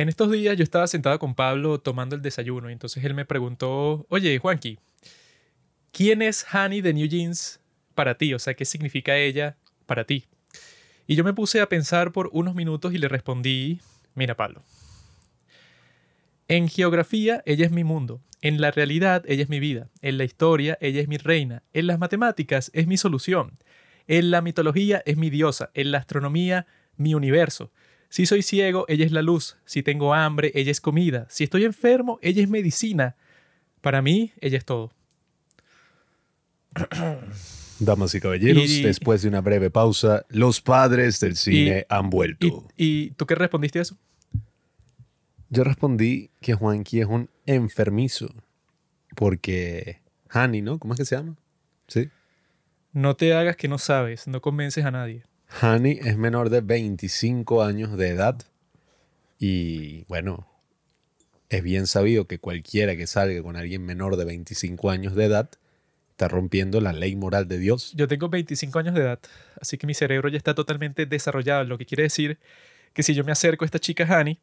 En estos días yo estaba sentado con Pablo tomando el desayuno y entonces él me preguntó, oye, Juanqui, ¿quién es Honey de New Jeans para ti? O sea, ¿qué significa ella para ti? Y yo me puse a pensar por unos minutos y le respondí, mira Pablo, en geografía ella es mi mundo, en la realidad ella es mi vida, en la historia ella es mi reina, en las matemáticas es mi solución, en la mitología es mi diosa, en la astronomía mi universo. Si soy ciego, ella es la luz. Si tengo hambre, ella es comida. Si estoy enfermo, ella es medicina. Para mí, ella es todo. Damas y caballeros, después de una breve pausa, los padres del cine han vuelto. Y, tú qué respondiste a eso? Yo respondí que Juanqui es un enfermizo. Porque Hani, ¿no? ¿Cómo es que se llama? Sí. No te hagas que no sabes, no convences a nadie. Hani es menor de 25 años de edad y bueno, es bien sabido que cualquiera que salga con alguien menor de 25 años de edad está rompiendo la ley moral de Dios. Yo tengo 25 años de edad, así que mi cerebro ya está totalmente desarrollado, lo que quiere decir que si yo me acerco a esta chica Hani,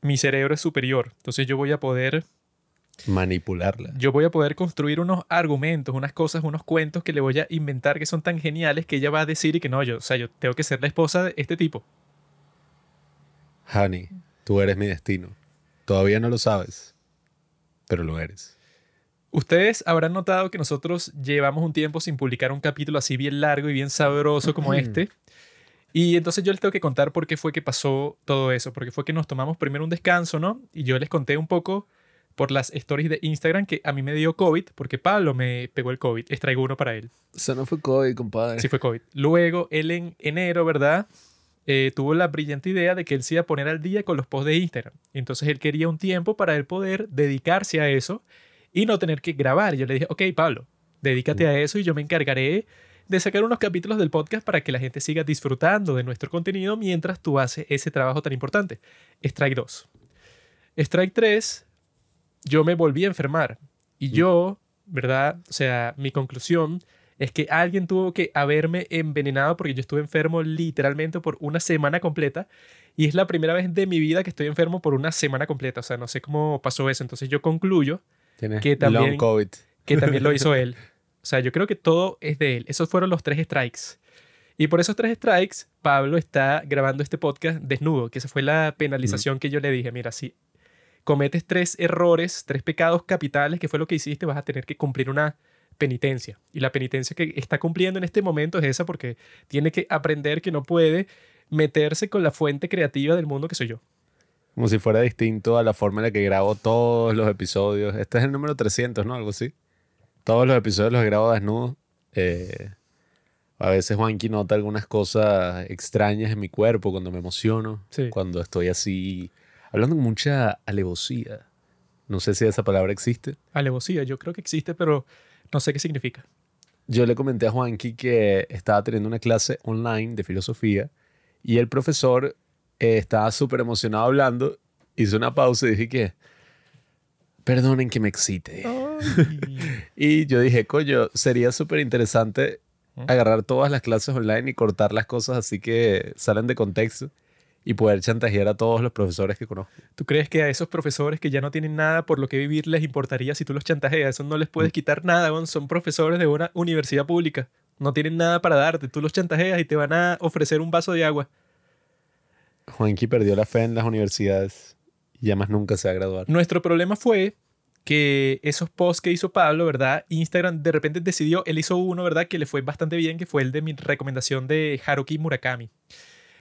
mi cerebro es superior, entonces yo voy a poder manipularla. Yo voy a poder construir unos argumentos, unas cosas, unos cuentos que le voy a inventar que son tan geniales que ella va a decir y que no, yo, o sea, yo tengo que ser la esposa de este tipo. Honey, tú eres mi destino. Todavía no lo sabes, pero lo eres. Ustedes habrán notado que nosotros llevamos un tiempo sin publicar un capítulo así bien largo y bien sabroso como este. Y entonces yo les tengo que contar por qué fue que pasó todo eso, porque fue que nos tomamos primero un descanso, ¿no? Y yo les conté un poco por las stories de Instagram que a mí me dio COVID porque Pablo me pegó el COVID. Extraigo uno para él. Eso no fue COVID, compadre. Sí fue COVID. Luego, él en enero, ¿verdad? Eh, tuvo la brillante idea de que él se iba a poner al día con los posts de Instagram. Entonces él quería un tiempo para él poder dedicarse a eso y no tener que grabar. Yo le dije, ok, Pablo, dedícate a eso y yo me encargaré de sacar unos capítulos del podcast para que la gente siga disfrutando de nuestro contenido mientras tú haces ese trabajo tan importante. Strike 2. Strike 3 yo me volví a enfermar. Y mm. yo, ¿verdad? O sea, mi conclusión es que alguien tuvo que haberme envenenado porque yo estuve enfermo literalmente por una semana completa. Y es la primera vez de mi vida que estoy enfermo por una semana completa. O sea, no sé cómo pasó eso. Entonces yo concluyo que también, COVID. que también lo hizo él. O sea, yo creo que todo es de él. Esos fueron los tres strikes. Y por esos tres strikes, Pablo está grabando este podcast desnudo, que esa fue la penalización mm. que yo le dije. Mira, si cometes tres errores, tres pecados capitales, que fue lo que hiciste, vas a tener que cumplir una penitencia. Y la penitencia que está cumpliendo en este momento es esa porque tiene que aprender que no puede meterse con la fuente creativa del mundo que soy yo. Como si fuera distinto a la forma en la que grabo todos los episodios. Este es el número 300, ¿no? Algo así. Todos los episodios los grabo desnudo. Eh, a veces Juanqui nota algunas cosas extrañas en mi cuerpo cuando me emociono. Cuando estoy así hablando con mucha alevosía. No sé si esa palabra existe. Alevosía, yo creo que existe, pero no sé qué significa. Yo le comenté a Juanqui que estaba teniendo una clase online de filosofía y el profesor eh, estaba súper emocionado hablando, hizo una pausa y dije que, perdonen que me excite. y yo dije, coño, sería súper interesante ¿Mm? agarrar todas las clases online y cortar las cosas así que salen de contexto y poder chantajear a todos los profesores que conozco. ¿Tú crees que a esos profesores que ya no tienen nada por lo que vivir les importaría si tú los chantajeas? Eso no les puedes mm. quitar nada, son profesores de una universidad pública. No tienen nada para darte. Tú los chantajeas y te van a ofrecer un vaso de agua. Juanqui perdió la fe en las universidades y ya más nunca se va a graduar. Nuestro problema fue que esos posts que hizo Pablo, ¿verdad? Instagram de repente decidió, él hizo uno, ¿verdad? Que le fue bastante bien, que fue el de mi recomendación de Haruki Murakami.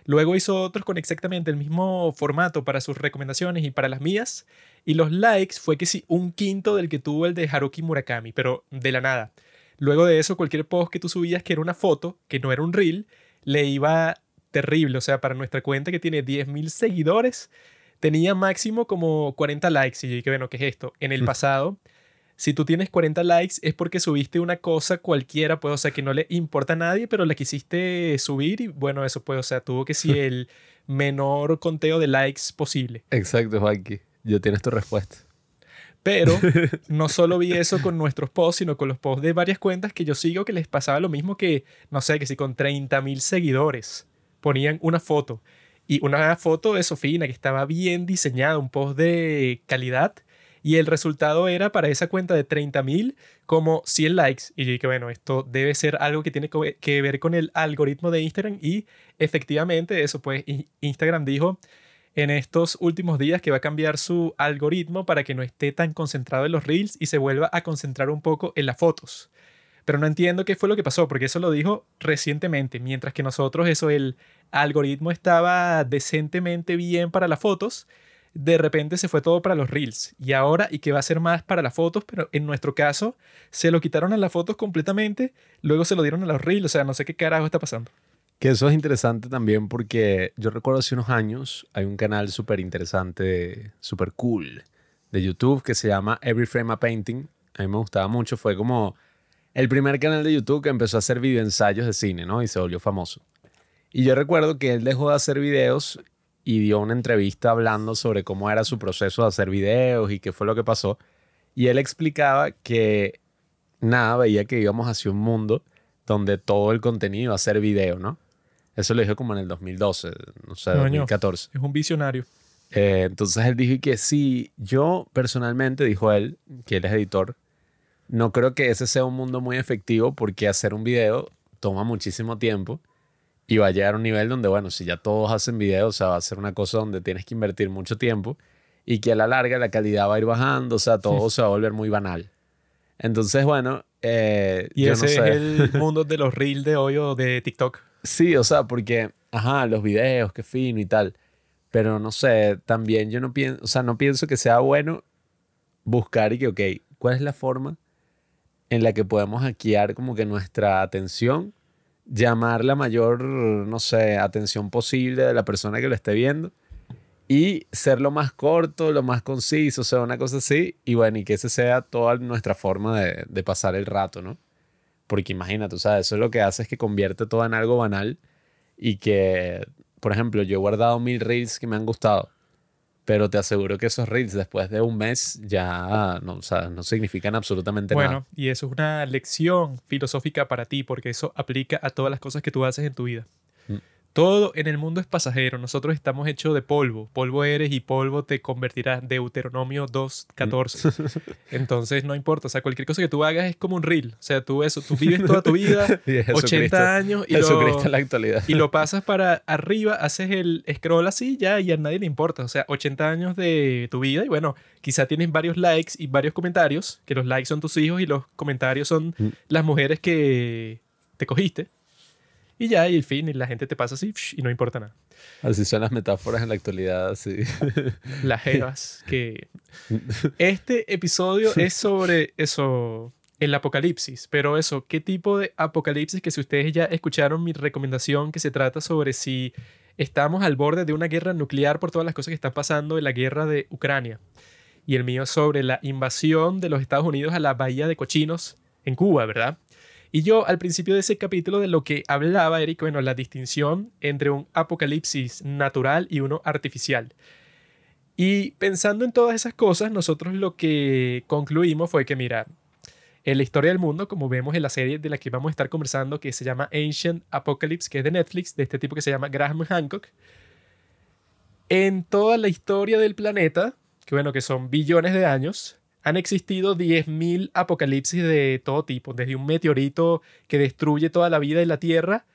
Luego hizo otros con exactamente el mismo formato para sus recomendaciones y para las mías. Y los likes fue que sí, un quinto del que tuvo el de Haruki Murakami, pero de la nada. Luego de eso, cualquier post que tú subías que era una foto, que no era un reel, le iba terrible. O sea, para nuestra cuenta que tiene 10.000 seguidores, tenía máximo como 40 likes. Y yo dije, bueno, ¿qué es esto? En el pasado si tú tienes 40 likes es porque subiste una cosa cualquiera, pues, o sea, que no le importa a nadie, pero la quisiste subir y bueno, eso pues, o sea, tuvo que ser el menor conteo de likes posible. Exacto, Juanqui. Yo tienes tu respuesta. Pero no solo vi eso con nuestros posts, sino con los posts de varias cuentas que yo sigo que les pasaba lo mismo que, no sé, que si con 30 mil seguidores ponían una foto y una foto de Sofina que estaba bien diseñada, un post de calidad y el resultado era para esa cuenta de 30.000 como 100 likes. Y yo dije, bueno, esto debe ser algo que tiene que ver con el algoritmo de Instagram y efectivamente eso, pues Instagram dijo en estos últimos días que va a cambiar su algoritmo para que no esté tan concentrado en los reels y se vuelva a concentrar un poco en las fotos. Pero no entiendo qué fue lo que pasó, porque eso lo dijo recientemente, mientras que nosotros eso, el algoritmo estaba decentemente bien para las fotos de repente se fue todo para los reels y ahora y que va a ser más para las fotos, pero en nuestro caso se lo quitaron a las fotos completamente, luego se lo dieron a los reels, o sea, no sé qué carajo está pasando. Que eso es interesante también porque yo recuerdo hace unos años hay un canal súper interesante, súper cool de YouTube que se llama Every Frame a Painting. A mí me gustaba mucho, fue como el primer canal de YouTube que empezó a hacer videoensayos de cine, ¿no? Y se volvió famoso. Y yo recuerdo que él dejó de hacer videos y dio una entrevista hablando sobre cómo era su proceso de hacer videos y qué fue lo que pasó. Y él explicaba que nada, veía que íbamos hacia un mundo donde todo el contenido iba a ser video, ¿no? Eso lo dijo como en el 2012, no sé, 2014. Es un visionario. Eh, entonces él dijo que sí, yo personalmente, dijo él, que él es editor, no creo que ese sea un mundo muy efectivo porque hacer un video toma muchísimo tiempo y va a llegar a un nivel donde, bueno, si ya todos hacen videos, o sea, va a ser una cosa donde tienes que invertir mucho tiempo y que a la larga la calidad va a ir bajando, o sea, todo se va a volver muy banal. Entonces, bueno, eh, y ese es el mundo de los reels de hoy o de TikTok. Sí, o sea, porque, ajá, los videos, qué fino y tal. Pero no sé, también yo no pienso, o sea, no pienso que sea bueno buscar y que, ok, ¿cuál es la forma en la que podemos hackear como que nuestra atención llamar la mayor, no sé, atención posible de la persona que lo esté viendo y ser lo más corto, lo más conciso, o sea, una cosa así, y bueno, y que ese sea toda nuestra forma de, de pasar el rato, ¿no? Porque imagínate, o sea, eso es lo que hace es que convierte todo en algo banal y que, por ejemplo, yo he guardado mil reels que me han gustado pero te aseguro que esos reels después de un mes ya no, o sea, no significan absolutamente nada. Bueno, y eso es una lección filosófica para ti, porque eso aplica a todas las cosas que tú haces en tu vida. Todo en el mundo es pasajero. Nosotros estamos hechos de polvo. Polvo eres y polvo te convertirás. Deuteronomio 2.14. Entonces no importa. O sea, cualquier cosa que tú hagas es como un reel. O sea, tú eso, tú vives toda tu vida, 80 años y lo, en la actualidad. y lo pasas para arriba, haces el scroll así ya y a nadie le importa. O sea, 80 años de tu vida y bueno, quizá tienes varios likes y varios comentarios, que los likes son tus hijos y los comentarios son mm. las mujeres que te cogiste. Y ya, y el fin, y la gente te pasa así y no importa nada. Así son las metáforas en la actualidad, sí. Las jevas que... Este episodio es sobre eso, el apocalipsis, pero eso, ¿qué tipo de apocalipsis? Que si ustedes ya escucharon mi recomendación que se trata sobre si estamos al borde de una guerra nuclear por todas las cosas que están pasando en la guerra de Ucrania. Y el mío sobre la invasión de los Estados Unidos a la bahía de Cochinos en Cuba, ¿verdad? Y yo al principio de ese capítulo de lo que hablaba, Eric, bueno, la distinción entre un apocalipsis natural y uno artificial. Y pensando en todas esas cosas, nosotros lo que concluimos fue que, mira, en la historia del mundo, como vemos en la serie de la que vamos a estar conversando, que se llama Ancient Apocalypse, que es de Netflix, de este tipo que se llama Graham Hancock, en toda la historia del planeta, que bueno, que son billones de años, han existido 10.000 apocalipsis de todo tipo, desde un meteorito que destruye toda la vida en la Tierra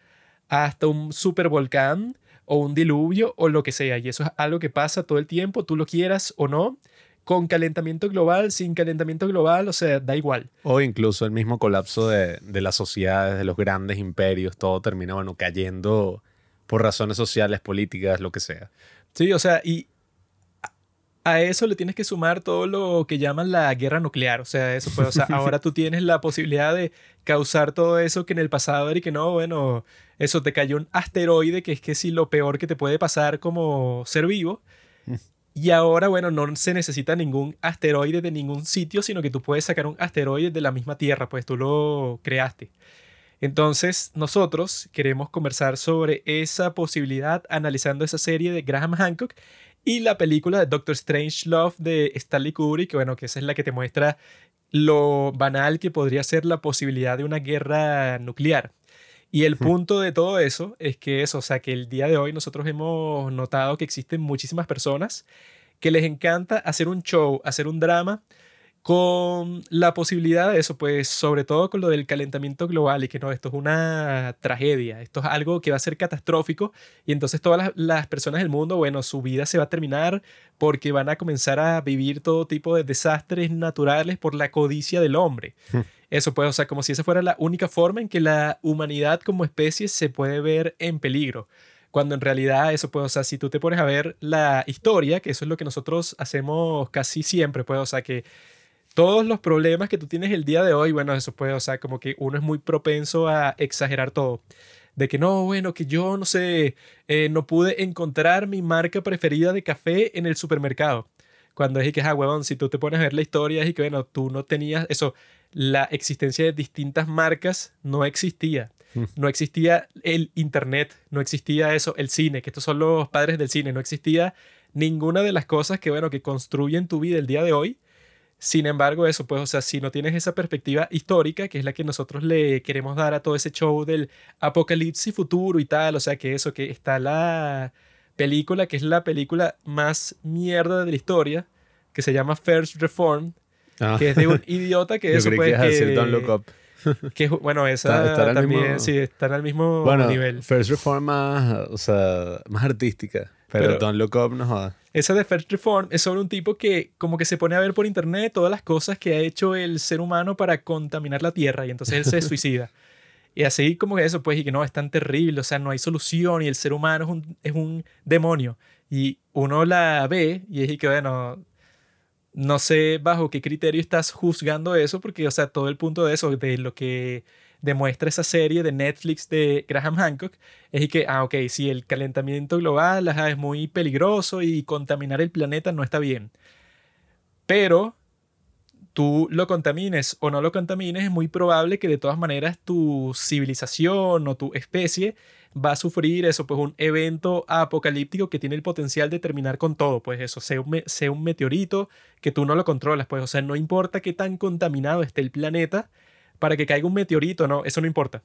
hasta un supervolcán o un diluvio o lo que sea. Y eso es algo que pasa todo el tiempo, tú lo quieras o no, con calentamiento global, sin calentamiento global, o sea, da igual. O incluso el mismo colapso de, de las sociedades, de los grandes imperios, todo termina, bueno, cayendo por razones sociales, políticas, lo que sea. Sí, o sea, y a eso le tienes que sumar todo lo que llaman la guerra nuclear. O sea, eso pues, o sea, ahora tú tienes la posibilidad de causar todo eso que en el pasado era y que no, bueno, eso te cayó un asteroide que es que sí lo peor que te puede pasar como ser vivo. Y ahora, bueno, no se necesita ningún asteroide de ningún sitio, sino que tú puedes sacar un asteroide de la misma Tierra, pues tú lo creaste. Entonces, nosotros queremos conversar sobre esa posibilidad analizando esa serie de Graham Hancock y la película de Doctor Strange Love de Stanley Kubrick, bueno, que esa es la que te muestra lo banal que podría ser la posibilidad de una guerra nuclear. Y el punto de todo eso es que eso, o sea, que el día de hoy nosotros hemos notado que existen muchísimas personas que les encanta hacer un show, hacer un drama con la posibilidad de eso, pues sobre todo con lo del calentamiento global y que no, esto es una tragedia, esto es algo que va a ser catastrófico y entonces todas las, personas del mundo, bueno, su vida se va a terminar porque van a comenzar a vivir todo tipo de desastres naturales por la codicia del hombre. Hmm. Eso puede, o sea, como si esa fuera la única forma en que la humanidad como especie se puede ver en peligro cuando en realidad eso puede, o sea, si tú te pones a ver la historia, que eso es lo que nosotros hacemos casi siempre, pues, o sea, que todos los problemas que tú tienes el día de hoy, bueno, eso puede, o sea, como que uno es muy propenso a exagerar todo. De que no, bueno, que yo no sé, eh, no pude encontrar mi marca preferida de café en el supermercado. Cuando es que, ah, huevón, si tú te pones a ver la historia, es que, bueno, tú no tenías eso, la existencia de distintas marcas no existía. Mm. No existía el internet, no existía eso, el cine, que estos son los padres del cine, no existía ninguna de las cosas que, bueno, que construyen tu vida el día de hoy sin embargo, eso, pues, o sea, si no tienes esa perspectiva histórica, que es la que nosotros le queremos dar a todo ese show del apocalipsis futuro y tal, o sea, que eso, que está la película, que es la película más mierda de la historia, que se llama First Reform, ah. que es de un idiota que eso, puede que, Don't Look Up. que, bueno, esa también, sí, están al mismo bueno, nivel. First Reform más, o sea, más artística, pero, pero Don't Look Up no joda. Esa de First Reform es sobre un tipo que como que se pone a ver por internet todas las cosas que ha hecho el ser humano para contaminar la tierra y entonces él se suicida. Y así como que eso, pues, y que no, es tan terrible, o sea, no hay solución y el ser humano es un, es un demonio. Y uno la ve y es que, bueno, no sé bajo qué criterio estás juzgando eso, porque, o sea, todo el punto de eso, de lo que demuestra esa serie de Netflix de Graham Hancock es que, ah, ok, si el calentamiento global es muy peligroso y contaminar el planeta no está bien. Pero tú lo contamines o no lo contamines, es muy probable que de todas maneras tu civilización o tu especie va a sufrir eso, pues un evento apocalíptico que tiene el potencial de terminar con todo, pues eso, sea un, sea un meteorito que tú no lo controlas, pues o sea, no importa qué tan contaminado esté el planeta, para que caiga un meteorito, no, eso no importa.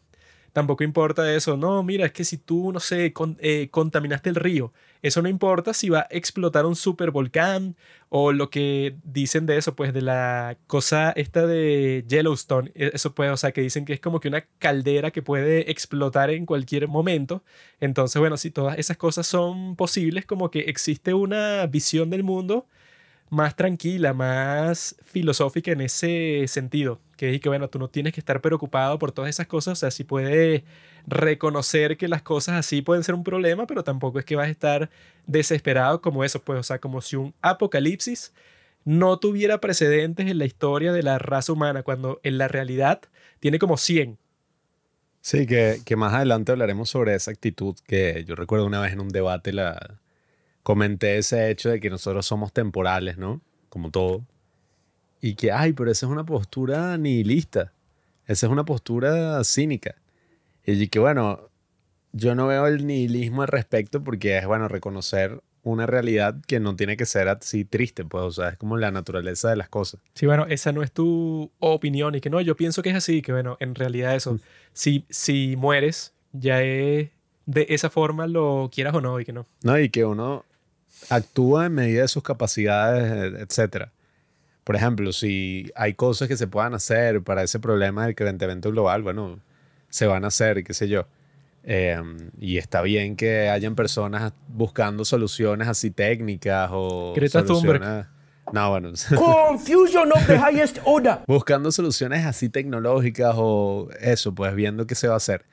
Tampoco importa eso, no, mira, es que si tú, no sé, eh, contaminaste el río, eso no importa si va a explotar un supervolcán o lo que dicen de eso, pues de la cosa esta de Yellowstone, e, eso puede, o sea, que dicen que es como que una caldera que puede explotar en cualquier momento. Entonces, bueno, si todas esas cosas son posibles, como que existe una visión del mundo más tranquila, más filosófica en ese sentido. Que es que, bueno, tú no tienes que estar preocupado por todas esas cosas. O sea, sí puedes reconocer que las cosas así pueden ser un problema, pero tampoco es que vas a estar desesperado como eso. Pues, o sea, como si un apocalipsis no tuviera precedentes en la historia de la raza humana, cuando en la realidad tiene como 100. Sí, que, que más adelante hablaremos sobre esa actitud que yo recuerdo una vez en un debate la, comenté ese hecho de que nosotros somos temporales, ¿no? Como todo. Y que, ay, pero esa es una postura nihilista. Esa es una postura cínica. Y que, bueno, yo no veo el nihilismo al respecto porque es, bueno, reconocer una realidad que no tiene que ser así triste, pues, o sea, es como la naturaleza de las cosas. Sí, bueno, esa no es tu opinión y que no, yo pienso que es así, que bueno, en realidad eso, mm. si, si mueres, ya es de esa forma, lo quieras o no, y que no. No, y que uno actúa en medida de sus capacidades, etc. Por ejemplo, si hay cosas que se puedan hacer para ese problema del calentamiento global, bueno, se van a hacer, qué sé yo. Em, y está bien que hayan personas buscando soluciones así técnicas o Greta soluciones... No, bueno. Confusion of the highest order. Buscando soluciones así tecnológicas o eso, pues viendo qué se va a hacer.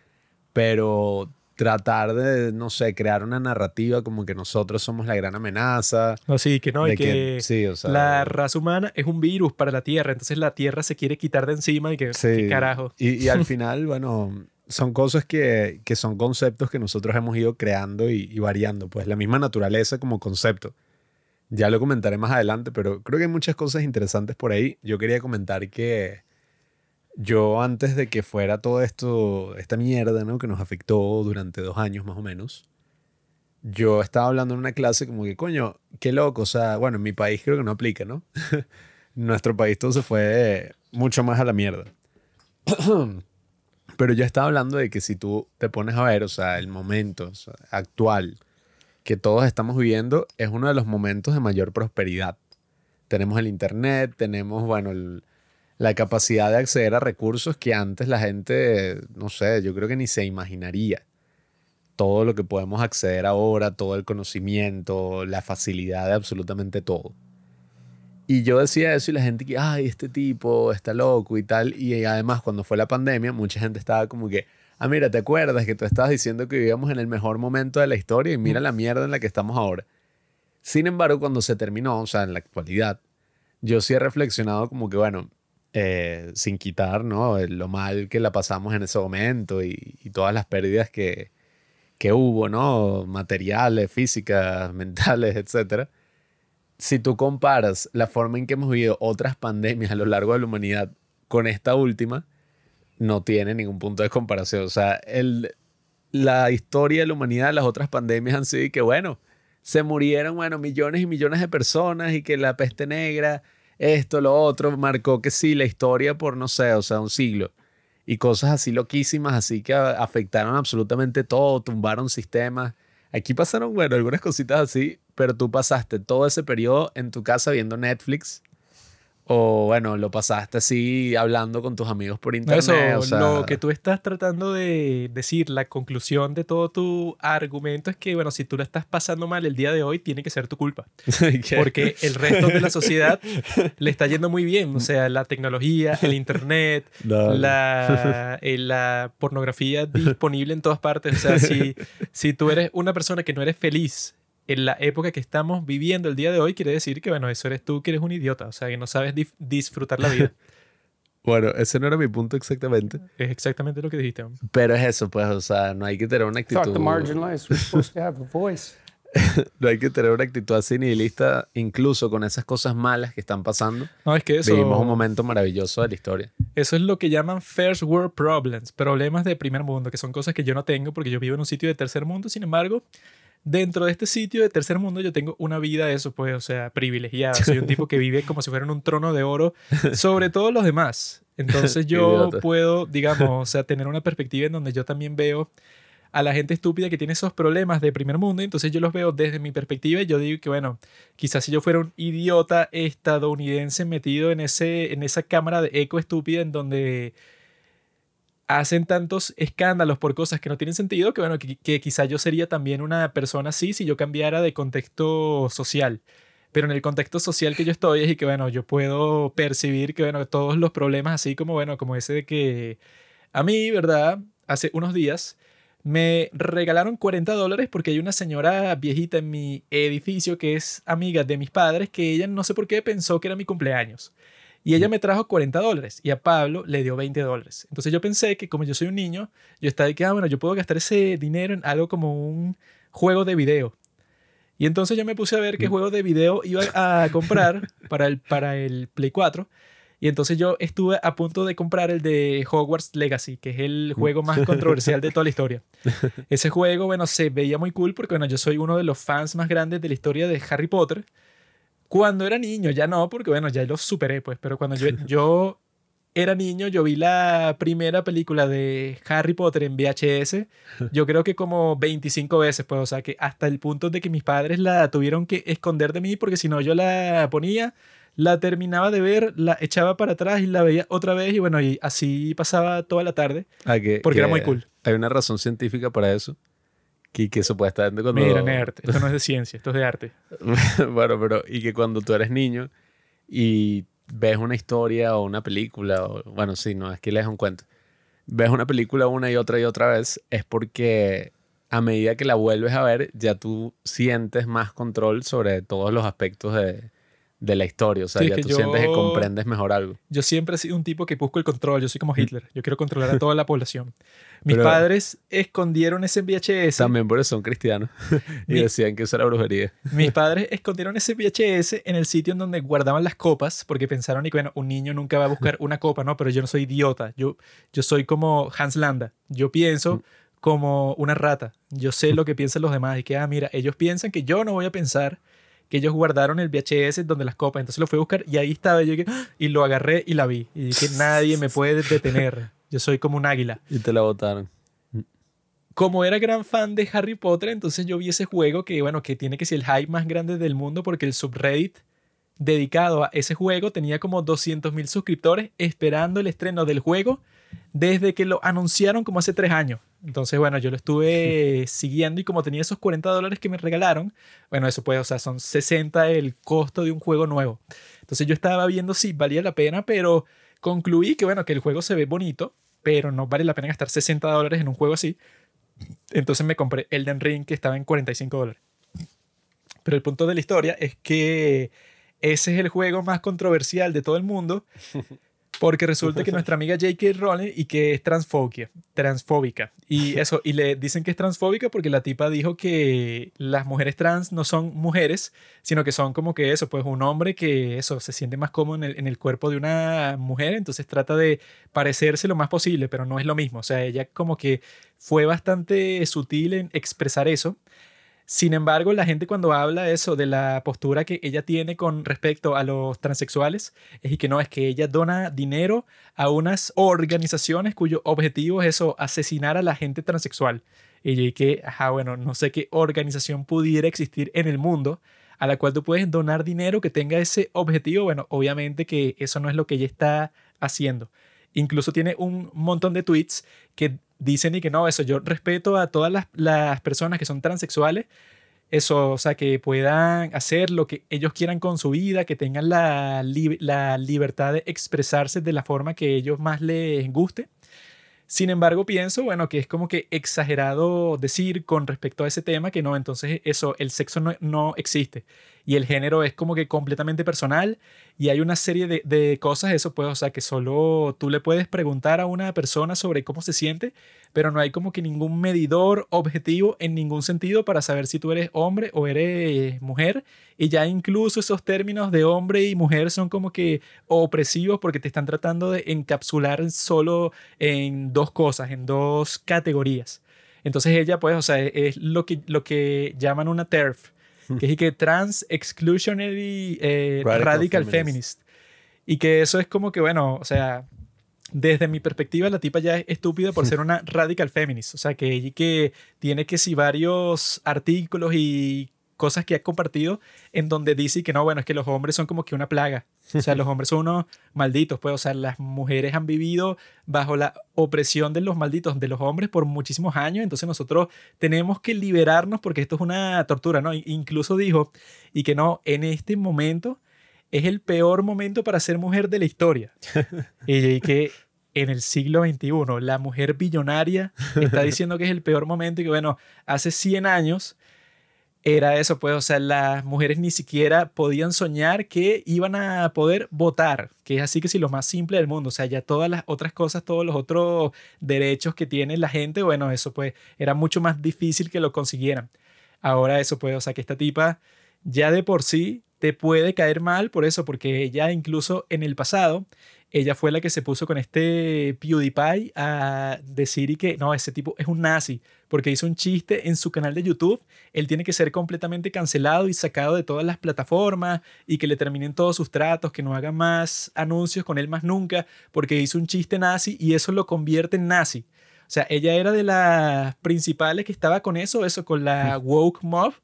Pero tratar de, no sé, crear una narrativa como que nosotros somos la gran amenaza. No, sí, que no, y que, la raza humana es un virus para la Tierra, entonces la Tierra se quiere quitar de encima y que, ¿qué carajo. Y, al final, bueno, son cosas que, que, son conceptos que nosotros hemos ido creando y, y variando, pues la misma naturaleza como concepto. Ya lo comentaré más adelante, pero creo que hay muchas cosas interesantes por ahí. Yo quería comentar que yo antes de que fuera todo esto, esta mierda, ¿no? Que nos afectó durante dos años más o menos, yo estaba hablando en una clase como que, coño, qué loco, o sea, bueno, en mi país creo que no aplica, ¿no? Nuestro país todo se fue mucho más a la mierda. Pero yo estaba hablando de que si tú te pones a ver, o sea, el momento actual que todos estamos viviendo es uno de los momentos de mayor prosperidad. Tenemos el Internet, tenemos, bueno, el- la capacidad de acceder a recursos que antes la gente, no sé, yo creo que ni se imaginaría. Todo lo que podemos acceder ahora, todo el conocimiento, la facilidad de absolutamente todo. Y yo decía eso y la gente que, ay, este tipo está loco y tal. Y además cuando fue la pandemia, mucha gente estaba como que, ah, mira, ¿te acuerdas que tú estabas diciendo que vivíamos en el mejor momento de la historia y mira la mierda en la que estamos ahora? Sin embargo, cuando se terminó, o sea, en la actualidad, yo sí he reflexionado como que, bueno, eh, sin quitar, ¿no? Lo mal que la pasamos en ese momento y, todas las pérdidas que, que hubo, ¿no? Materiales, físicas, mentales, etcétera. Si tú comparas la forma en que hemos vivido otras pandemias a lo largo de la humanidad con esta última, no tiene ningún punto de comparación. O sea, el, la historia de la humanidad, las otras pandemias han sido que, bueno, se murieron, bueno, millones y millones de personas y que la peste negra, esto, lo otro, marcó que sí, la historia por, no sé, o sea, un siglo. Y cosas así loquísimas, así que afectaron absolutamente todo, tumbaron sistemas. Aquí pasaron, bueno, algunas cositas así, pero tú pasaste todo ese periodo en tu casa viendo Netflix. O bueno, lo pasaste así hablando con tus amigos por internet. Eso, o sea, lo que tú estás tratando de decir, la conclusión de todo tu argumento es que, bueno, si tú la estás pasando mal el día de hoy, tiene que ser tu culpa. ¿qué? Porque el resto de la sociedad le está yendo muy bien. O sea, la tecnología, el internet, no. la, eh, la pornografía disponible en todas partes. O sea, si, si tú eres una persona que no eres feliz en la época que estamos viviendo el día de hoy, quiere decir que, bueno, eso eres tú que eres un idiota. O sea, que no sabes disfrutar la vida. Bueno, ese no era mi punto exactamente. es exactamente lo que dijiste. hombre. Pero es eso, pues, o sea, no hay que tener una actitud. marginalized were supposed to have a voice. No hay que tener una actitud así nihilista, incluso con esas cosas malas que están pasando. No, es que eso, Vivimos un momento maravilloso de la historia. eso es lo que llaman first world problems, problemas de primer mundo, que son cosas que yo no tengo porque yo vivo en un sitio de tercer mundo. Sin embargo, dentro de este sitio de tercer mundo yo tengo una vida eso, pues, o sea, privilegiada. Soy un tipo que vive como si fuera en un trono de oro sobre todos los demás. Entonces yo puedo, digamos, o sea, tener una perspectiva en donde yo también veo a la gente estúpida que tiene esos problemas de primer mundo, entonces yo los veo desde mi perspectiva y yo digo que, bueno, quizás si yo fuera un idiota estadounidense metido en, ese, en esa cámara de eco estúpida en donde hacen tantos escándalos por cosas que no tienen sentido, que bueno, que, que quizá yo sería también una persona así si yo cambiara de contexto social. Pero en el contexto social que yo estoy es y que, bueno, yo puedo percibir que, bueno, todos los problemas, así como, bueno, como ese de que a mí, ¿verdad? Hace unos días me regalaron 40 dólares porque hay una señora viejita en mi edificio que es amiga de mis padres que ella no sé por qué pensó que era mi cumpleaños. Y ella me trajo 40 dólares y a Pablo le dio 20 dólares. Entonces yo pensé que como yo soy un niño, yo estaba de que, ah, bueno, yo puedo gastar ese dinero en algo como un juego de video. Y entonces yo me puse a ver qué juego de video iba a comprar para el, para el Play 4. Y entonces yo estuve a punto de comprar el de Hogwarts Legacy, que es el juego más controversial de toda la historia. Ese juego, bueno, se veía muy cool porque, bueno, yo soy uno de los fans más grandes de la historia de Harry Potter. Cuando era niño, ya no, porque, bueno, ya lo superé, pues, pero cuando yo, yo era niño, yo vi la primera película de Harry Potter en VHS, yo creo que como 25 veces, pues, o sea, que hasta el punto de que mis padres la tuvieron que esconder de mí porque si no yo la ponía, la terminaba de ver, la echaba para atrás y la veía otra vez y bueno, y así pasaba toda la tarde. Ah, que- Porque era que muy cool. Hay una razón científica para eso. Que, que supuestamente cuando... Mira, nerd, esto no es de ciencia, esto es de arte. bueno, pero y que cuando tú eres niño y ves una historia o una película, o, bueno, sí, no, es que lees un cuento, ves una película una y otra y otra vez, es porque a medida que la vuelves a ver, ya tú sientes más control sobre todos los aspectos de, de la historia. O sea, Sí, ya tú sientes que yo- comprendes mejor algo. Yo siempre he sido un tipo que busco el control, yo soy como Hitler, yo quiero controlar a toda la población. Mis Pero- padres escondieron ese VHS. También por eso son cristianos. y Mi- decían que eso era brujería. Mis padres escondieron ese VHS en el sitio en donde guardaban las copas porque pensaron y que bueno, un niño nunca va a buscar una copa, ¿no? Pero yo no soy idiota, yo, yo soy como Hans Landa, yo pienso como una rata, yo sé lo que piensan los demás y que, ah, mira, ellos piensan que yo no voy a pensar que ellos guardaron el VHS donde las copas, entonces lo fui a buscar y ahí estaba yo ¡ah! y lo agarré y la vi y que nadie me puede detener. Yo soy como un águila. Y te la botaron. Como era gran fan de Harry Potter, entonces yo vi ese juego que, bueno, que tiene que ser el hype más grande del mundo porque el subreddit dedicado a ese juego tenía como 200.000 suscriptores esperando el estreno del juego desde que lo anunciaron como hace tres años. Entonces, bueno, yo lo estuve siguiendo y como tenía esos 40 dólares que me regalaron, bueno, eso puede, o sea, son 60 el costo de un juego nuevo. Entonces yo estaba viendo si valía la pena, pero concluí que, bueno, que el juego se ve bonito, pero no vale la pena gastar 60 dólares en un juego así. Entonces me compré Elden Ring que estaba en 45 dólares. Pero el punto de la historia es que ese es el juego más controversial de todo el mundo porque resulta que nuestra amiga J.K. Rowling y que es transfobia, transfóbica. Y eso, y le dicen que es transfóbica porque la tipa dijo que las mujeres trans no son mujeres, sino que son como que eso, pues un hombre que eso se siente más cómodo en el, en el cuerpo de una mujer, entonces trata de parecerse lo más posible, pero no es lo mismo. O sea, ella como que fue bastante sutil en expresar eso. Sin embargo, la gente cuando habla eso, de la postura que ella tiene con respecto a los transexuales, es y que no, es que ella dona dinero a unas organizaciones cuyo objetivo es eso, asesinar a la gente transexual. Y que, ajá, bueno, no sé qué organización pudiera existir en el mundo a la cual tú puedes donar dinero que tenga ese objetivo. Bueno, obviamente que eso no es lo que ella está haciendo. Incluso tiene un montón de tweets que dicen y que no, eso, yo respeto a todas las, las personas que son transexuales, eso, o sea, que puedan hacer lo que ellos quieran con su vida, que tengan la, la libertad de expresarse de la forma que ellos más les guste. Sin embargo, pienso, bueno, que es como que exagerado decir con respecto a ese tema que no, entonces eso, el sexo no, no existe y el género es como que completamente personal y hay una serie de, de, cosas, eso pues, o sea, que solo tú le puedes preguntar a una persona sobre cómo se siente, pero no hay como que ningún medidor objetivo en ningún sentido para saber si tú eres hombre o eres mujer y ya incluso esos términos de hombre y mujer son como que opresivos porque te están tratando de encapsular solo en dos cosas, en dos categorías. Entonces ella pues, o sea, es lo que, lo que llaman una TERF, que es que Trans Exclusionary eh, Radical, Feminist. Y que eso es como que, bueno, o sea, desde mi perspectiva, la tipa ya es estúpida por ser una radical feminist. O sea, que ella que tiene que si varios artículos y cosas que ha compartido en donde dice que no, bueno, es que los hombres son como que una plaga. O sea, los hombres son unos malditos, pues, o sea, las mujeres han vivido bajo la opresión de los malditos de los hombres por muchísimos años, entonces nosotros tenemos que liberarnos porque esto es una tortura, ¿no? Incluso dijo, y que no, en este momento es el peor momento para ser mujer de la historia. y que en el siglo XXI la mujer billonaria está diciendo que es el peor momento y que, bueno, hace 100 años era eso, pues, o sea, las mujeres ni siquiera podían soñar que iban a poder votar, que es así que sí, lo más simple del mundo, o sea, ya todas las otras cosas, todos los otros derechos que tiene la gente, bueno, eso pues era mucho más difícil que lo consiguieran. Ahora eso pues, o sea, que esta tipa ya de por sí te puede caer mal por eso, porque ella incluso en el pasado ella fue la que se puso con este PewDiePie a decir y que no, ese tipo es un nazi, porque hizo un chiste en su canal de YouTube, él tiene que ser completamente cancelado y sacado de todas las plataformas y que le terminen todos sus tratos, que no haga más anuncios con él más nunca, porque hizo un chiste nazi y eso lo convierte en nazi. O sea, ella era de las principales que estaba con eso, eso, con la woke mob,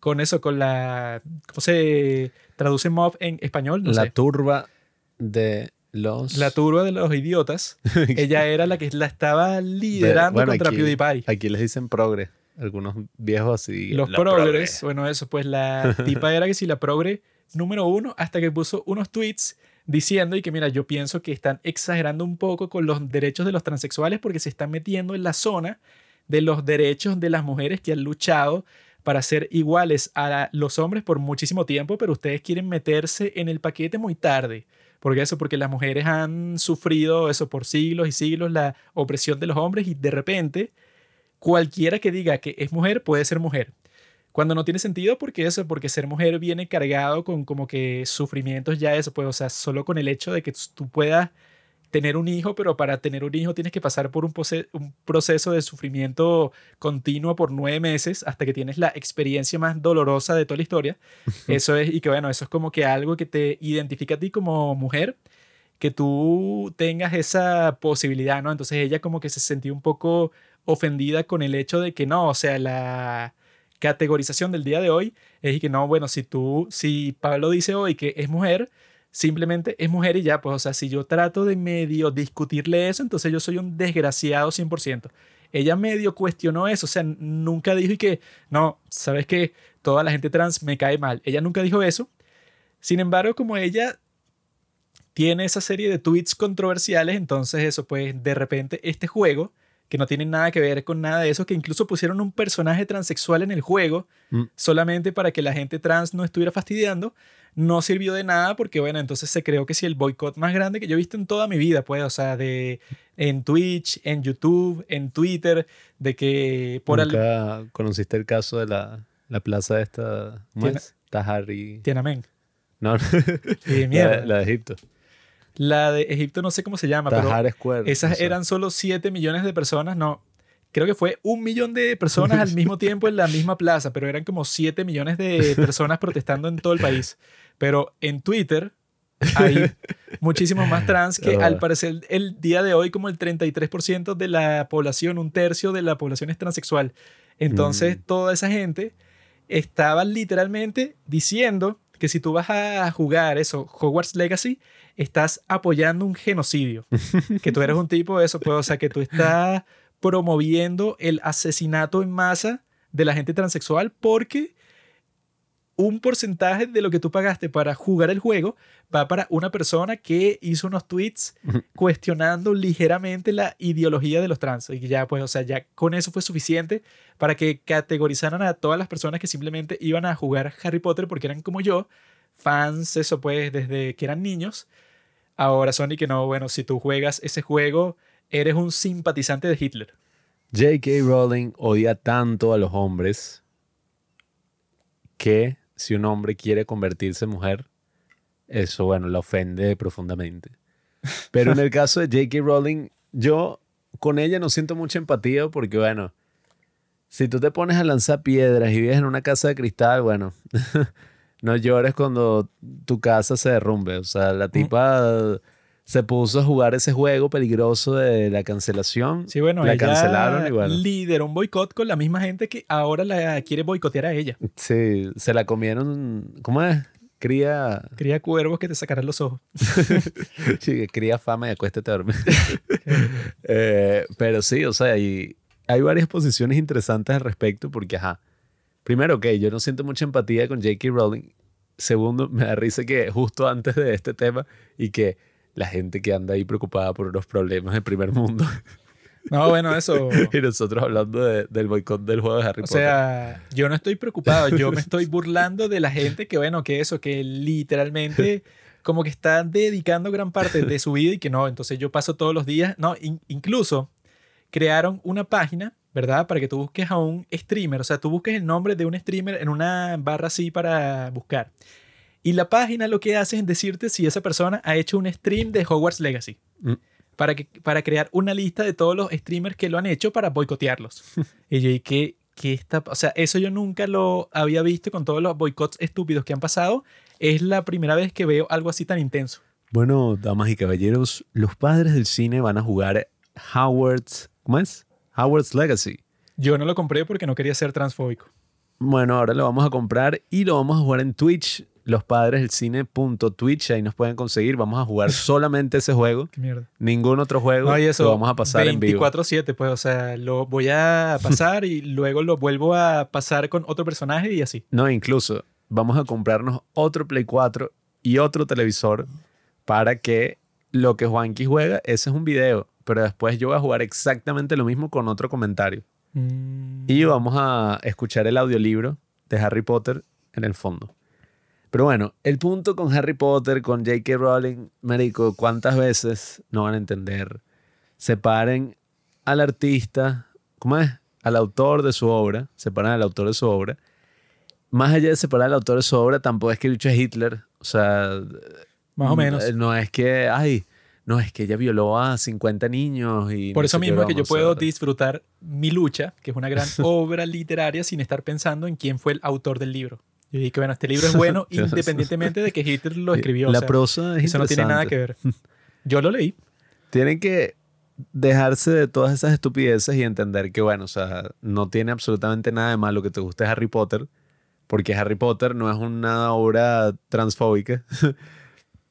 con eso, con la, ¿cómo se traduce mob en español? la turba de la turba de los idiotas, ella era la que la estaba liderando contra PewDiePie. Aquí les dicen progre, algunos viejos así. Los progres, bueno, eso, pues la tipa era que si la progre número uno, hasta que puso unos tweets diciendo y que mira, yo pienso que están exagerando un poco con los derechos de los transexuales porque se están metiendo en la zona de los derechos de las mujeres que han luchado para ser iguales a los hombres por muchísimo tiempo, pero ustedes quieren meterse en el paquete muy tarde. ¿Por eso? Porque las mujeres han sufrido eso por siglos y siglos, la opresión de los hombres y de repente cualquiera que diga que es mujer puede ser mujer. Cuando no tiene sentido, porque eso, porque ser mujer viene cargado con como que sufrimientos ya eso, pues, o sea, solo con el hecho de que tú puedas tener un hijo, pero para tener un hijo tienes que pasar por un, un, proceso de sufrimiento continuo por nueve meses hasta que tienes la experiencia más dolorosa de toda la historia. Eso es, y que bueno, eso es como que algo que te identifica a ti como mujer, que tú tengas esa posibilidad, ¿no? Entonces ella como que se sentía un poco ofendida con el hecho de que no, o sea, la categorización del día de hoy es que no, bueno, si tú, si Pablo dice hoy que es mujer, simplemente es mujer y ya, pues, o sea, si yo trato de medio discutirle eso, entonces yo soy un desgraciado 100%. Ella medio cuestionó eso, o sea, nunca dijo y que, no, sabes que toda la gente trans me cae mal. Ella nunca dijo eso. Sin embargo, como ella tiene esa serie de tweets controversiales, entonces eso, pues de repente este juego, que no tiene nada que ver con nada de eso, que incluso pusieron un personaje transexual en el juego, Mm. solamente para que la gente trans no estuviera fastidiando, no sirvió de nada porque, bueno, entonces se creó que si el boicot más grande que yo he visto en toda mi vida, pues, o sea, de en Twitch, en YouTube, en Twitter, de que por al... ¿Nunca conociste el caso de la, la plaza esta? ¿Cómo Tiene- es? Tahari. Tiananmen. No, Y la, mierda. la de Egipto. La de Egipto no sé cómo se llama, pero Tahar Square. esas eran solo 7 millones de personas, no. Creo que fue un millón de personas al mismo tiempo en la misma plaza, pero eran como 7 millones de personas protestando en todo el país. Pero en Twitter hay muchísimos más trans que Ah. al parecer el día de hoy como el 33% de la población, un tercio de la población es transexual. Entonces Mm. toda esa gente estaba literalmente diciendo que si tú vas a jugar eso, Hogwarts Legacy, estás apoyando un genocidio. que tú eres un tipo de eso, pues, o sea, que tú estás promoviendo el asesinato en masa de la gente transexual porque un porcentaje de lo que tú pagaste para jugar el juego va para una persona que hizo unos tweets cuestionando ligeramente la ideología de los trans. Y ya, pues, o sea, ya con eso fue suficiente para que categorizaran a todas las personas que simplemente iban a jugar Harry Potter porque eran como yo, fans, eso pues, desde que eran niños. Ahora son y que no, bueno, si tú juegas ese juego, eres un simpatizante de Hitler. J.K. Rowling odia tanto a los hombres que si un hombre quiere convertirse en mujer, eso, bueno, la ofende profundamente. Pero en el caso de J.K. Rowling, yo con ella no siento mucha empatía porque, bueno, si tú te pones a lanzar piedras y vives en una casa de cristal, bueno, no llores cuando tu casa se derrumbe. O sea, la tipa se puso a jugar ese juego peligroso de la cancelación. Sí, bueno, la ella cancelaron bueno. lideró un boicot con la misma gente que ahora la quiere boicotear a ella. Sí, se la comieron. ¿Cómo es? Cría, Cría cuervos que te sacarán los ojos. sí, cría fama y acuéstate a dormir. Eh, pero sí, o sea, y hay varias posiciones interesantes al respecto porque, ajá, primero, ok, yo no siento mucha empatía con J.K. Rowling. Segundo, me da risa que justo antes de este tema y que la gente que anda ahí preocupada por los problemas del primer mundo No, bueno, eso. y nosotros hablando de- del boicot del juego de Harry O Potter. sea, yo no estoy preocupado, yo me estoy burlando de la gente que, bueno, que eso, que literalmente como que está dedicando gran parte de su vida y que no, entonces yo paso todos los días, no, in- incluso crearon una página, ¿verdad? Para que tú busques a un streamer, o sea, tú busques el nombre de un streamer en una barra así para buscar. Y la página lo que hace es decirte si esa persona ha hecho un stream de Hogwarts Legacy. Mm. Para, que, para crear una lista de todos los streamers que lo han hecho para boicotearlos. y yo, ¿y qué, qué está? O sea, eso yo nunca lo había visto con todos los boicots estúpidos que han pasado. Es la primera vez que veo algo así tan intenso. Bueno, damas y caballeros, los padres del cine van a jugar Howard's, ¿cómo es? Howard's Legacy. Yo no lo compré porque no quería ser transfóbico. Bueno, ahora lo vamos a comprar y lo vamos a jugar en Twitch, los padres del cine.twitch, ahí nos pueden conseguir. Vamos a jugar solamente ese juego, Qué mierda. ningún otro juego. No, y eso, lo vamos a pasar en vivo. 24-7, pues, o sea, lo voy a pasar y luego lo vuelvo a pasar con otro personaje y así. No, incluso vamos a comprarnos otro Play 4 y otro televisor para que lo que Juanqui juega, ese es un video, pero después yo voy a jugar exactamente lo mismo con otro comentario. Mm. Y vamos a escuchar el audiolibro de Harry Potter en el fondo. Pero bueno, el punto con Harry Potter, con J.K. Rowling, Marico, ¿cuántas veces no van a entender? Separen al artista, ¿cómo es? Al autor de su obra, separan al autor de su obra. Más allá de separar al autor de su obra, tampoco es que el bicho es Hitler. O sea, Más o menos. No, no es que, ay, no es que ella violó a 50 niños y... Por no eso mismo es que yo puedo disfrutar mi lucha, que es una gran obra literaria, sin estar pensando en quién fue el autor del libro. Yo dije que bueno, este libro es bueno independientemente de que Hitler lo escribió. La o sea, prosa es eso no tiene nada que ver. Yo lo leí. Tienen que dejarse de todas esas estupideces y entender que, bueno, o sea, no tiene absolutamente nada de malo que te guste Harry Potter, porque Harry Potter no es una obra transfóbica.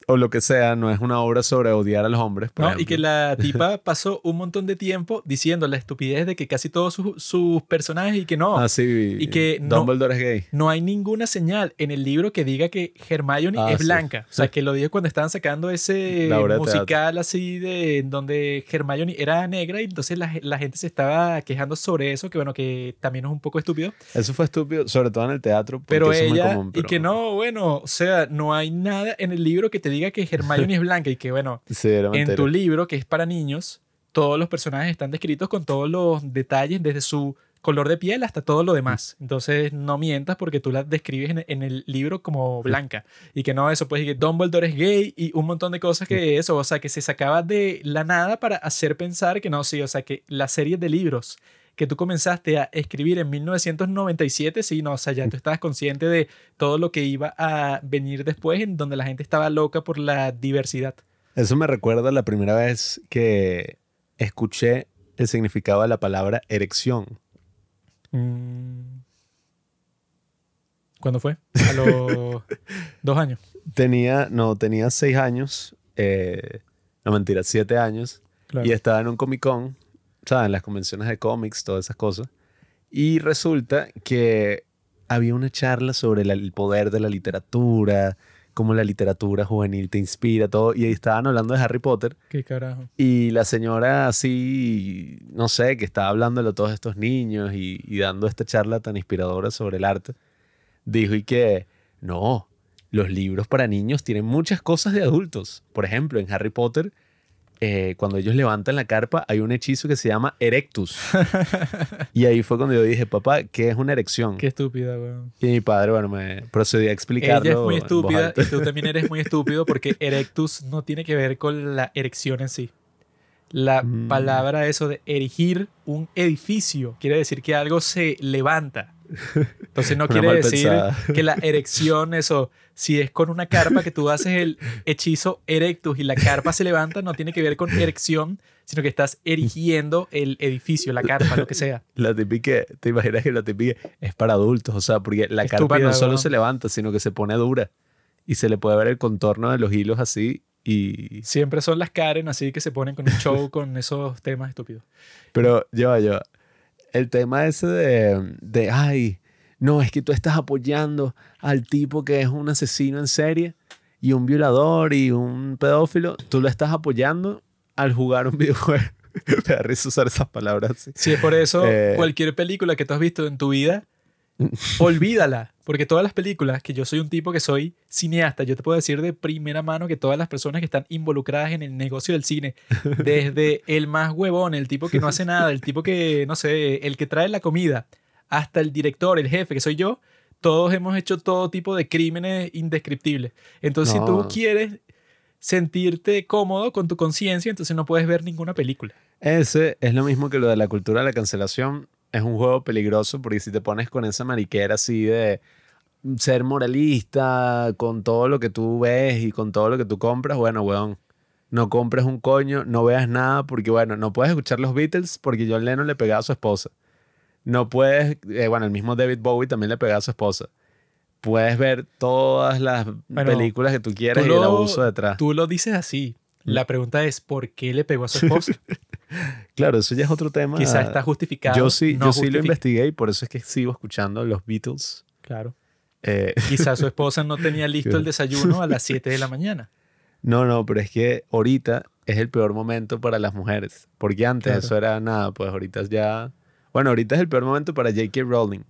O lo que sea, no es una obra sobre odiar a los hombres. por ¿no? Y ejemplo. que la tipa pasó un montón de tiempo diciendo la estupidez de que casi todos sus, sus personajes y que no. Ah, sí, y que no- Dumbledore es gay. No hay ninguna señal en el libro que diga que Hermione Ah, es sí. blanca. O sea, que lo dijo cuando estaban sacando ese obra de musical así de donde Hermione era negra y entonces la, la gente se estaba quejando sobre eso, que bueno, que también es un poco estúpido. Eso fue estúpido, sobre todo en el teatro. Pero eso es muy ella, común, y pero- que no, bueno, o sea, no hay nada en el libro que te diga que Hermione es blanca y que bueno, Sí, en tu libro, que es para niños, todos los personajes están descritos con todos los detalles, desde su color de piel hasta todo lo demás. Entonces, no mientas porque tú la describes en, en el libro como blanca. Y que no, eso, pues, y que Dumbledore es gay y un montón de cosas que eso, o sea, que se sacaba de la nada para hacer pensar que no, sí, o sea, que la serie de libros que tú comenzaste a escribir en 1997, sí, no, o sea, ya tú estabas consciente de todo lo que iba a venir después, en donde la gente estaba loca por la diversidad. Eso me recuerda la primera vez que escuché el significado de la palabra erección. Mm. ¿Cuándo fue? A los dos años. Tenía, no, tenía seis años, eh, no mentira, siete años, Claro. y estaba en un Comic Con, ¿sabes? En las convenciones de cómics, todas esas cosas. Y resulta que había una charla sobre la- el poder de la literatura, cómo la literatura juvenil te inspira, todo. Y ahí estaban hablando de Harry Potter. ¿Qué carajo? Y la señora así, no sé, que estaba hablándole a todos estos niños y, y dando esta charla tan inspiradora sobre el arte, dijo y que no, los libros para niños tienen muchas cosas de adultos. Por ejemplo, en Harry Potter, eh, cuando ellos levantan la carpa, hay un hechizo que se llama Erectus. y ahí fue cuando yo dije, papá, ¿qué es una erección? Qué estúpida, weón. Y mi padre, bueno, me procedí a explicarlo. Ella es muy estúpida y tú también eres muy estúpido porque erectus no tiene que ver con la erección en sí. La Mm. palabra eso de erigir un edificio quiere decir que algo se levanta. Entonces no quiere decir pensada. que la erección, eso, si es con una carpa que tú haces el hechizo erectus y la carpa se levanta, no tiene que ver con erección, sino que estás erigiendo el edificio, la carpa, lo que sea. La típica, te imaginas que la típica es para adultos, o sea, porque la carpa no solo se levanta, sino que se pone dura y se le puede ver el contorno de los hilos así y... Siempre son las Karen así que se ponen con un show con esos temas estúpidos. Pero yo, yo, el tema ese de, de, ay, no, es que tú estás apoyando al tipo que es un asesino en serie y un violador y un pedófilo, tú lo estás apoyando al jugar un videojuego. Me da risa usar esas palabras así. Si es por eso, Eh. cualquier película que tú has visto en tu vida, olvídala. Porque todas las películas, que yo soy un tipo que soy cineasta, yo te puedo decir de primera mano que todas las personas que están involucradas en el negocio del cine, desde el más huevón, el tipo que no hace nada, el tipo que, no sé, el que trae la comida, hasta el director, el jefe, que soy yo, todos hemos hecho todo tipo de crímenes indescriptibles. Entonces, si tú quieres sentirte cómodo con tu conciencia, entonces no puedes ver ninguna película. Ese es lo mismo que lo de la cultura de la cancelación. Es un juego peligroso porque si te pones con esa mariquera así de ser moralista con todo lo que tú ves y con todo lo que tú compras, bueno, weón, no compres un coño, no veas nada porque, bueno, no puedes escuchar los Beatles porque John Lennon le pegaba a su esposa. No puedes, eh, bueno, el mismo David Bowie también le pegaba a su esposa. Puedes ver todas las Bueno, películas que tú quieras tú y el lo- abuso detrás. Tú lo dices así. La pregunta es, ¿por qué le pegó a su esposa? Claro, eso ya es otro tema. Quizás está justificado. Yo sí, no yo sí lo investigué y por eso es que sigo escuchando los Beatles. Claro. Eh, Quizás su esposa no tenía listo el desayuno a las 7 de la mañana. no, no, pero es que ahorita es el peor momento para las mujeres. Porque antes Claro. eso era nada, pues ahorita ya... Bueno, ahorita es el peor momento para J.K. Rowling.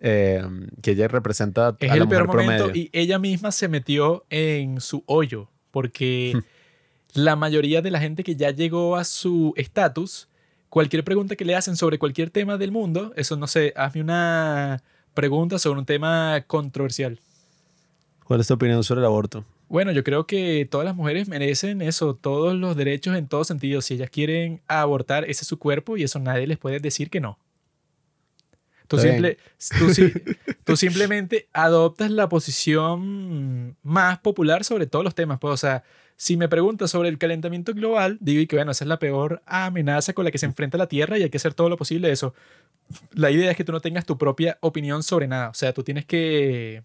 eh, que ella representa Es a la el peor mujer momento promedio. y ella misma se metió en su hoyo porque la mayoría de la gente que ya llegó a su estatus, cualquier pregunta que le hacen sobre cualquier tema del mundo, eso no sé, hazme una pregunta sobre un tema controversial. ¿Cuál es tu opinión sobre el aborto? Bueno, yo creo que todas las mujeres merecen eso, todos los derechos en todo sentido. Si ellas quieren abortar, ese es su cuerpo y eso nadie les puede decir que no. Tú, simple, tú simplemente adoptas la posición más popular sobre todos los temas. Pues, o sea, Si me preguntas sobre el calentamiento global, digo y que bueno, esa es la peor amenaza con la que se enfrenta la Tierra y hay que hacer todo lo posible de eso. La idea es que tú no tengas tu propia opinión sobre nada. O sea, tú tienes que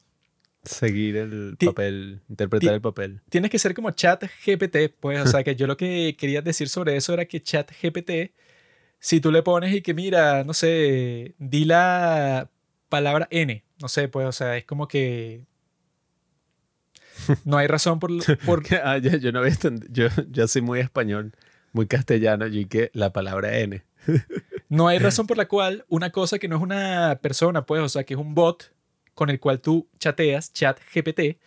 Seguir el Ti- papel, interpretar ti- el papel. tienes que ser como chat GPT, pues, o sea, que yo lo que quería decir sobre eso era que chat GPT, si tú le pones y que mira, no sé, di la palabra N, no sé, pues, o sea, es como que no hay razón por, por Ah, yo, yo no había. Yo, yo soy muy español, muy castellano. Y que la palabra N. no hay razón por la cual una cosa que no es una persona, pues, o sea, que es un bot con el cual tú chateas, chat GPT,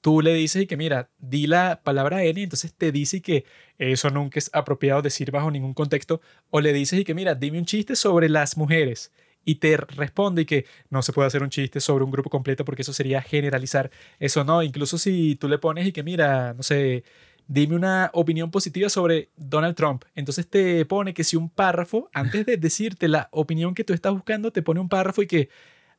tú le dices y que mira, di la palabra N, y entonces te dice y que eso nunca es apropiado decir bajo ningún contexto, o le dices y que mira, dime un chiste sobre las mujeres. Y te responde y que no se puede hacer un chiste sobre un grupo completo porque eso sería generalizar. Eso no, incluso si tú le pones y que mira, no sé, dime una opinión positiva sobre Donald Trump. Entonces te pone que si un párrafo, antes de decirte la opinión que tú estás buscando, te pone un párrafo y que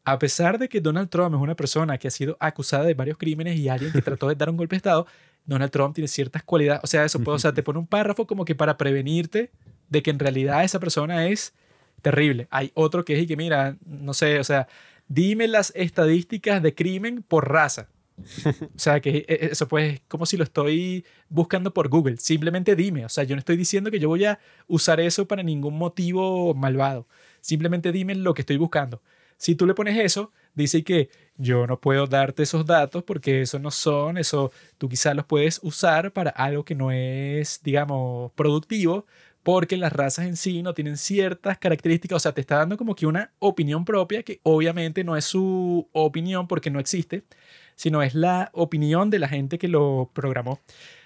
a pesar de que Donald Trump es una persona que ha sido acusada de varios crímenes y alguien que trató de dar un golpe de Estado, Donald Trump tiene ciertas cualidades. O sea, eso puede, o sea, te pone un párrafo como que para prevenirte de que en realidad esa persona es terrible. Hay otro que es y que, mira, no sé, o sea, dime las estadísticas de crimen por raza. O sea, que e- e- eso pues es como si lo estoy buscando por Google. Simplemente dime. O sea, yo no estoy diciendo que yo voy a usar eso para ningún motivo malvado. Simplemente dime lo que estoy buscando. Si tú le pones eso, dice que yo no puedo darte esos datos porque esos no son, eso tú quizás los puedes usar para algo que no es, digamos, productivo, porque las razas en sí no tienen ciertas características, o sea, te está dando como que una opinión propia que obviamente no es su opinión porque no existe, sino es la opinión de la gente que lo programó.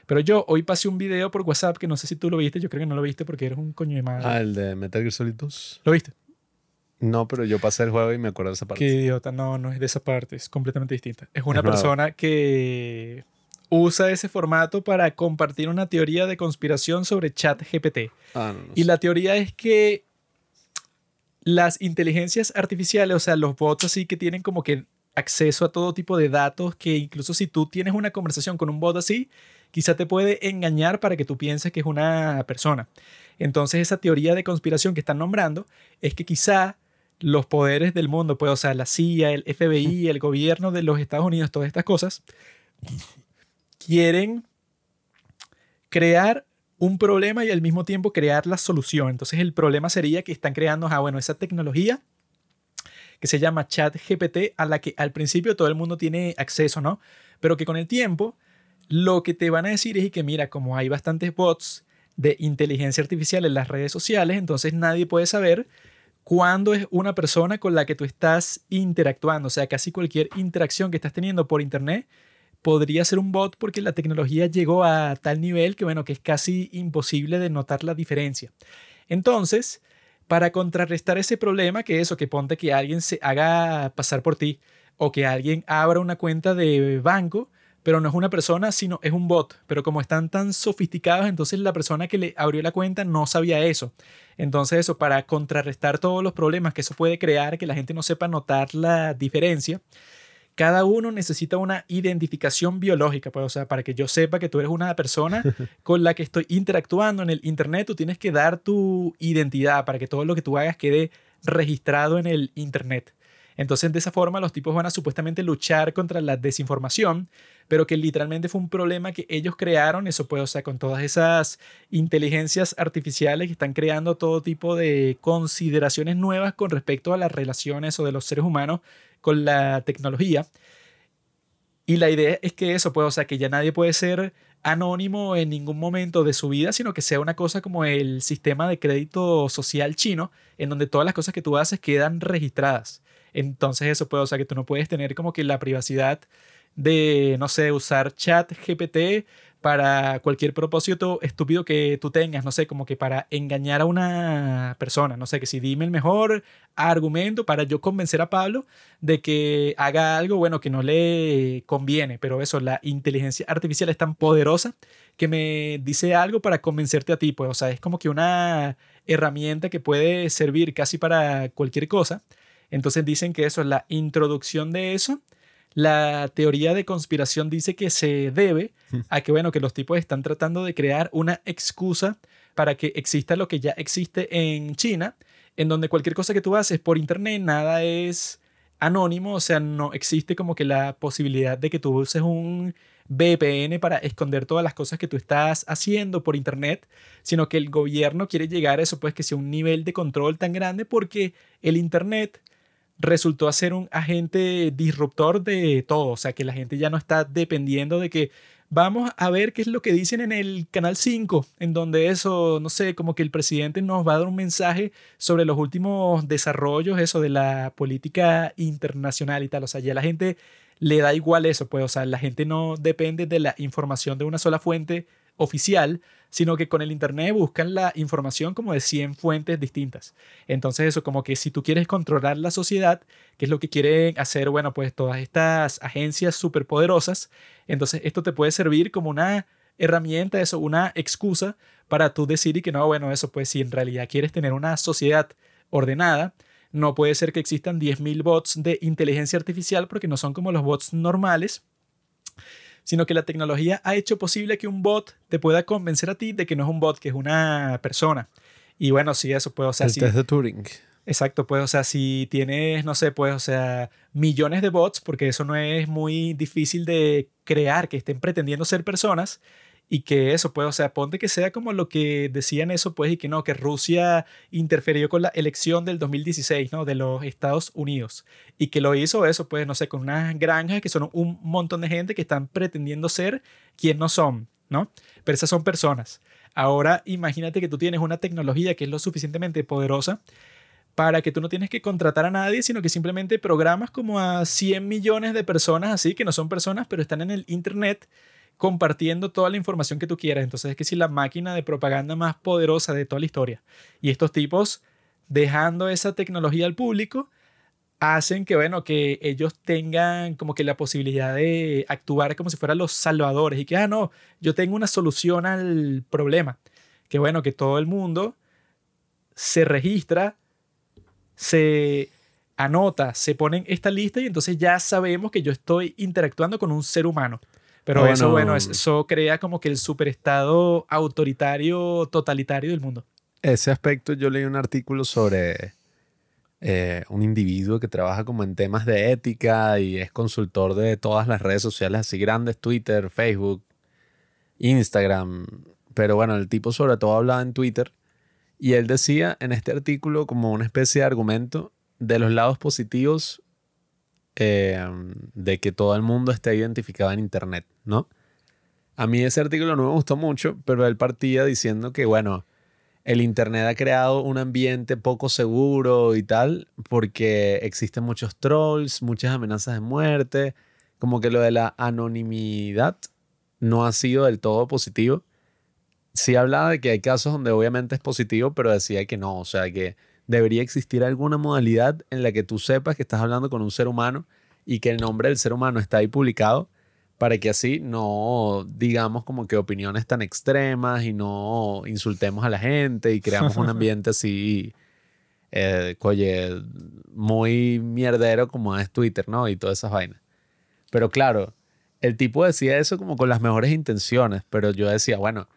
Pero yo hoy pasé un video por WhatsApp que no sé si tú lo viste, yo creo que no lo viste porque eres un coño de madre. Ah, el de Metal Gear Solid 2. ¿Lo viste? No, pero yo pasé el juego y me acuerdo de esa parte. Qué idiota, no, no es de esa parte, es completamente distinta. Es una Es persona que usa ese formato para compartir una teoría de conspiración sobre ChatGPT. Ah, no, no Y sé. la teoría es que las inteligencias artificiales, o sea, los bots así que tienen como que acceso a todo tipo de datos, que incluso si tú tienes una conversación con un bot así, quizá te puede engañar para que tú pienses que es una persona. Entonces esa teoría de conspiración que están nombrando es que quizá los poderes del mundo, pues, o sea, la CIA, el FBI, el gobierno de los Estados Unidos, todas estas cosas, quieren crear un problema y al mismo tiempo crear la solución. Entonces el problema sería que están creando, ah, bueno, esa tecnología que se llama ChatGPT, a la que al principio todo el mundo tiene acceso, ¿no? Pero que con el tiempo lo que te van a decir es que, mira, como hay bastantes bots de inteligencia artificial en las redes sociales, entonces nadie puede saber cuándo es una persona con la que tú estás interactuando. O sea, casi cualquier interacción que estás teniendo por Internet podría ser un bot porque la tecnología llegó a tal nivel que, bueno, que es casi imposible de notar la diferencia. Entonces, para contrarrestar ese problema, que eso, que ponte que alguien se haga pasar por ti o que alguien abra una cuenta de banco, pero no es una persona, sino es un bot. Pero como están tan sofisticados, entonces la persona que le abrió la cuenta no sabía eso. Entonces eso, para contrarrestar todos los problemas que eso puede crear, que la gente no sepa notar la diferencia, cada uno necesita una identificación biológica, pues, o sea, para que yo sepa que tú eres una persona con la que estoy interactuando en el Internet, tú tienes que dar tu identidad para que todo lo que tú hagas quede registrado en el Internet. Entonces, de esa forma, los tipos van a supuestamente luchar contra la desinformación, pero que literalmente fue un problema que ellos crearon, eso puede, o sea, con todas esas inteligencias artificiales que están creando todo tipo de consideraciones nuevas con respecto a las relaciones o de los seres humanos con la tecnología. Y la idea es que eso, pues, o sea, que ya nadie puede ser anónimo en ningún momento de su vida, sino que sea una cosa como el sistema de crédito social chino, en donde todas las cosas que tú haces quedan registradas. Entonces eso puede, o sea, que tú no puedes tener como que la privacidad de, no sé, usar chat GPT para cualquier propósito estúpido que tú tengas, no sé, como que para engañar a una persona, no sé, que si dime el mejor argumento para yo convencer a Pablo de que haga algo, bueno, que no le conviene, pero eso, la inteligencia artificial es tan poderosa que me dice algo para convencerte a ti, pues, o sea, es como que una herramienta que puede servir casi para cualquier cosa. Entonces dicen que eso, la introducción de eso, la teoría de conspiración dice que se debe a que, bueno, que los tipos están tratando de crear una excusa para que exista lo que ya existe en China, en donde cualquier cosa que tú haces por internet, nada es anónimo, o sea, no existe como que la posibilidad de que tú uses un VPN para esconder todas las cosas que tú estás haciendo por internet, sino que el gobierno quiere llegar a eso, pues que sea un nivel de control tan grande porque el internet resultó ser un agente disruptor de todo, o sea, que la gente ya no está dependiendo de que vamos a ver qué es lo que dicen en el canal 5, en donde eso, no sé, como que el presidente nos va a dar un mensaje sobre los últimos desarrollos, eso de la política internacional y tal, o sea, ya la gente le da igual eso, pues, o sea, la gente no depende de la información de una sola fuente oficial, sino que con el Internet buscan la información como de 100 fuentes distintas. Entonces eso como que si tú quieres controlar la sociedad, que es lo que quieren hacer, bueno, pues todas estas agencias superpoderosas, entonces esto te puede servir como una herramienta, eso, una excusa para tú decir y que no, bueno, eso pues si en realidad quieres tener una sociedad ordenada, no puede ser que existan 10.000 bots de inteligencia artificial porque no son como los bots normales, sino que la tecnología ha hecho posible que un bot te pueda convencer a ti de que no es un bot, que es una persona. Y bueno, sí, eso puede, o sea, El sí, test de Turing. Exacto, pues, o sea, si tienes, no sé, pues, o sea, millones de bots, porque eso no es muy difícil de crear, que estén pretendiendo ser personas, y que eso, pues, o sea, ponte que sea como lo que decían eso, pues, y que no, que Rusia interfirió con la elección del 2016, ¿no? De los Estados Unidos, y que lo hizo eso, pues, no sé, con unas granjas que son un montón de gente que están pretendiendo ser quien no son, ¿no? Pero esas son personas. Ahora, imagínate que tú tienes una tecnología que es lo suficientemente poderosa para que tú no tienes que contratar a nadie, sino que simplemente programas como a 100 millones de personas así, que no son personas, pero están en el Internet compartiendo toda la información que tú quieras. Entonces es que si la máquina de propaganda más poderosa de toda la historia. Y estos tipos, dejando esa tecnología al público, hacen que, bueno, que ellos tengan como que la posibilidad de actuar como si fueran los salvadores y que, ah, no, yo tengo una solución al problema. Que, bueno, que todo el mundo se registra se anota, se pone en esta lista y entonces ya sabemos que yo estoy interactuando con un ser humano. Pero eso, bueno. bueno, es- eso crea como que el superestado autoritario totalitario del mundo. Ese aspecto yo leí un artículo sobre eh, un individuo que trabaja como en temas de ética y es consultor de todas las redes sociales así grandes, Twitter, Facebook, Instagram. Pero bueno, el tipo sobre todo hablaba en Twitter y él decía en este artículo como una especie de argumento de los lados positivos eh, de que todo el mundo esté identificado en Internet, ¿no? A mí ese artículo no me gustó mucho, pero él partía diciendo que, bueno, el Internet ha creado un ambiente poco seguro y tal, porque existen muchos trolls, muchas amenazas de muerte, como que lo de la anonimidad no ha sido del todo positivo. Sí hablaba de que hay casos donde obviamente es positivo, pero decía que no, o sea, que debería existir alguna modalidad en la que tú sepas que estás hablando con un ser humano y que el nombre del ser humano está ahí publicado para que así no digamos como que opiniones tan extremas y no insultemos a la gente y creamos un ambiente así, eh, oye, muy mierdero como es Twitter, ¿no? Y todas esas vainas. Pero claro, el tipo decía eso como con las mejores intenciones, pero yo decía, bueno,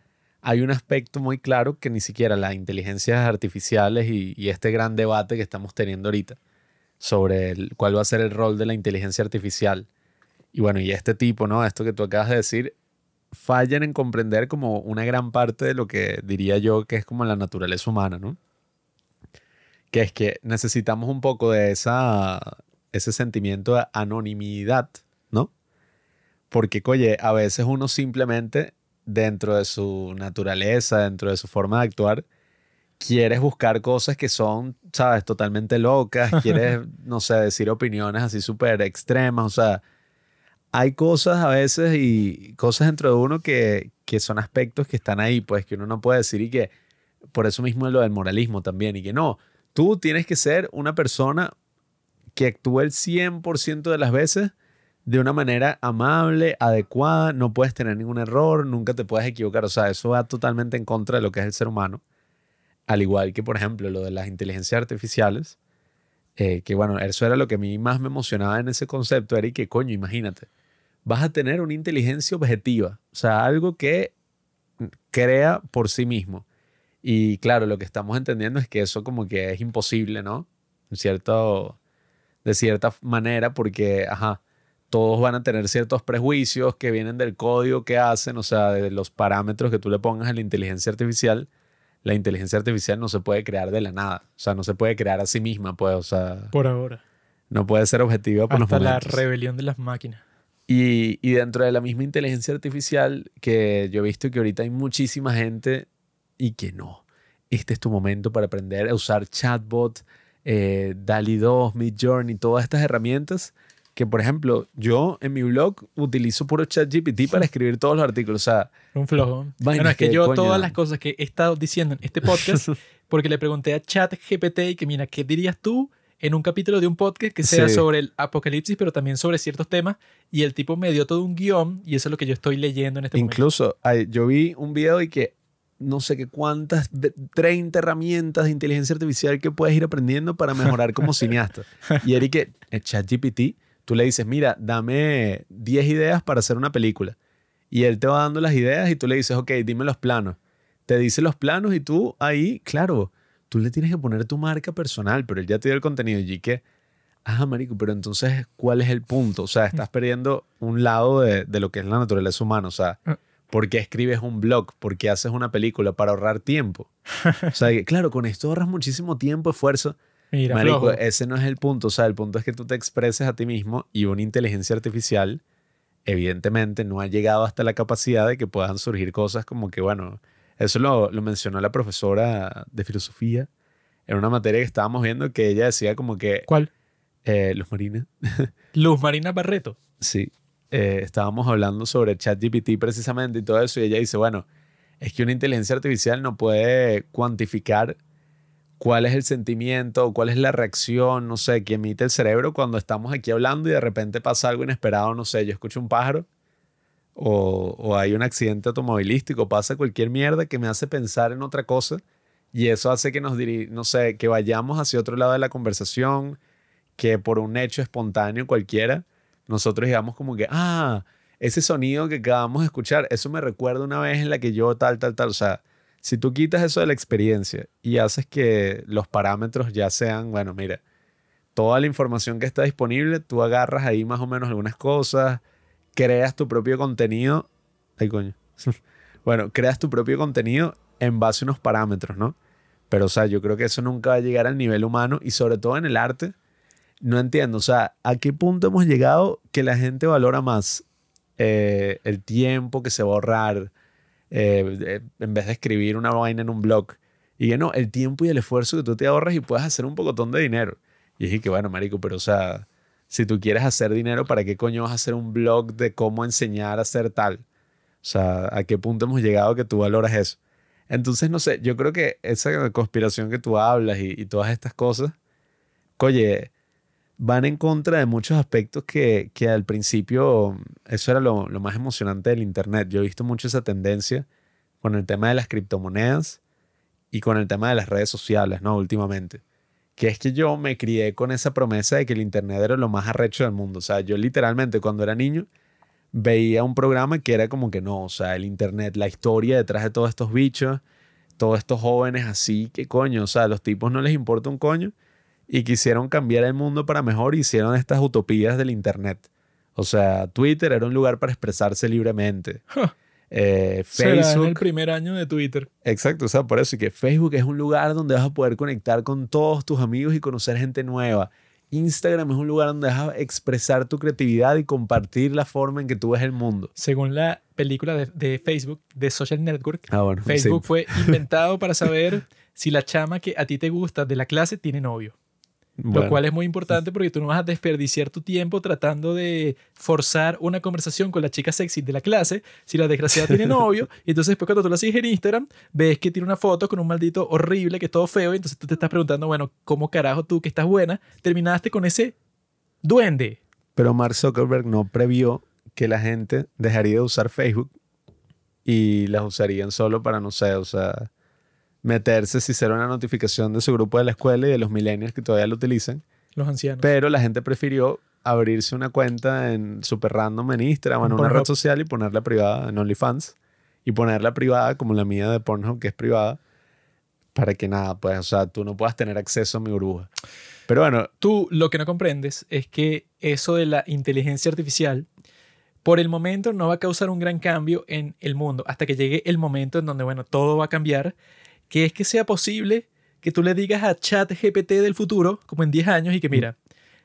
hay un aspecto muy claro que ni siquiera las inteligencias artificiales y, este gran debate que estamos teniendo ahorita sobre el- cuál va a ser el rol de la inteligencia artificial. Y bueno, y este tipo, ¿no? Esto que tú acabas de decir, fallan en comprender como una gran parte de lo que diría yo que es como la naturaleza humana, ¿no? Que es que necesitamos un poco de esa, ese sentimiento de anonimidad, ¿no? Porque, oye, a veces uno simplemente, dentro de su naturaleza, dentro de su forma de actuar, quieres buscar cosas que son, ¿sabes? Totalmente locas, quieres, no sé, decir opiniones así súper extremas, o sea, hay cosas a veces y cosas dentro de uno que, que son aspectos que están ahí, pues que uno no puede decir y que por eso mismo es lo del moralismo también y que no, tú tienes que ser una persona que actúe el 100% de las veces de una manera amable, adecuada, no puedes tener ningún error, nunca te puedes equivocar, o sea, eso va totalmente en contra de lo que es el ser humano, al igual que por ejemplo lo de las inteligencias artificiales, eh, que bueno, eso era lo que a mí más me emocionaba en ese concepto, era y que coño, imagínate, vas a tener una inteligencia objetiva, o sea, algo que crea por sí mismo. Y claro, lo que estamos entendiendo es que eso como que es imposible, ¿no? En cierto, de cierta manera, porque, ajá, todos van a tener ciertos prejuicios que vienen del código que hacen, o sea, de los parámetros que tú le pongas a la inteligencia artificial. La inteligencia artificial no se puede crear de la nada, o sea, no se puede crear a sí misma, pues, o sea, Por ahora. no puede ser objetiva por los Hasta la rebelión de las máquinas. Y, y dentro de la misma inteligencia artificial, que yo he visto que ahorita hay muchísima gente y que no. Este es tu momento para aprender a usar chatbot, eh, DALI 2, Midjourney, todas estas herramientas que, por ejemplo, yo en mi blog utilizo puro ChatGPT para escribir todos los artículos. O sea, Un flojo. Bueno, es que que, yo coño. todas las cosas que he estado diciendo en este podcast, porque le pregunté a ChatGPT y que mira, ¿qué dirías tú en un capítulo de un podcast que sea Sí. sobre el apocalipsis, pero también sobre ciertos temas? Y el tipo me dio todo un guion y eso es lo que yo estoy leyendo en este momento. incluso yo vi un video y que no sé qué cuántas, ve- 30 herramientas de inteligencia artificial que puedes ir aprendiendo para mejorar como cineasta. Y Eric, que en ChatGPT, tú le dices, mira, dame 10 ideas para hacer una película. Y él te va dando las ideas y tú le dices, ok, dime los planos. Te dice los planos y tú ahí, claro, tú le tienes que poner tu marca personal, pero él ya te dio el contenido. Y que, ah, marico, pero entonces, ¿cuál es el punto? O sea, estás perdiendo un lado de, de lo que es la naturaleza humana. O sea, Ah. ¿por qué escribes un blog? ¿Por qué haces una película? Para ahorrar tiempo. O sea, que, claro, con esto ahorras muchísimo tiempo, esfuerzo. Mira, Marico, flojo. ese no es el punto. O sea, el punto es que tú te expreses a ti mismo y una inteligencia artificial, evidentemente, no ha llegado hasta la capacidad de que puedan surgir cosas como que, bueno, eso lo, lo mencionó la profesora de filosofía en una materia que estábamos viendo que ella decía como que ¿Cuál? eh, los marines, Luz Marina Barreto. sí, eh, estábamos hablando sobre ChatGPT precisamente y todo eso y ella dice, bueno, es que una inteligencia artificial no puede cuantificar cuál es el sentimiento cuál es la reacción, no sé, que emite el cerebro cuando estamos aquí hablando y de repente pasa algo inesperado, no sé, yo escucho un pájaro o, o hay un accidente automovilístico, pasa cualquier mierda que me hace pensar en otra cosa y eso hace que nos diri no sé, que vayamos hacia otro lado de la conversación, que por un hecho espontáneo cualquiera, nosotros digamos como que, ah, ese sonido que acabamos de escuchar, eso me recuerda una vez en la que yo tal, tal, tal, o sea, si tú quitas eso de la experiencia y haces que los parámetros ya sean, bueno, mira, toda la información que está disponible, tú agarras ahí más o menos algunas cosas, creas tu propio contenido. Ay, coño. bueno, creas tu propio contenido en base a unos parámetros, ¿no? Pero, o sea, yo creo que eso nunca va a llegar al nivel humano y sobre todo en el arte, no entiendo, o sea, ¿a qué punto hemos llegado que la gente valora más eh, el tiempo que se va a ahorrar eh, eh, en vez de escribir una vaina en un blog? Y que no, el tiempo y el esfuerzo que tú te ahorras y puedes hacer un pocotón de dinero. Y dije que, bueno, marico, pero o sea, si tú quieres hacer dinero, ¿para qué coño vas a hacer un blog de cómo enseñar a hacer tal? O sea, ¿a qué punto hemos llegado que tú valoras eso? Entonces, no sé, yo creo que esa conspiración que tú hablas y, y todas estas cosas, oye, van en contra de muchos aspectos que, que al principio, eso era lo, lo más emocionante del Internet. Yo he visto mucho esa tendencia con el tema de las criptomonedas y con el tema de las redes sociales, ¿no? Últimamente. Que es que yo me crié con esa promesa de que el Internet era lo más arrecho del mundo. O sea, yo literalmente cuando era niño veía un programa que era como que no, o sea, el Internet, la historia detrás de todos estos bichos, todos estos jóvenes así, que coño, o sea, a los tipos no les importa un coño y quisieron cambiar el mundo para mejor hicieron estas utopías del Internet. O sea, Twitter era un lugar para expresarse libremente. Ja. Eh, Será en el primer año de Twitter. exacto, o sea, por eso y que Facebook es un lugar donde vas a poder conectar con todos tus amigos y conocer gente nueva. Instagram es un lugar donde vas a expresar tu creatividad y compartir la forma en que tú ves el mundo. Según la película de, de Facebook, de Social Network, Ah, bueno, Facebook sí. fue inventado para saber si la chama que a ti te gusta de la clase tiene novio. Lo cual es muy importante porque tú no vas a desperdiciar tu tiempo tratando de forzar una conversación con la chica sexy de la clase si la desgraciada tiene novio. Y entonces después cuando tú la sigues en Instagram, ves que tiene una foto con un maldito horrible que es todo feo. Y entonces tú te estás preguntando, bueno, ¿cómo carajo tú que estás buena terminaste con ese duende? Pero Mark Zuckerberg no previó que la gente dejaría de usar Facebook y las usarían solo para, no sé, o sea, meterse si será una notificación de su grupo de la escuela y de los millennials que todavía lo utilizan. Los ancianos. Pero la gente prefirió abrirse una cuenta en super random en Instagram en En una red social y ponerla privada en OnlyFans. Y ponerla privada como la mía de Pornhub, que es privada, para que nada, pues, o sea, tú no puedas tener acceso a mi burbuja. Pero bueno, Tú lo que no comprendes es que eso de la inteligencia artificial, por el momento no va a causar un gran cambio en el mundo, hasta que llegue el momento en donde, bueno, todo va a cambiar, que es que sea posible que tú le digas a chat GPT del futuro, como en 10 años, y que mira,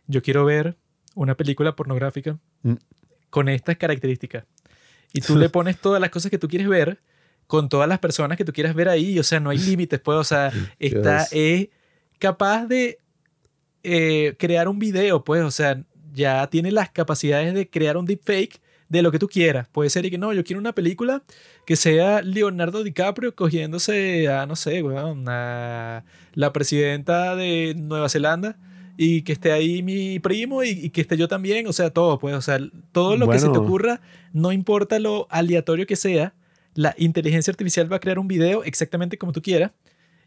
yo quiero ver una película pornográfica Mm. con estas características. Y tú le pones todas las cosas que tú quieres ver con todas las personas que tú quieras ver ahí, o sea, no hay límites, pues, o sea, está, es capaz de eh, crear un video, pues, o sea, ya tiene las capacidades de crear un deepfake de lo que tú quieras. Puede ser y que no, yo quiero una película que sea Leonardo DiCaprio cogiéndose a, no sé, weón, a la presidenta de Nueva Zelanda y que esté ahí mi primo y, y que esté yo también, o sea, todo, pues, o sea, todo lo que se te ocurra, no importa lo aleatorio que sea, la inteligencia artificial va a crear un video exactamente como tú quieras.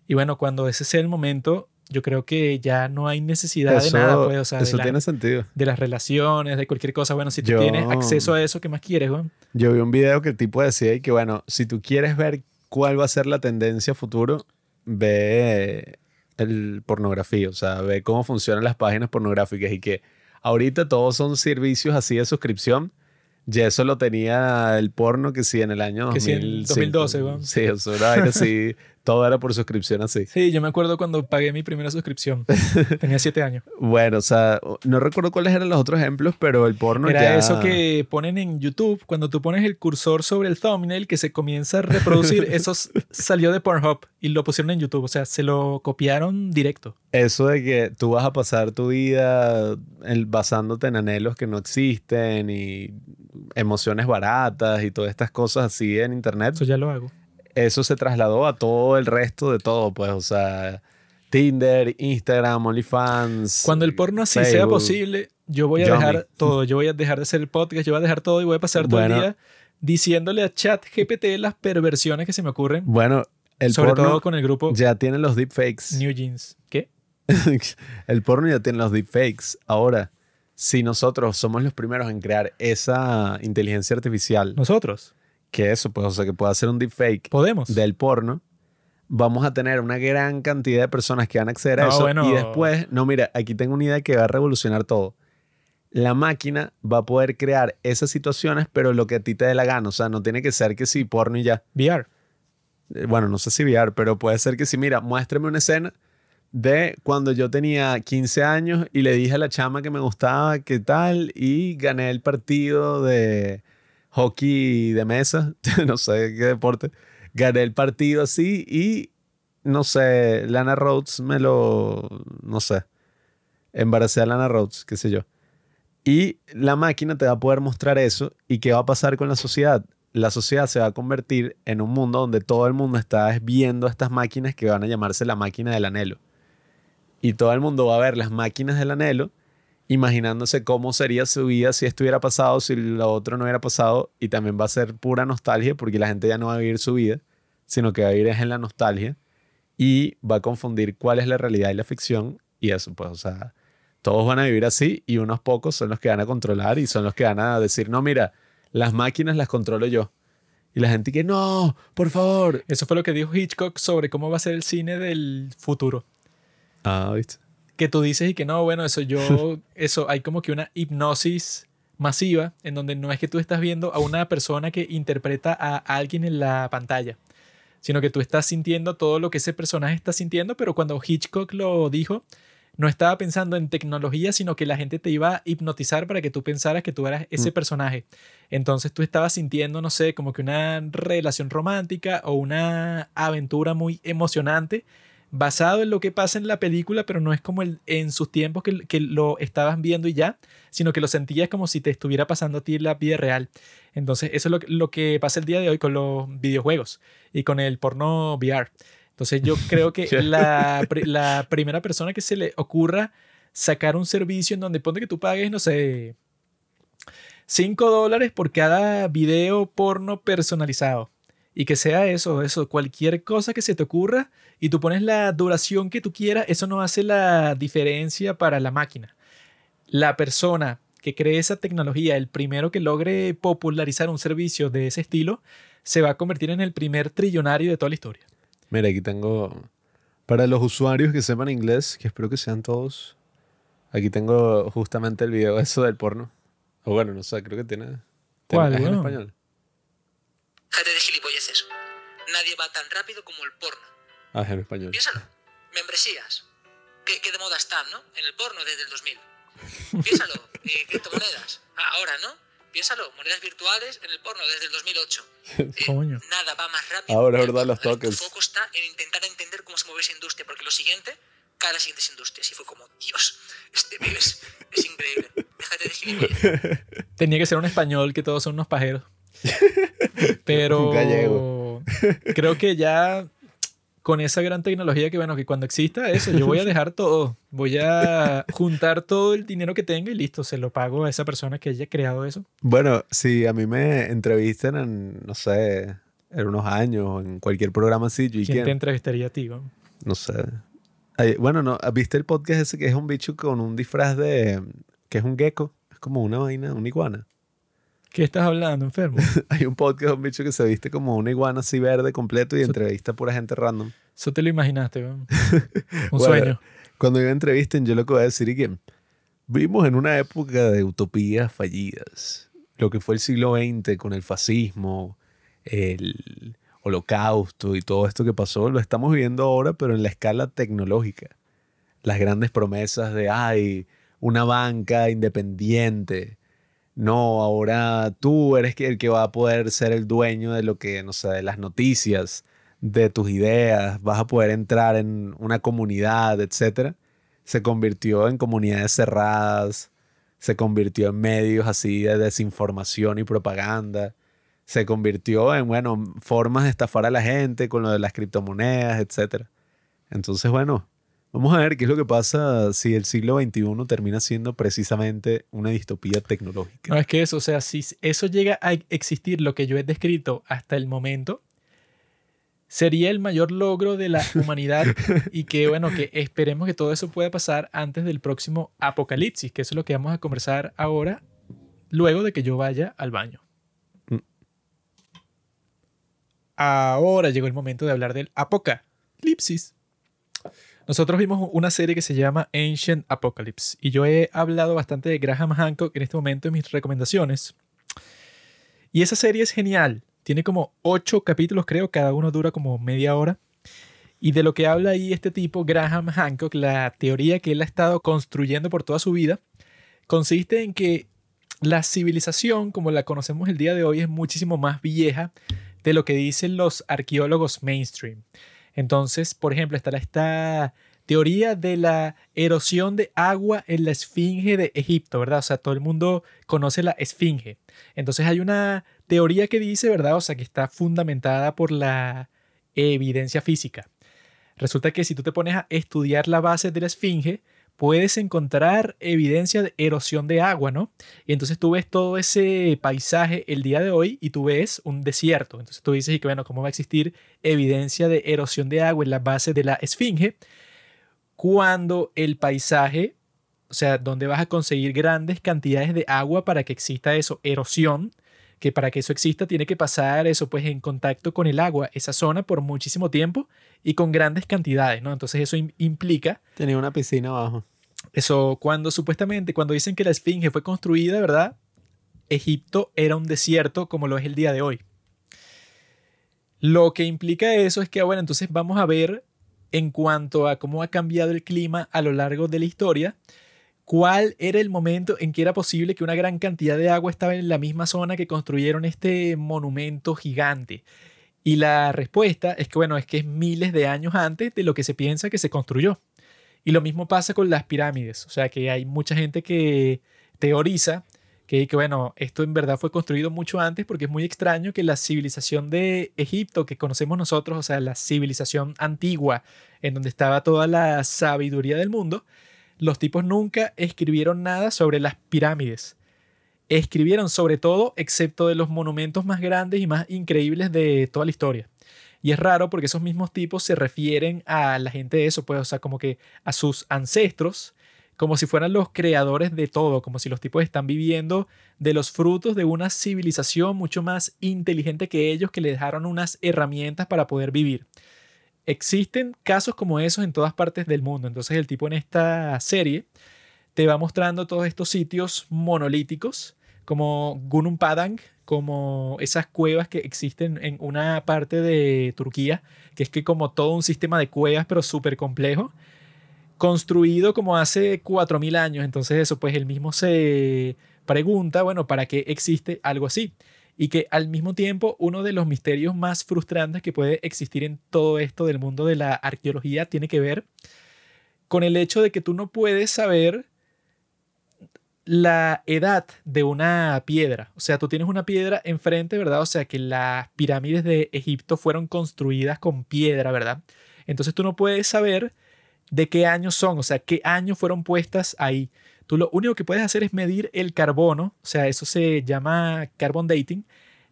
Y bueno, cuando ese sea el momento, yo creo que ya no hay necesidad eso, de nada, pues, o sea, de, eso la- tiene sentido. de las relaciones, de cualquier cosa. Bueno, si tú Yo- tienes acceso a eso, ¿qué más quieres, weón? Yo vi un video que el tipo decía y que, bueno, si tú quieres ver cuál va a ser la tendencia futuro, ve el pornografía, o sea, ve cómo funcionan las páginas pornográficas y que ahorita todos son servicios así de suscripción. Y eso lo tenía el porno que sí en el año Que sí, en 2005. 2012, weón. Sí, eso era así, todo era por suscripción así. Sí, yo me acuerdo cuando pagué mi primera suscripción. Tenía siete años. Bueno, o sea, no recuerdo cuáles eran los otros ejemplos, pero el porno Era ya... eso que ponen en YouTube, cuando tú pones el cursor sobre el thumbnail que se comienza a reproducir, eso salió de Pornhub y lo pusieron en YouTube, o sea, se lo copiaron directo. Eso de que tú vas a pasar tu vida basándote en anhelos que no existen y emociones baratas y todas estas cosas así en internet, Eso ya lo hago. Eso se trasladó a todo el resto de todo, pues, o sea, Tinder, Instagram, OnlyFans. Cuando el porno así sea Facebook. posible, yo voy a dejar todo, yo voy a dejar de hacer el podcast, yo voy a dejar todo y voy a pasar todo Bueno. el día diciéndole a chat GPT las perversiones que se me ocurren, Bueno, el sobre porno todo con el grupo ya tiene los deepfakes. New Jeans. ¿Qué? el porno ya tiene los deepfakes. Ahora, si nosotros somos los primeros en crear esa inteligencia artificial, Nosotros que eso, pues, o sea, que pueda hacer un deepfake podemos. del porno, vamos a tener una gran cantidad de personas que van a acceder a No, eso. bueno. Y después, no, mira, aquí tengo una idea que va a revolucionar todo. La máquina va a poder crear esas situaciones, pero lo que a ti te dé la gana. O sea, no tiene que ser que sí, porno y ya. VR. Eh, Bueno, no sé si VR, pero puede ser que sí. Mira, muéstrame una escena de cuando yo tenía 15 años y le dije a la chama que me gustaba qué tal y gané el partido de hockey de mesa, no sé qué deporte. Gané el partido así y no sé, Lana Rhodes me lo, no sé, embaracé a Lana Rhodes, qué sé yo. Y la máquina te va a poder mostrar eso y qué va a pasar con la sociedad. La sociedad se va a convertir en un mundo donde todo el mundo está viendo estas máquinas que van a llamarse la máquina del anhelo. Y todo el mundo va a ver las máquinas del anhelo imaginándose cómo sería su vida si esto hubiera pasado, si lo otro no hubiera pasado. Y también va a ser pura nostalgia porque la gente ya no va a vivir su vida, sino que va a vivir en la nostalgia y va a confundir cuál es la realidad y la ficción. Y eso, pues, o sea, todos van a vivir así y unos pocos son los que van a controlar y son los que van a decir, no, mira, las máquinas las controlo yo. Y la gente que, no, por favor. Eso fue lo que dijo Hitchcock sobre cómo va a ser el cine del futuro. Ah, ¿viste? Que tú dices y que no, bueno, eso yo, eso, hay como que una hipnosis masiva en donde no es que tú estás viendo a una persona que interpreta a alguien en la pantalla, sino que tú estás sintiendo todo lo que ese personaje está sintiendo, pero cuando Hitchcock lo dijo, no estaba pensando en tecnología, sino que la gente te iba a hipnotizar para que tú pensaras que tú eras ese Mm. personaje. Entonces tú estabas sintiendo, no sé, como que una relación romántica o una aventura muy emocionante basado en lo que pasa en la película, pero no es como el, en sus tiempos que, que lo estabas viendo y ya, sino que lo sentías como si te estuviera pasando a ti en la vida real. Entonces eso es lo, que- lo que pasa el día de hoy con los videojuegos y con el porno VR. Entonces yo creo que la, la primera persona que se le ocurra sacar un servicio en donde ponte que tú pagues, no sé, 5 dólares por cada video porno personalizado. Y que sea eso, eso, cualquier cosa que se te ocurra y tú pones la duración que tú quieras, eso no hace la diferencia para la máquina. La persona que cree esa tecnología, el primero que logre popularizar un servicio de ese estilo, se va a convertir en el primer trillonario de toda la historia. Mira, aquí tengo, para los usuarios que sepan inglés, que espero que sean todos, aquí tengo justamente el video eso del porno. O bueno, no sé, creo que tiene... ¿Cuál, ¿Es en español? Nadie va tan rápido como el porno. Ah, es en español. Piénsalo. Membresías. ¿Qué, qué de moda están, no? En el porno desde el 2000. Piénsalo. Eh, criptomonedas. Ah, ahora, ¿no? Piénsalo. Monedas virtuales en el porno desde el 2008. Eh, Coño. Nada va más rápido. Ahora, que el ¿verdad? Los El tokens. foco está en intentar entender cómo se mueve esa industria, porque lo siguiente cae a las siguientes industrias. Y fue como, Dios, este pibe es, es increíble. Déjate de gilipolleces. Tenía que ser un español que todos son unos pajeros. Pero gallego. creo que ya con esa gran tecnología que bueno, que cuando exista eso, yo voy a dejar todo. Voy a juntar todo el dinero que tenga y listo, se lo pago a esa persona que haya creado eso. Bueno, si a mí me entrevistan en, no sé, en unos años, en cualquier programa así, yo ¿Quién que- te entrevistaría a ti? weón? no sé. Ay, bueno, no, ¿viste el podcast ese que es un bicho con un disfraz de, que es un gecko? Es como una vaina, una iguana. ¿Qué estás hablando, enfermo? Hay un podcast de un bicho que se viste como una iguana así verde completo y entrevista a pura gente random. Eso te lo imaginaste, weón. Un Bueno, sueño. Cuando yo entrevisten, yo lo que voy a decir es que vivimos en una época de utopías fallidas. Lo que fue el siglo XX con el fascismo, el holocausto y todo esto que pasó, lo estamos viviendo ahora, pero en la escala tecnológica. Las grandes promesas de, ay, una banca independiente. No, ahora tú eres el que va a poder ser el dueño de lo que, no sé, de las noticias, de tus ideas, vas a poder entrar en una comunidad, etcétera, se convirtió en comunidades cerradas, se convirtió en medios así de desinformación y propaganda, se convirtió en, bueno, formas de estafar a la gente con lo de las criptomonedas, etcétera. Entonces, bueno, vamos a ver qué es lo que pasa si el siglo XXI termina siendo precisamente una distopía tecnológica. No, es que eso, o sea, si eso llega a existir, lo que yo he descrito hasta el momento, sería el mayor logro de la humanidad y que, bueno, que esperemos que todo eso pueda pasar antes del próximo apocalipsis, que eso es lo que vamos a conversar ahora, luego de que yo vaya al baño. Mm. Ahora llegó el momento de hablar del apocalipsis. Nosotros vimos una serie que se llama Ancient Apocalypse y yo he hablado bastante de Graham Hancock en este momento en mis recomendaciones. Y esa serie es genial. Tiene como ocho capítulos, creo, cada uno dura como media hora. Y de lo que habla ahí este tipo, Graham Hancock, la teoría que él ha estado construyendo por toda su vida, consiste en que la civilización, como la conocemos el día de hoy, es muchísimo más vieja de lo que dicen los arqueólogos mainstream. Entonces, por ejemplo, estará esta teoría de la erosión de agua en la esfinge de Egipto, ¿verdad? O sea, todo el mundo conoce la esfinge. Entonces hay una teoría que dice, ¿verdad? O sea, que está fundamentada por la evidencia física. Resulta que si tú te pones a estudiar la base de la esfinge, puedes encontrar evidencia de erosión de agua, ¿no? Y entonces tú ves todo ese paisaje el día de hoy y tú ves un desierto. Entonces tú dices, y que bueno, ¿cómo va a existir evidencia de erosión de agua en la base de la esfinge? Cuando el paisaje, o sea, donde vas a conseguir grandes cantidades de agua para que exista eso, erosión, que para que eso exista tiene que pasar eso pues en contacto con el agua, esa zona por muchísimo tiempo y con grandes cantidades, ¿no? Entonces eso im- implica Tenía una piscina abajo. eso, cuando supuestamente, cuando dicen que la Esfinge fue construida, ¿verdad? Egipto era un desierto como lo es el día de hoy. Lo que implica eso es que, bueno, entonces vamos a ver en cuanto a cómo ha cambiado el clima a lo largo de la historia, cuál era el momento en que era posible que una gran cantidad de agua estaba en la misma zona que construyeron este monumento gigante. Y la respuesta es que, bueno, es que es miles de años antes de lo que se piensa que se construyó. Y lo mismo pasa con las pirámides. O sea que hay mucha gente que teoriza que, que, bueno, esto en verdad fue construido mucho antes porque es muy extraño que la civilización de Egipto que conocemos nosotros, o sea, la civilización antigua en donde estaba toda la sabiduría del mundo, los tipos nunca escribieron nada sobre las pirámides. escribieron sobre todo, excepto de los monumentos más grandes y más increíbles de toda la historia. Y es raro porque esos mismos tipos se refieren a la gente de eso, pues, o sea, como que a sus ancestros, como si fueran los creadores de todo, como si los tipos están viviendo de los frutos de una civilización mucho más inteligente que ellos, que le dejaron unas herramientas para poder vivir. Existen casos como esos en todas partes del mundo. Entonces el tipo en esta serie te va mostrando todos estos sitios monolíticos, como Gunung Padang, como esas cuevas que existen en una parte de Turquía, que es que como todo un sistema de cuevas, pero súper complejo, construido como hace 4.000 años. Entonces eso, pues él mismo se pregunta, bueno, ¿para qué existe algo así? Y que al mismo tiempo uno de los misterios más frustrantes que puede existir en todo esto del mundo de la arqueología tiene que ver con el hecho de que tú no puedes saber la edad de una piedra. O sea, tú tienes una piedra enfrente, ¿verdad? O sea, que las pirámides de Egipto fueron construidas con piedra, ¿verdad? Entonces tú no puedes saber de qué años son, o sea, qué años fueron puestas ahí. Tú lo único que puedes hacer es medir el carbono, o sea, eso se llama carbon dating,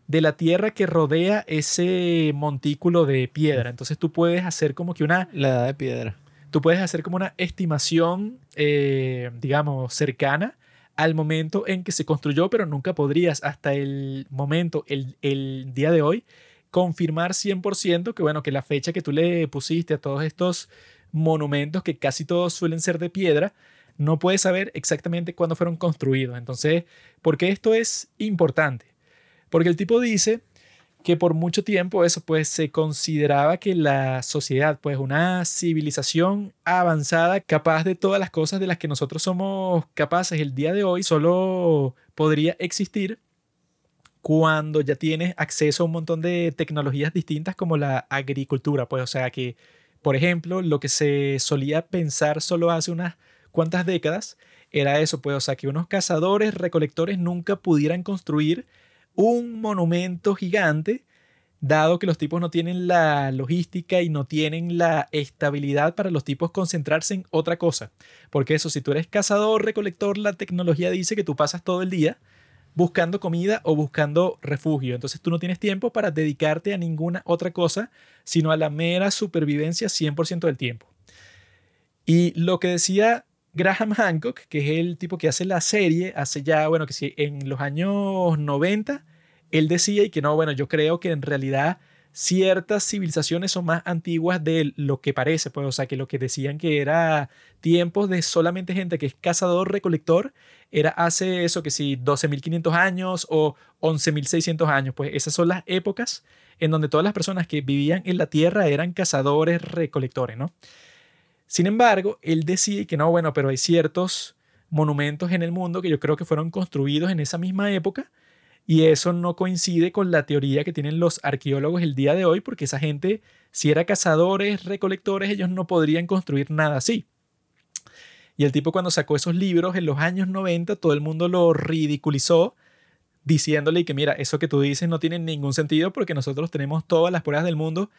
de la tierra que rodea ese montículo de piedra. Entonces tú puedes hacer como que una... La edad de piedra. Tú puedes hacer como una estimación, eh, digamos, cercana al momento en que se construyó, pero nunca podrías hasta el momento, el, el día de hoy, confirmar 100% que, bueno, que la fecha que tú le pusiste a todos estos monumentos, que casi todos suelen ser de piedra, no puedes saber exactamente cuándo fueron construidos. Entonces, ¿por qué esto es importante? Porque el tipo dice que por mucho tiempo eso pues se consideraba que la sociedad pues una civilización avanzada capaz de todas las cosas de las que nosotros somos capaces el día de hoy solo podría existir cuando ya tienes acceso a un montón de tecnologías distintas como la agricultura pues o sea que por ejemplo lo que se solía pensar solo hace unas cuantas décadas era eso pues o sea que unos cazadores recolectores nunca pudieran construir un monumento gigante, dado que los tipos no tienen la logística y no tienen la estabilidad para los tipos concentrarse en otra cosa. Porque eso, si tú eres cazador, recolector, la tecnología dice que tú pasas todo el día buscando comida o buscando refugio. Entonces tú no tienes tiempo para dedicarte a ninguna otra cosa, sino a la mera supervivencia 100% del tiempo. Y lo que decía Graham Hancock, que es el tipo que hace la serie, hace ya, bueno, que sí, en los años 90, él decía y que no, bueno, yo creo que en realidad ciertas civilizaciones son más antiguas de lo que parece, pues, o sea, que lo que decían que era tiempos de solamente gente que es cazador-recolector, era hace eso que sí, 12.500 años o 11.600 años, pues esas son las épocas en donde todas las personas que vivían en la Tierra eran cazadores-recolectores, ¿no? Sin embargo, él decía que no, bueno, pero hay ciertos monumentos en el mundo que yo creo que fueron construidos en esa misma época y eso no coincide con la teoría que tienen los arqueólogos el día de hoy porque esa gente, si era cazadores, recolectores, ellos no podrían construir nada así. Y el tipo cuando sacó esos libros en los años 90, todo el mundo lo ridiculizó diciéndole que mira, eso que tú dices no tiene ningún sentido porque nosotros tenemos todas las pruebas del mundo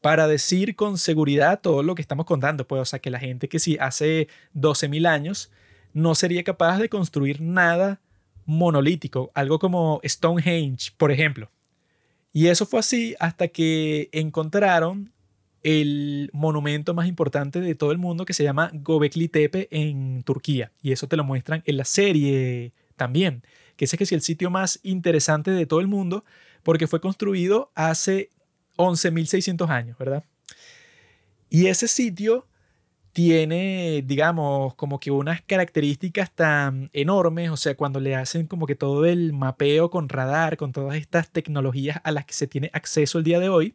para decir con seguridad todo lo que estamos contando. Pues, o sea, que la gente que si hace 12.000 años no sería capaz de construir nada monolítico, algo como Stonehenge, por ejemplo. Y eso fue así hasta que encontraron el monumento más importante de todo el mundo que se llama Gobekli Tepe en Turquía. Y eso te lo muestran en la serie también, que que es el sitio más interesante de todo el mundo porque fue construido hace 11.600 años, ¿verdad? Y ese sitio tiene, digamos, como que unas características tan enormes, o sea, cuando le hacen como que todo el mapeo con radar, con todas estas tecnologías a las que se tiene acceso el día de hoy,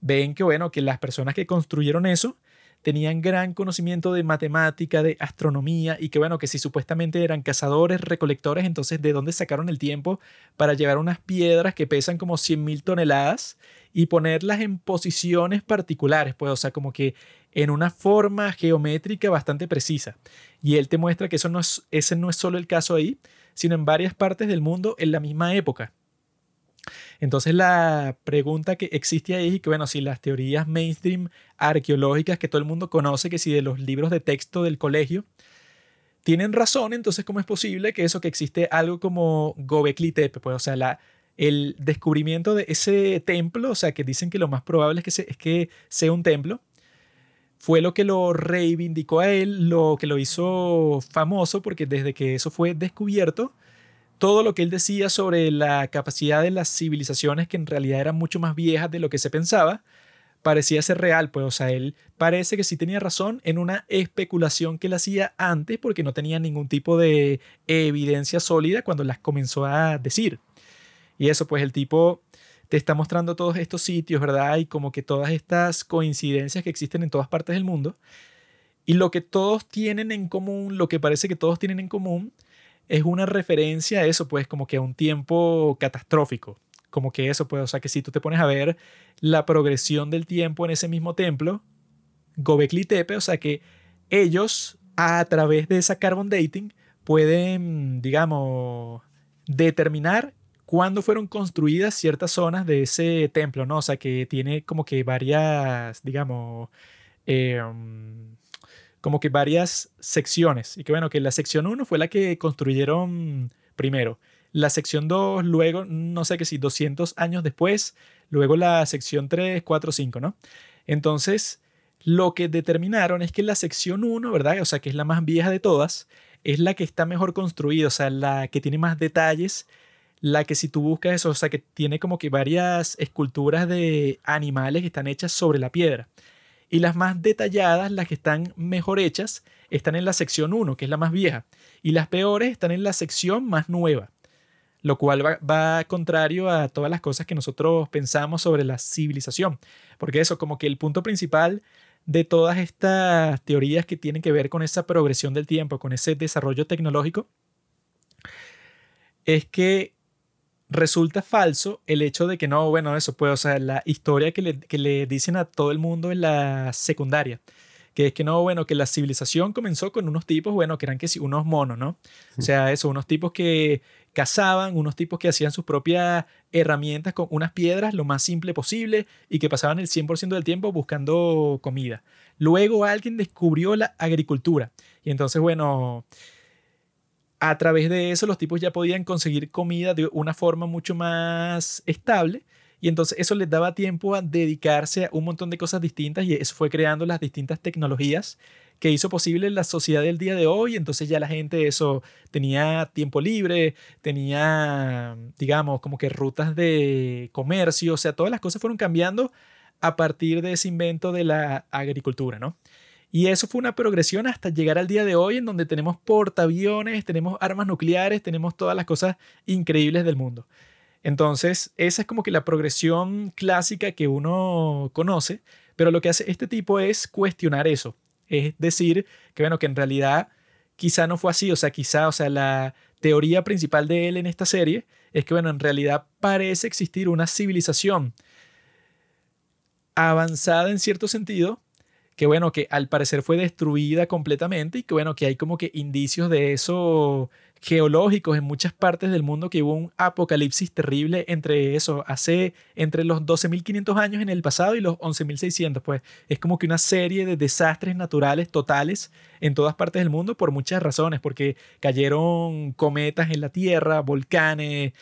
ven que, bueno, que las personas que construyeron eso tenían gran conocimiento de matemática, de astronomía y que bueno, que si supuestamente eran cazadores, recolectores, entonces de dónde sacaron el tiempo para llevar unas piedras que pesan como 100.000 toneladas y ponerlas en posiciones particulares, pues o sea, como que en una forma geométrica bastante precisa. Y él te muestra que eso no es, ese no es solo el caso ahí, sino en varias partes del mundo en la misma época. Entonces la pregunta que existe ahí es que, bueno, si las teorías mainstream arqueológicas que todo el mundo conoce, que si de los libros de texto del colegio, tienen razón, entonces ¿cómo es posible que eso, que existe algo como Gobekli Tepe? Pues, o sea, la, el descubrimiento de ese templo, o sea, que dicen que lo más probable es que, es que sea un templo, fue lo que lo reivindicó a él, lo que lo hizo famoso, porque desde que eso fue descubierto, todo lo que él decía sobre la capacidad de las civilizaciones, que en realidad eran mucho más viejas de lo que se pensaba, parecía ser real, pues, o sea, él parece que sí tenía razón en una especulación que él hacía antes, porque no tenía ningún tipo de evidencia sólida cuando las comenzó a decir. Y eso, pues, el tipo te está mostrando todos estos sitios, ¿verdad? Y como que todas estas coincidencias que existen en todas partes del mundo. Y lo que todos tienen en común, lo que parece que todos tienen en común, es una referencia a eso, pues como que a un tiempo catastrófico. Como que eso, pues, o sea, que si tú te pones a ver la progresión del tiempo en ese mismo templo, Gobekli Tepe, o sea, que ellos a través de esa carbon dating pueden, digamos, determinar cuándo fueron construidas ciertas zonas de ese templo, ¿no? O sea, que tiene como que varias, digamos, eh, como que varias secciones. Y que bueno, que la sección 1 fue la que construyeron primero. La sección 2, luego, no sé qué si 200 años después, luego la sección 3, 4, 5, ¿no? Entonces, lo que determinaron es que la sección 1, ¿verdad? O sea, que es la más vieja de todas, es la que está mejor construida, o sea, la que tiene más detalles, la que si tú buscas eso, o sea, que tiene como que varias esculturas de animales que están hechas sobre la piedra. Y las más detalladas, las que están mejor hechas, están en la sección 1, que es la más vieja. Y las peores están en la sección más nueva. Lo cual va, va contrario a todas las cosas que nosotros pensamos sobre la civilización. Porque eso, como que el punto principal de todas estas teorías que tienen que ver con esa progresión del tiempo, con ese desarrollo tecnológico, es que resulta falso el hecho de que no, bueno, eso puede, o sea, la historia que le, que le dicen a todo el mundo en la secundaria, que es que no, bueno, que la civilización comenzó con unos tipos, bueno, que eran que sí, unos monos, ¿no? O sea, eso, unos tipos que cazaban, unos tipos que hacían sus propias herramientas con unas piedras lo más simple posible y que pasaban el 100% del tiempo buscando comida. Luego alguien descubrió la agricultura y entonces, bueno, a través de eso los tipos ya podían conseguir comida de una forma mucho más estable y entonces eso les daba tiempo a dedicarse a un montón de cosas distintas y eso fue creando las distintas tecnologías que hizo posible la sociedad del día de hoy. Entonces ya la gente eso tenía tiempo libre, tenía, digamos, como que rutas de comercio, o sea, todas las cosas fueron cambiando a partir de ese invento de la agricultura, ¿no? Y eso fue una progresión hasta llegar al día de hoy en donde tenemos portaaviones, tenemos armas nucleares, tenemos todas las cosas increíbles del mundo. Entonces, esa es como que la progresión clásica que uno conoce, pero lo que hace este tipo es cuestionar eso. Es decir, que bueno, que en realidad quizá no fue así, o sea, quizá, o sea, la teoría principal de él en esta serie es que bueno, en realidad parece existir una civilización avanzada en cierto sentido, que bueno, que al parecer fue destruida completamente y que bueno, que hay como que indicios de eso geológicos en muchas partes del mundo que hubo un apocalipsis terrible entre eso, hace entre los 12.500 años en el pasado y los 11.600, pues. Es como que una serie de desastres naturales totales en todas partes del mundo por muchas razones, porque cayeron cometas en la Tierra, volcanes,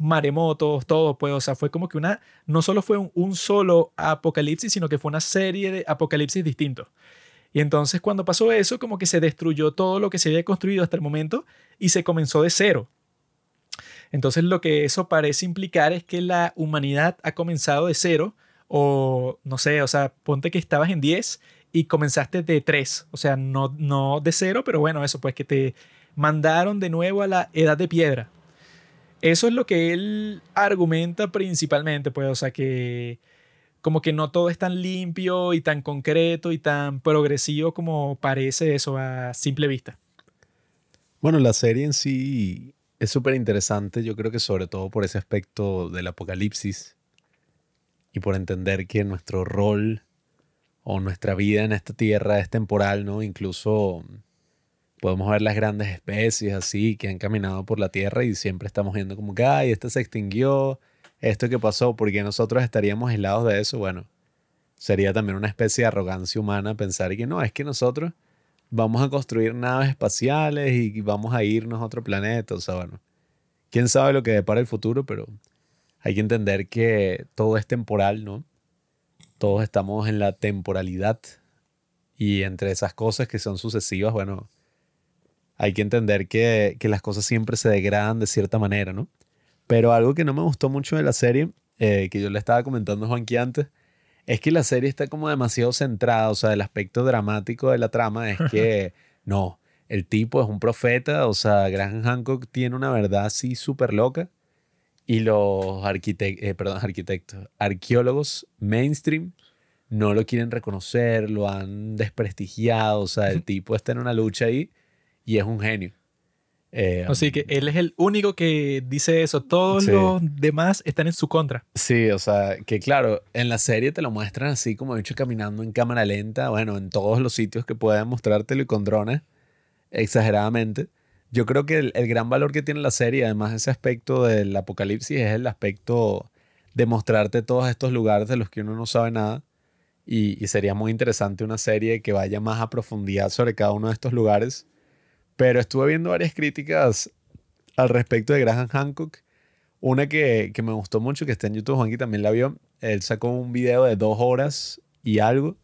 maremotos, todo, pues, o sea, fue como que una, no solo fue un, solo apocalipsis, sino que fue una serie de apocalipsis distintos. Y entonces cuando pasó eso, como que se destruyó todo lo que se había construido hasta el momento y se comenzó de cero. Entonces lo que eso parece implicar es que la humanidad ha comenzado de cero, o no sé, o sea, ponte que estabas en 10 y comenzaste de 3, o sea, no, no de cero, pero bueno, eso pues que te mandaron de nuevo a la edad de piedra. Eso es lo que él argumenta principalmente, pues, o sea, que como que no todo es tan limpio y tan concreto y tan progresivo como parece eso a simple vista. Bueno, la serie en sí es súper interesante, yo creo que sobre todo por ese aspecto del apocalipsis y por entender que nuestro rol o nuestra vida en esta tierra es temporal, ¿no? Incluso podemos ver las grandes especies así que han caminado por la Tierra y siempre estamos viendo como que, ay, este se extinguió, esto que pasó, porque nosotros estaríamos aislados de eso, bueno, sería también una especie de arrogancia humana pensar que no, es que nosotros vamos a construir naves espaciales y vamos a irnos a otro planeta. O sea, bueno, quién sabe lo que depara el futuro, pero hay que entender que todo es temporal, ¿no? Todos estamos en la temporalidad y entre esas cosas que son sucesivas, bueno, hay que entender que, que las cosas siempre se degradan de cierta manera, ¿no? Pero algo que no me gustó mucho de la serie, eh, que yo le estaba comentando a Juanqui antes, es que la serie está como demasiado centrada, o sea, el aspecto dramático de la trama es que no, el tipo es un profeta, o sea, Graham Hancock tiene una verdad así súper loca y los arquitectos, perdón, arquitectos, arqueólogos mainstream no lo quieren reconocer, lo han desprestigiado, o sea, el tipo está en una lucha ahí y es un genio. Eh, Así que él es el único que dice eso. Todos Sí. los demás están en su contra. Sí, o sea, que claro, en la serie te lo muestran así como dicho caminando en cámara lenta, bueno, en todos los sitios que puedan mostrártelo y con drones, exageradamente. Yo creo que el, el gran valor que tiene la serie, además de ese aspecto del apocalipsis, es el aspecto de mostrarte todos estos lugares de los que uno no sabe nada. Y, y sería muy interesante una serie que vaya más a profundidad sobre cada uno de estos lugares. Pero estuve viendo varias críticas al respecto de Graham Hancock. Una que, que me gustó mucho, que está en YouTube, Juanqui también la vio. Él sacó un video de dos horas y algo,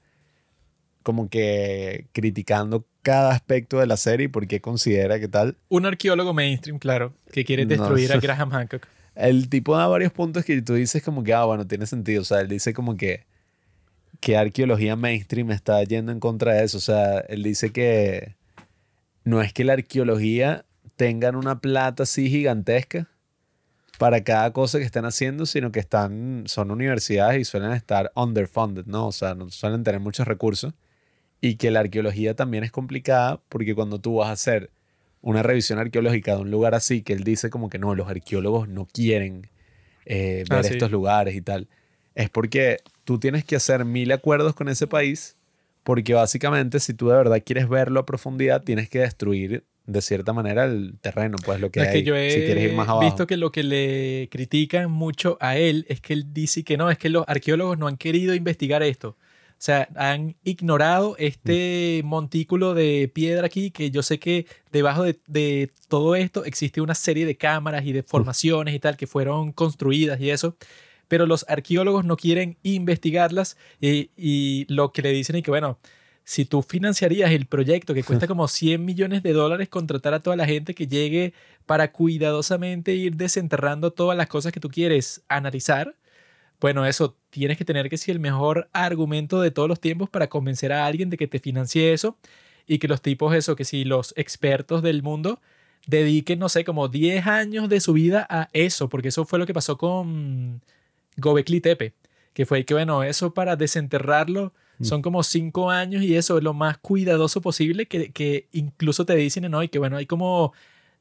como que criticando cada aspecto de la serie y por qué considera que tal. Un arqueólogo mainstream, claro, que quiere No. destruir a Graham Hancock. El tipo da varios puntos que tú dices como que, ah, bueno, tiene sentido. O sea, él dice como que, que arqueología mainstream está yendo en contra de eso. O sea, él dice que no es que la arqueología tengan una plata así gigantesca para cada cosa que están haciendo, sino que están, son universidades y suelen estar underfunded, ¿no? O sea, no suelen tener muchos recursos. Y que la arqueología también es complicada porque cuando tú vas a hacer una revisión arqueológica de un lugar así, que él dice como que no, los arqueólogos no quieren eh, ver Ah, sí. estos lugares y tal, es porque tú tienes que hacer mil acuerdos con ese país, porque básicamente si tú de verdad quieres verlo a profundidad, tienes que destruir de cierta manera el terreno, pues lo que es hay, que yo he si quieres ir más abajo. visto que lo que le critican mucho a él es que él dice que no, es que los arqueólogos no han querido investigar esto. O sea, han ignorado este montículo de piedra aquí, que yo sé que debajo de, de todo esto existe una serie de cámaras y de formaciones y tal que fueron construidas y eso, pero los arqueólogos no quieren investigarlas y, y lo que le dicen es que, bueno, si tú financiarías el proyecto que cuesta como 100 millones de dólares contratar a toda la gente que llegue para cuidadosamente ir desenterrando todas las cosas que tú quieres analizar, bueno, eso tienes que tener que ser el mejor argumento de todos los tiempos para convencer a alguien de que te financie eso y que los tipos, eso, que si los expertos del mundo dediquen, no sé, como 10 años de su vida a eso, porque eso fue lo que pasó con Gobekli Tepe, que fue que, bueno, eso para desenterrarlo son como 5 años y eso es lo más cuidadoso posible, que, que incluso te dicen, ¿no? Y que, bueno, hay como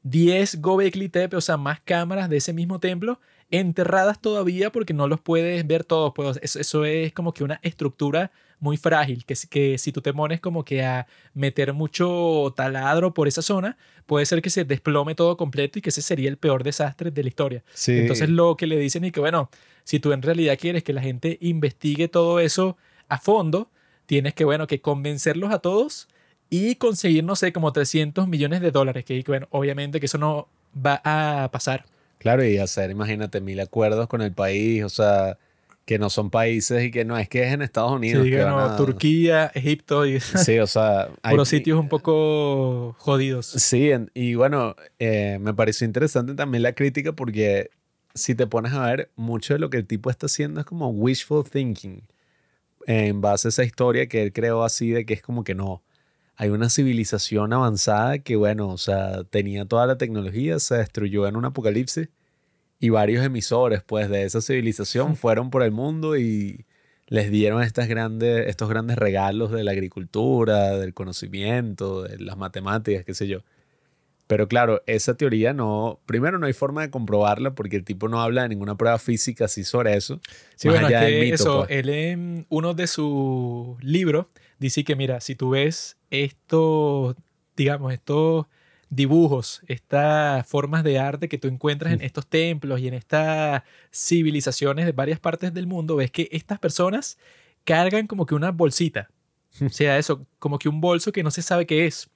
10 Gobekli Tepe, o sea, más cámaras de ese mismo templo enterradas todavía porque no los puedes ver todos. Pues eso, eso es como que una estructura muy frágil, que, si- que si tú te pones como que a meter mucho taladro por esa zona, puede ser que se desplome todo completo y que ese sería el peor desastre de la historia. Sí. Entonces lo que le dicen es que, bueno, si tú en realidad quieres que la gente investigue todo eso a fondo, tienes que, bueno, que convencerlos a todos y conseguir, no sé, como 300 millones de dólares, que, bueno, obviamente que eso no va a pasar. Claro, y hacer, imagínate, mil acuerdos con el país, o sea, que no son países y que no es que es en Estados Unidos. Sí, que a- Turquía, Egipto y Sí, o sea, hay- sitios un poco jodidos. Sí, y bueno, eh, me pareció interesante también la crítica porque si te pones a ver, mucho de lo que el tipo está haciendo es como wishful thinking en base a esa historia que él creó así de que es como que no, hay una civilización avanzada que bueno, o sea, tenía toda la tecnología, se destruyó en un apocalipsis y varios emisores pues de esa civilización fueron por el mundo y les dieron estas grandes, estos grandes regalos de la agricultura, del conocimiento, de las matemáticas, qué sé yo. Pero claro, esa teoría no, primero no hay forma de comprobarla porque el tipo no habla de ninguna prueba física así sobre eso. Sí, más bueno, allá es del que mito, eso, pues. él en uno de sus libros dice que, mira, si tú ves estos, digamos, estos dibujos, estas formas de arte que tú encuentras en estos templos y en estas civilizaciones de varias partes del mundo, ves que estas personas cargan como que una bolsita. O sea, eso, como que un bolso que no se sabe qué es.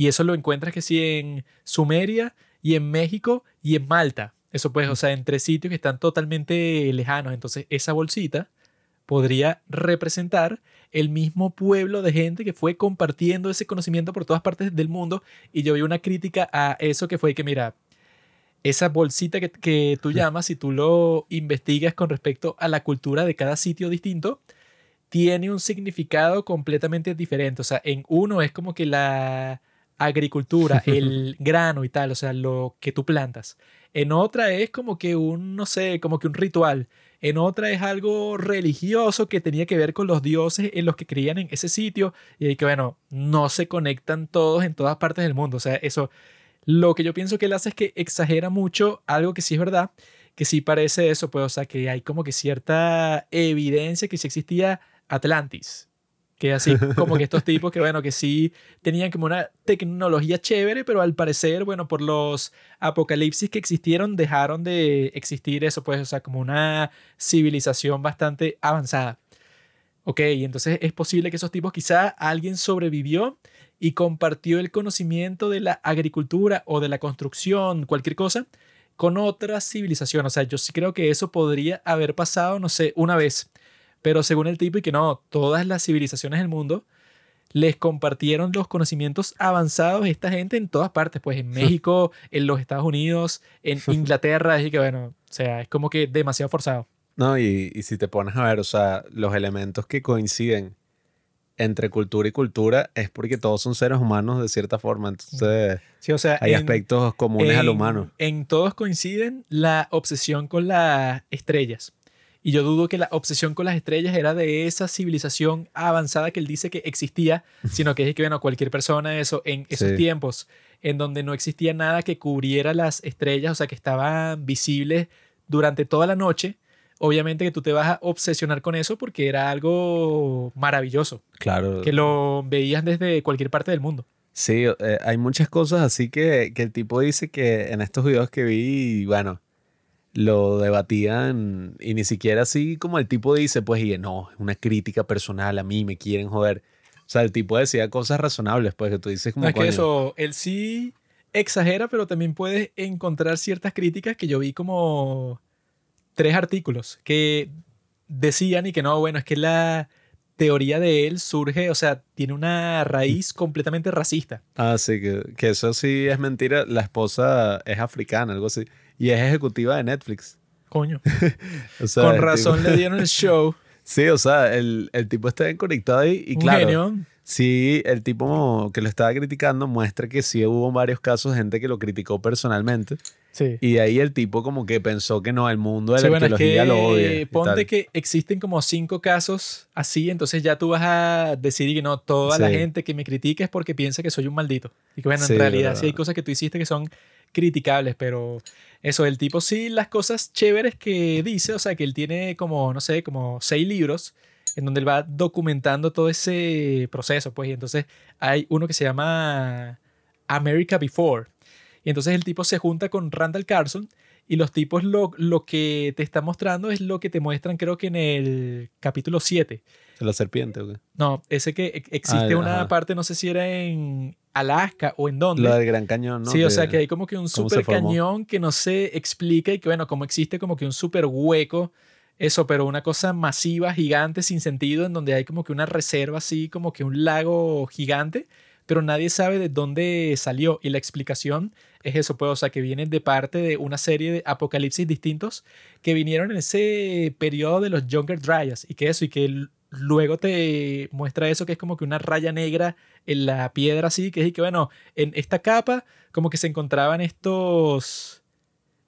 Y eso lo encuentras que sí en Sumeria y en México y en Malta. Eso pues, o sea, entre sitios que están totalmente lejanos. Entonces, esa bolsita podría representar el mismo pueblo de gente que fue compartiendo ese conocimiento por todas partes del mundo. Y yo vi una crítica a eso que fue que, mira, esa bolsita que, que tú llamas, si tú lo investigas con respecto a la cultura de cada sitio distinto, tiene un significado completamente diferente. O sea, en uno es como que la agricultura, el grano y tal, o sea, lo que tú plantas. En otra es como que un, no sé, como que un ritual. En otra es algo religioso que tenía que ver con los dioses en los que creían en ese sitio. Y que, bueno, no se conectan todos en todas partes del mundo. O sea, eso, lo que yo pienso que él hace es que exagera mucho algo que sí es verdad, que sí parece eso, pues, o sea, que hay como que cierta evidencia que sí existía Atlantis. Que así como que estos tipos que, bueno, que sí tenían como una tecnología chévere, pero al parecer, bueno, por los apocalipsis que existieron, dejaron de existir eso, pues, o sea, como una civilización bastante avanzada. Ok, entonces es posible que esos tipos quizá alguien sobrevivió y compartió el conocimiento de la agricultura o de la construcción, cualquier cosa, con otra civilización. O sea, yo sí creo que eso podría haber pasado, no sé, una vez pero según el tipo, y que no, todas las civilizaciones del mundo les compartieron los conocimientos avanzados a esta gente en todas partes, pues en México, en los Estados Unidos, en Inglaterra, y que bueno, o sea, es como que demasiado forzado. No, y, y si te pones a ver, o sea, los elementos que coinciden entre cultura y cultura es porque todos son seres humanos de cierta forma. Entonces, sí, o sea, hay en- aspectos comunes al en- humano. En todos coinciden la obsesión con las estrellas. Y yo dudo que la obsesión con las estrellas era de esa civilización avanzada que él dice que existía, sino que es que, bueno, cualquier persona, eso, en esos Sí. tiempos en donde no existía nada que cubriera las estrellas, o sea, que estaban visibles durante toda la noche, obviamente que tú te vas a obsesionar con eso porque era algo maravilloso, Claro. que lo veías desde cualquier parte del mundo. Sí, eh, hay muchas cosas así que, que el tipo dice que en estos videos que vi, bueno, lo debatían y ni siquiera así como el tipo dice, pues, y no, una crítica personal, a mí me quieren joder. O sea, el tipo decía cosas razonables, pues, que tú dices como, No, es que eso, él sí exagera, pero también puedes encontrar ciertas críticas que yo vi como tres artículos que decían y que no, bueno, es que la teoría de él surge, o sea, tiene una raíz completamente racista. Ah, sí, que, que eso sí es mentira. La esposa es africana, algo así. Y es ejecutiva de Netflix. Coño. O sea, Con razón tipo- le dieron el show. Sí, o sea, el, el tipo está bien conectado ahí y un claro, genio. sí, el tipo que lo estaba criticando muestra que sí hubo varios casos de gente que lo criticó personalmente Sí. y de ahí el tipo como que pensó que no, el mundo de Sí, la bueno, es arqueología lo odia. que ponte tal. que existen como cinco casos así, entonces ya tú vas a decidir que no, toda la Sí. gente que me critique es porque piensa que soy un maldito. Y que bueno, en realidad sí hay cosas que tú hiciste que son criticables, pero eso, el tipo sí, las cosas chéveres que dice, o sea, que él tiene como, no sé, como seis libros en donde él va documentando todo ese proceso, pues, y entonces hay uno que se llama America Before. Y entonces el tipo se junta con Randall Carlson y los tipos lo, lo que te están mostrando es lo que te muestran creo que en el capítulo 7. ¿De la serpiente o qué? No, ese que e- existe Ah, una ajá. parte, no sé si era en Alaska o en dónde. Lo del Gran Cañón, ¿no? sí, o Que- sea que hay como que un super cañón que no se explica y que bueno, como existe como que un super hueco, eso, pero una cosa masiva, gigante, sin sentido, en donde hay como que una reserva así, como que un lago gigante, pero nadie sabe de dónde salió. Y la explicación es eso, pues, o sea, que viene de parte de una serie de apocalipsis distintos que vinieron en ese periodo de los Younger Dryas y que eso, y que luego te muestra eso que es como que una raya negra en la piedra así, que es que bueno, en esta capa como que se encontraban estos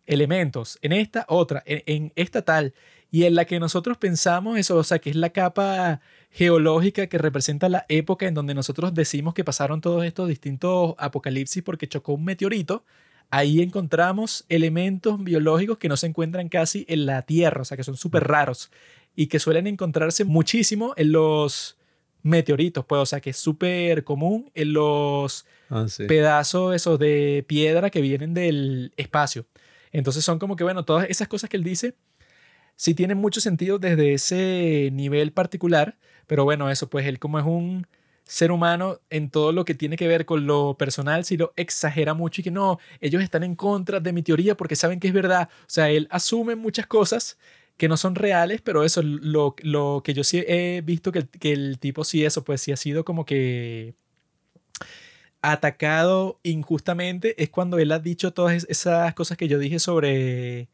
elementos, en esta otra, en esta tal, y en la que nosotros pensamos eso, o sea, que es la capa geológica que representa la época en donde nosotros decimos que pasaron todos estos distintos apocalipsis porque chocó un meteorito, ahí encontramos elementos biológicos que no se encuentran casi en la Tierra, o sea, que son súper raros y que suelen encontrarse muchísimo en los meteoritos, pues, o sea, que es súper común en los Ah, sí. pedazos esos de piedra que vienen del espacio. Entonces son como que, bueno, todas esas cosas que él dice sí tiene mucho sentido desde ese nivel particular, pero bueno, eso, pues él como es un ser humano en todo lo que tiene que ver con lo personal, si lo exagera mucho y que no, ellos están en contra de mi teoría porque saben que es verdad. O sea, él asume muchas cosas que no son reales, pero eso, lo, lo que yo sí he visto que el, que el tipo sí, eso, pues sí ha sido como que atacado injustamente es cuando él ha dicho todas esas cosas que yo dije sobre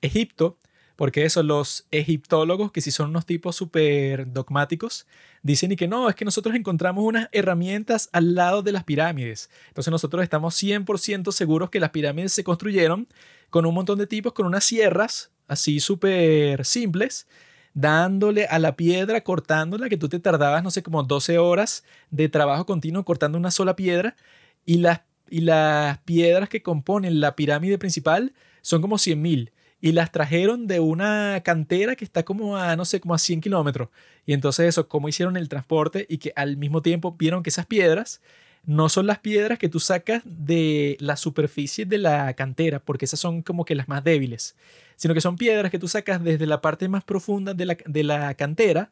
Egipto, porque eso, los egiptólogos, que sí son unos tipos súper dogmáticos, dicen y que no, es que nosotros encontramos unas herramientas al lado de las pirámides. Entonces nosotros estamos 100% seguros que las pirámides se construyeron con un montón de tipos, con unas sierras así súper simples, dándole a la piedra, cortándola, que tú te tardabas, no sé, como 12 horas de trabajo continuo cortando una sola piedra, y las, y las piedras que componen la pirámide principal son como 100.000 y las trajeron de una cantera que está como a, no sé, como a 100 kilómetros. Y entonces eso, cómo hicieron el transporte y que al mismo tiempo vieron que esas piedras no son las piedras que tú sacas de la superficie de la cantera, porque esas son como que las más débiles, sino que son piedras que tú sacas desde la parte más profunda de la, de la cantera,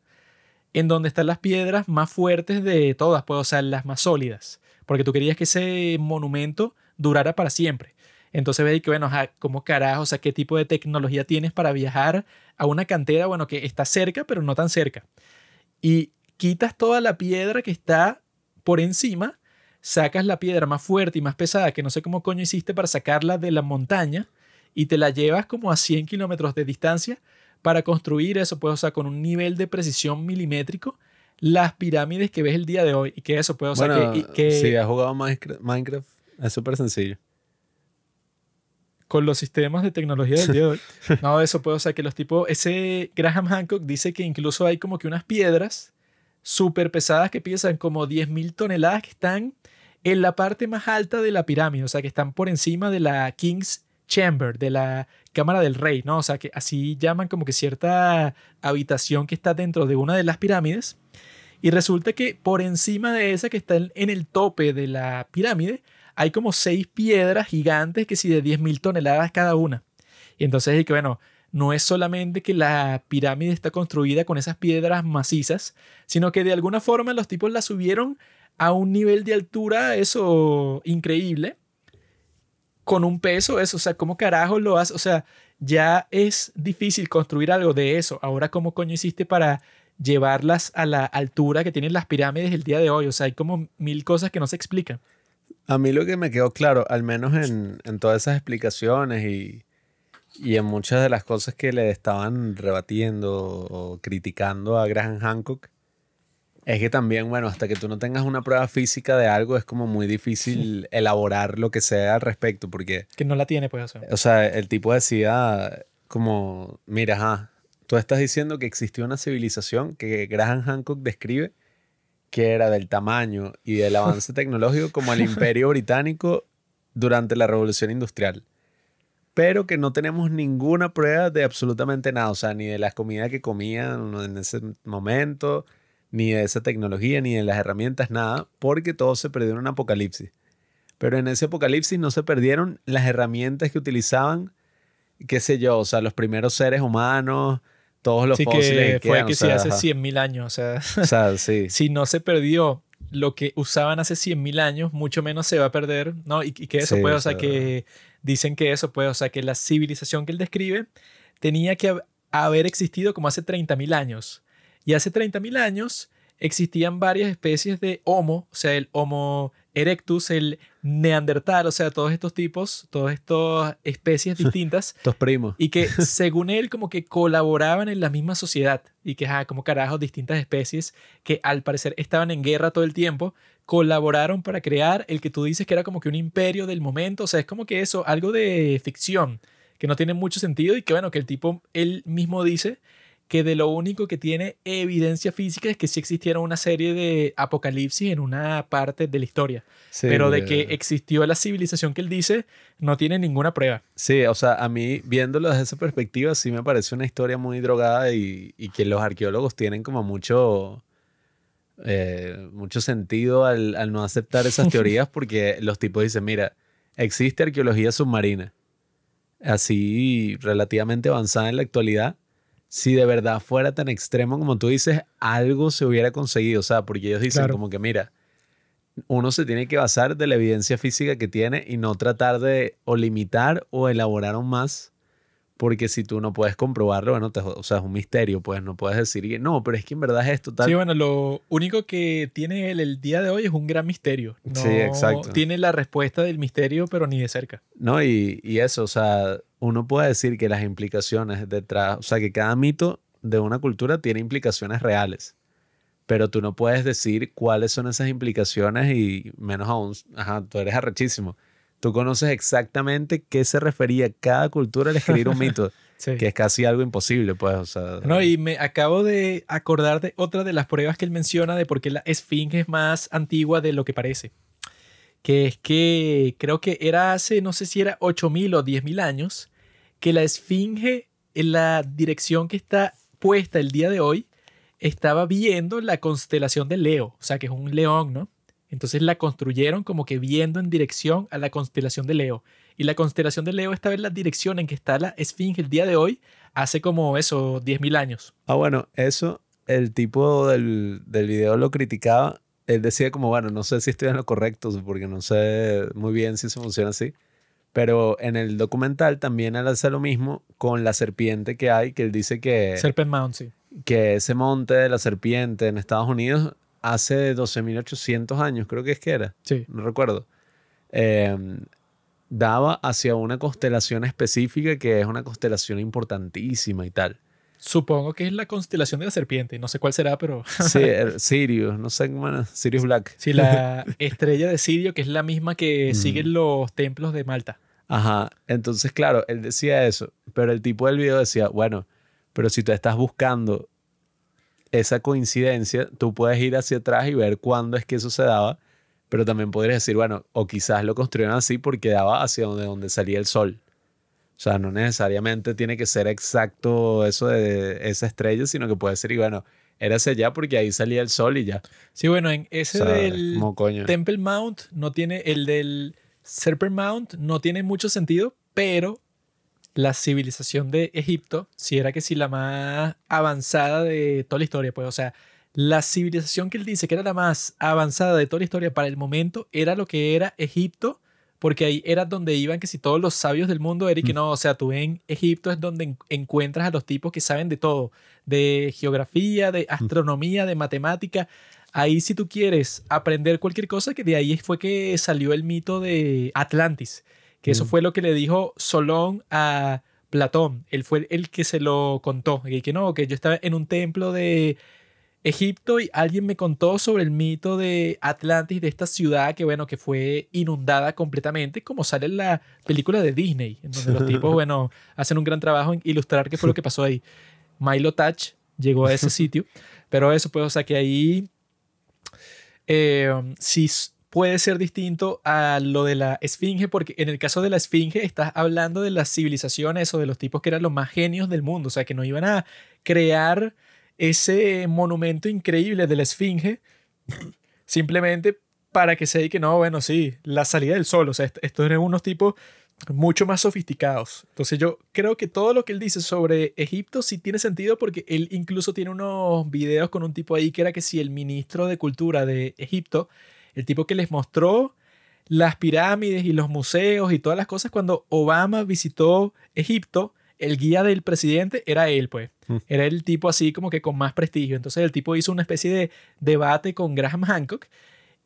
en donde están las piedras más fuertes de todas, pues, o las más sólidas, porque tú querías que ese monumento durara para siempre. Entonces veis que, bueno, ¿cómo carajo? O sea, ¿qué tipo de tecnología tienes para viajar a una cantera, bueno, que está cerca, pero no tan cerca? Y quitas toda la piedra que está por encima, sacas la piedra más fuerte y más pesada, que no sé cómo coño hiciste para sacarla de la montaña, y te la llevas como a 100 kilómetros de distancia para construir eso, pues, o sea, con un nivel de precisión milimétrico, las pirámides que ves el día de hoy. Y que eso, pues, o sea, que, que... Si has jugado Minecraft, es súper sencillo con los sistemas de tecnología del día de hoy. No, eso puede, o sea, que los tipos, ese Graham Hancock dice que incluso hay como que unas piedras súper pesadas que pesan como 10.000 toneladas que están en la parte más alta de la pirámide, o sea, que están por encima de la King's Chamber, de la Cámara del Rey, ¿no? O sea, que así llaman como que cierta habitación que está dentro de una de las pirámides. Y resulta que por encima de esa que está en el tope de la pirámide, hay como seis piedras gigantes que si de 10.000 toneladas cada una. Y entonces es bueno, no es solamente que la pirámide está construida con esas piedras macizas, sino que de alguna forma los tipos la subieron a un nivel de altura, eso, increíble, con un peso, eso, o sea, ¿cómo carajo lo haces? O sea, ya es difícil construir algo de eso. Ahora, ¿cómo coño hiciste para llevarlas a la altura que tienen las pirámides el día de hoy? O sea, hay como mil cosas que no se explican. A mí lo que me quedó claro, al menos en, todas esas explicaciones y, en muchas de las cosas que le estaban rebatiendo o criticando a Graham Hancock, es que también, bueno, hasta que tú no tengas una prueba física de algo, es como muy difícil elaborar lo que sea al respecto, porque... Que no la tiene, pues, o O sea, el tipo decía como, mira, ajá, tú estás diciendo que existió una civilización que Graham Hancock describe que era del tamaño y del avance tecnológico como el imperio británico durante la revolución industrial. Pero que no tenemos ninguna prueba de absolutamente nada, o sea, ni de las comidas que comían en ese momento, ni de esa tecnología, ni de las herramientas, nada, porque todo se perdió en un apocalipsis. Pero en ese apocalipsis no se perdieron las herramientas que utilizaban, qué sé yo, o sea, los primeros seres humanos, todos los fósiles que, fue que sí hace 100.000 años, o sea, si no se perdió lo que usaban hace 100.000 años, mucho menos se va a perder, ¿no? Y, que eso puede, o sea, que dicen que eso puede, o sea, que la civilización que él describe tenía que haber existido como hace 30.000 años. Y hace 30.000 años existían varias especies de Homo, o sea, el Homo erectus, el neandertal, o sea, todos estos tipos, todas estas especies distintas. Estos primos. Y que según él como que colaboraban en la misma sociedad y que, ah, como carajos, distintas especies que al parecer estaban en guerra todo el tiempo, colaboraron para crear el que tú dices que era como que un imperio del momento, o sea, es como que eso, algo de ficción, que no tiene mucho sentido y que bueno, que el tipo, él mismo dice que de lo único que tiene evidencia física es que sí existiera una serie de apocalipsis en una parte de la historia. pero de que existió la civilización que él dice, no tiene ninguna prueba. Sí, o sea, a mí viéndolo desde esa perspectiva, sí me parece una historia muy drogada y, que los arqueólogos tienen como mucho, eh, mucho sentido al, al no aceptar esas teorías porque los tipos dicen, mira, existe arqueología submarina, así relativamente avanzada en la actualidad si de verdad fuera tan extremo como tú dices, algo se hubiera conseguido. O sea, porque ellos dicen Claro. como que, mira, uno se tiene que basar de la evidencia física que tiene y no tratar de o limitar o elaborar aún más. Porque si tú no puedes comprobarlo, bueno, te- o sea, es un misterio, pues no puedes decir, no, pero es que en verdad es esto tal. Sí, bueno, lo único que tiene él el día de hoy es un gran misterio. No Sí, exacto. tiene la respuesta del misterio, pero ni de cerca. No, y, y eso, o sea, uno puede decir que las implicaciones detrás, o sea, que cada mito de una cultura tiene implicaciones reales, pero tú no puedes decir cuáles son esas implicaciones y menos aún, ajá, tú eres arrechísimo. Tú conoces exactamente qué se refería cada cultura al escribir un mito, Sí. que es casi algo imposible, pues, o sea. No, y me acabo de acordar de otra de las pruebas que él menciona de por qué la esfinge es más antigua de lo que parece. Que es que creo que era hace, no sé si era 8000 o 10000 años, que la esfinge en la dirección que está puesta el día de hoy estaba viendo la constelación de Leo, o sea que es un león, ¿no? Entonces la construyeron como que viendo en dirección a la constelación de Leo. Y la constelación de Leo está en la dirección en que está la esfinge el día de hoy, hace como eso, 10.000 años. Ah, bueno, eso, el tipo del, del video lo criticaba. Él decía como, bueno, no sé si estoy en lo correcto, porque no sé muy bien si eso funciona así. Pero en el documental también él hace lo mismo con la serpiente que hay, que él dice que, Serpent Mount, sí. que ese monte de la serpiente en Estados Unidos hace 12.800 años, creo que es que era, Sí. no recuerdo, eh, daba hacia una constelación específica que es una constelación importantísima y tal. Supongo que es la constelación de la serpiente. No sé cuál será, pero Sí, Sirius, no sé cómo era, Sirius Black. sí, la estrella de Sirio, que es la misma que Mm. siguen los templos de Malta. Ajá, entonces claro, él decía eso, pero el tipo del video decía, bueno, pero si tú estás buscando esa coincidencia, tú puedes ir hacia atrás y ver cuándo es que eso se daba, pero también podrías decir, bueno, o quizás lo construyeron así porque daba hacia donde, donde salía el sol. O sea, no necesariamente tiene que ser exacto eso de esa estrella, sino que puede ser, y bueno, era hacia allá porque ahí salía el sol y ya. Sí, bueno, en O ese sea, del. Temple Mount no tiene, el del Serpent Mount no tiene mucho sentido, pero la civilización de Egipto sí era que sí la más avanzada de toda la historia, pues, o sea, la civilización que él dice que era la más avanzada de toda la historia para el momento era lo que era Egipto, porque ahí era donde iban que si todos los sabios del mundo era y que no, o sea, tú en Egipto es donde en- encuentras a los tipos que saben de todo, de geografía, de astronomía, de matemática. Ahí si tú quieres aprender cualquier cosa, que de ahí fue que salió el mito de Atlantis, que eso Mm. fue lo que le dijo Solón a Platón. Él fue el que se lo contó, y que no, que yo estaba en un templo de Egipto y alguien me contó sobre el mito de Atlantis, de esta ciudad que, bueno, que fue inundada completamente, como sale en la película de Disney, en donde los tipos, bueno, hacen un gran trabajo en ilustrar qué fue lo que pasó ahí. Milo Touch llegó a ese sitio, pero eso, pues, o sea, que ahí eh, puede ser distinto a lo de la esfinge, porque en el caso de la esfinge estás hablando de las civilizaciones o de los tipos que eran los más genios del mundo, o sea, que no iban a crear ese monumento increíble de la esfinge simplemente para que se diga que no, bueno, sí, la salida del sol, o sea, est- estos eran unos tipos mucho más sofisticados. Entonces yo creo que todo lo que él dice sobre Egipto sí tiene sentido porque él incluso tiene unos videos con un tipo ahí que era que si el ministro de cultura de Egipto, el tipo que les mostró las pirámides y los museos y todas las cosas cuando Obama visitó Egipto, el guía del presidente era él, pues. Mm. Era el tipo así como que con más prestigio. Entonces el tipo hizo una especie de debate con Graham Hancock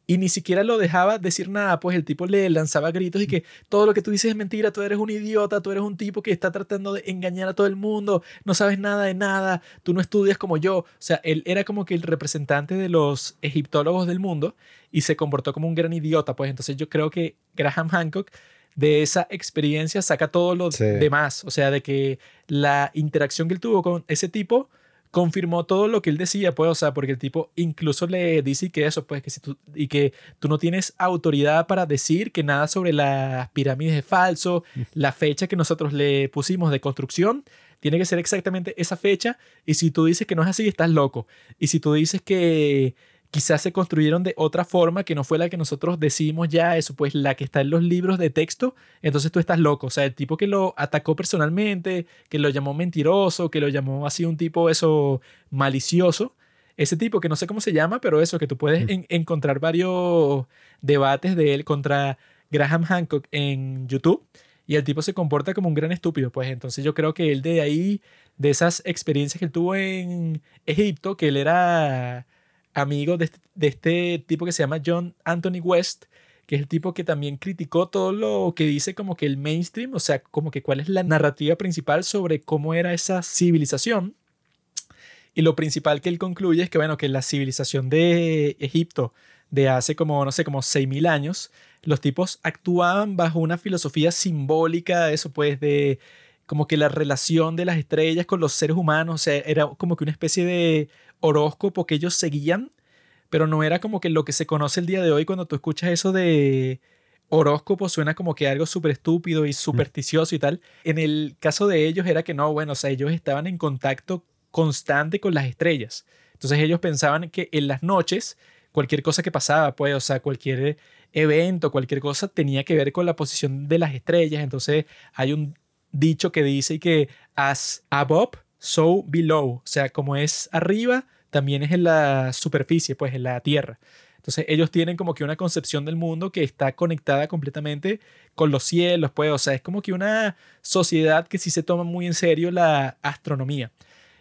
y ni siquiera lo dejaba decir nada, pues el tipo le lanzaba gritos y que todo lo que tú dices es mentira, tú eres un idiota, tú eres un tipo que está tratando de engañar a todo el mundo, no sabes nada de nada, tú no estudias como yo. O sea, él era como que el representante de los egiptólogos del mundo y se comportó como un gran idiota, pues entonces yo creo que Graham Hancock de esa experiencia saca todo lo Sí. demás, o sea, de que la interacción que él tuvo con ese tipo confirmó todo lo que él decía, pues, o sea, porque el tipo incluso le dice que eso, pues, que si tú, y que tú no tienes autoridad para decir que nada sobre las pirámides es falso, la fecha que nosotros le pusimos de construcción tiene que ser exactamente esa fecha, y si tú dices que no es así, estás loco, y si tú dices que quizás se construyeron de otra forma que no fue la que nosotros decimos ya, eso pues la que está en los libros de texto, entonces tú estás loco, o sea, el tipo que lo atacó personalmente, que lo llamó mentiroso, que lo llamó así un tipo eso malicioso, ese tipo que no sé cómo se llama, pero eso, que tú puedes en- encontrar varios debates de él contra Graham Hancock en YouTube y el tipo se comporta como un gran estúpido, pues. Entonces yo creo que él de ahí, de esas experiencias que él tuvo en Egipto, que él era amigo de este, de este tipo que se llama John Anthony West, que es el tipo que también criticó todo lo que dice como que el mainstream, o sea, como que cuál es la narrativa principal sobre cómo era esa civilización. Y lo principal que él concluye es que, bueno, que la civilización de Egipto de hace como, no sé, como 6.000 años, los tipos actuaban bajo una filosofía simbólica, eso pues, de como que la relación de las estrellas con los seres humanos, o sea, era como que una especie de horóscopo que ellos seguían, pero no era como que lo que se conoce el día de hoy cuando tú escuchas eso de horóscopo suena como que algo súper estúpido y supersticioso y tal. En el caso de ellos era que no, bueno, o sea, ellos estaban en contacto constante con las estrellas. Entonces ellos pensaban que en las noches cualquier cosa que pasaba, pues, o sea, cualquier evento, cualquier cosa tenía que ver con la posición de las estrellas. Entonces hay un dicho que dice que as above, so below. O sea, como es arriba, también es en la superficie, pues en la tierra. Entonces ellos tienen como que una concepción del mundo que está conectada completamente con los cielos, pues, o sea, es como que una sociedad que sí se toma muy en serio la astronomía.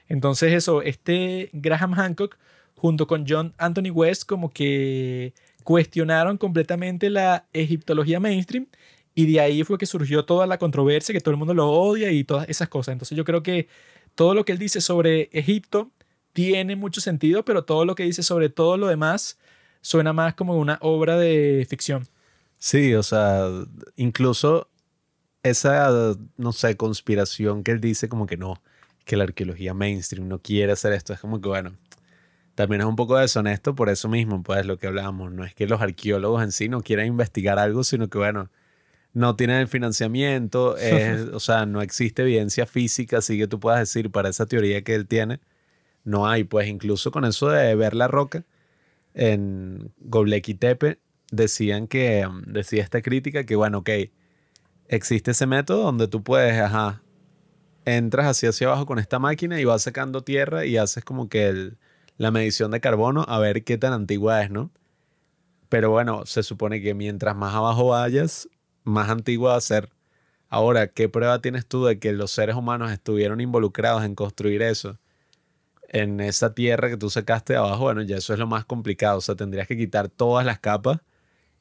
Entonces eso, este Graham Hancock junto con John Anthony West como que cuestionaron completamente la egiptología mainstream y de ahí fue que surgió toda la controversia, que todo el mundo lo odia y todas esas cosas. Entonces yo creo que todo lo que él dice sobre Egipto tiene mucho sentido, pero todo lo que dice sobre todo lo demás suena más como una obra de ficción. Sí, o sea, incluso esa, no sé, conspiración que él dice como que no, que la arqueología mainstream no quiere hacer esto, es como que bueno, también es un poco deshonesto por eso mismo, pues lo que hablábamos, no es que los arqueólogos en sí no quieran investigar algo, sino que bueno, no tienen el financiamiento, es- o sea, no existe evidencia física, así que tú puedas decir para esa teoría que él tiene, no hay, pues incluso con eso de ver la roca en Göbekli Tepe decían que, um, decía esta crítica que bueno, ok, existe ese método donde tú puedes, ajá, entras hacia hacia abajo con esta máquina y vas sacando tierra y haces como que el- la medición de carbono a ver qué tan antigua es, ¿no? Pero bueno, se supone que mientras más abajo vayas, más antigua a ser. Ahora, ¿qué prueba tienes tú de que los seres humanos estuvieron involucrados en construir eso? En esa tierra que tú sacaste de abajo, bueno, ya eso es lo más complicado. O sea, tendrías que quitar todas las capas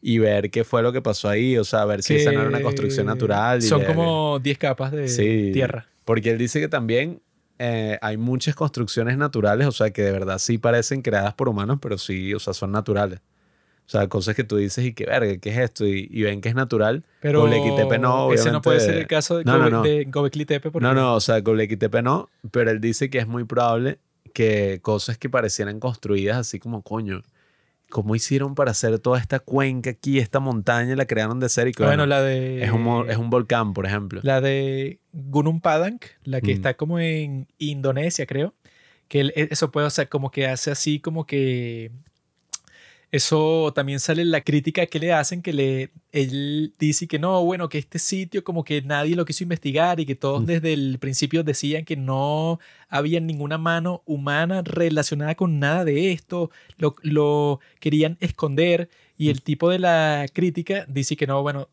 y ver qué fue lo que pasó ahí. O sea, ver si esa no era una construcción natural. y Son como 10 capas de Sí. tierra. Porque él dice que también eh, hay muchas construcciones naturales, o sea, que de verdad sí parecen creadas por humanos, pero sí, o sea, son naturales. O sea, cosas que tú dices y que verga, ¿qué es esto? Y, y ven que es natural. Pero Göbekli Tepe no, ese no puede obviamente- ser el caso de, No, no, no. de Göbekli Tepe porque No, no, o sea, Göbekli Tepe no, pero él dice que es muy probable que cosas que parecieran construidas así como, coño, ¿cómo hicieron para hacer toda esta cuenca aquí, esta montaña, la crearon de cero y que bueno, bueno, la de es, un, es un volcán, por ejemplo. la de Gunung Padang, la que Mm. está como en Indonesia, creo. Que e, eso puede, o sea, como que hace así como que eso también sale en la crítica que le hacen, que le, él dice que no, bueno, que este sitio como que nadie lo quiso investigar y que todos desde el principio decían que no había ninguna mano humana relacionada con nada de esto, lo, lo querían esconder y el tipo de la crítica dice que no, bueno,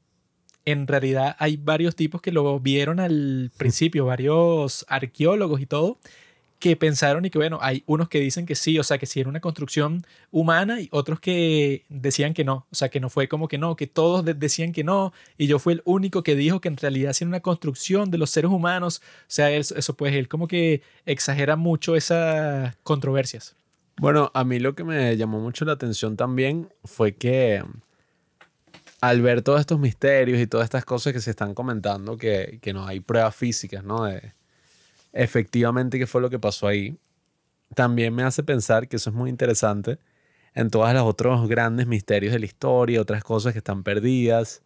en realidad hay varios tipos que lo vieron al principio, varios arqueólogos y todo, que pensaron y que bueno, hay unos que dicen que sí, o sea, que sí era una construcción humana y otros que decían que no, o sea, que no fue como que no, que todos de- decían que no y yo fui el único que dijo que en realidad sí era una construcción de los seres humanos, o sea, eso, pues él como que exagera mucho esas controversias. Bueno, a mí lo que me llamó mucho la atención también fue que al ver todos estos misterios y todas estas cosas que se están comentando, que, que no hay pruebas físicas, ¿no? Efectivamente qué fue lo que pasó ahí, también me hace pensar que eso es muy interesante en todos los otros grandes misterios de la historia, otras cosas que están perdidas,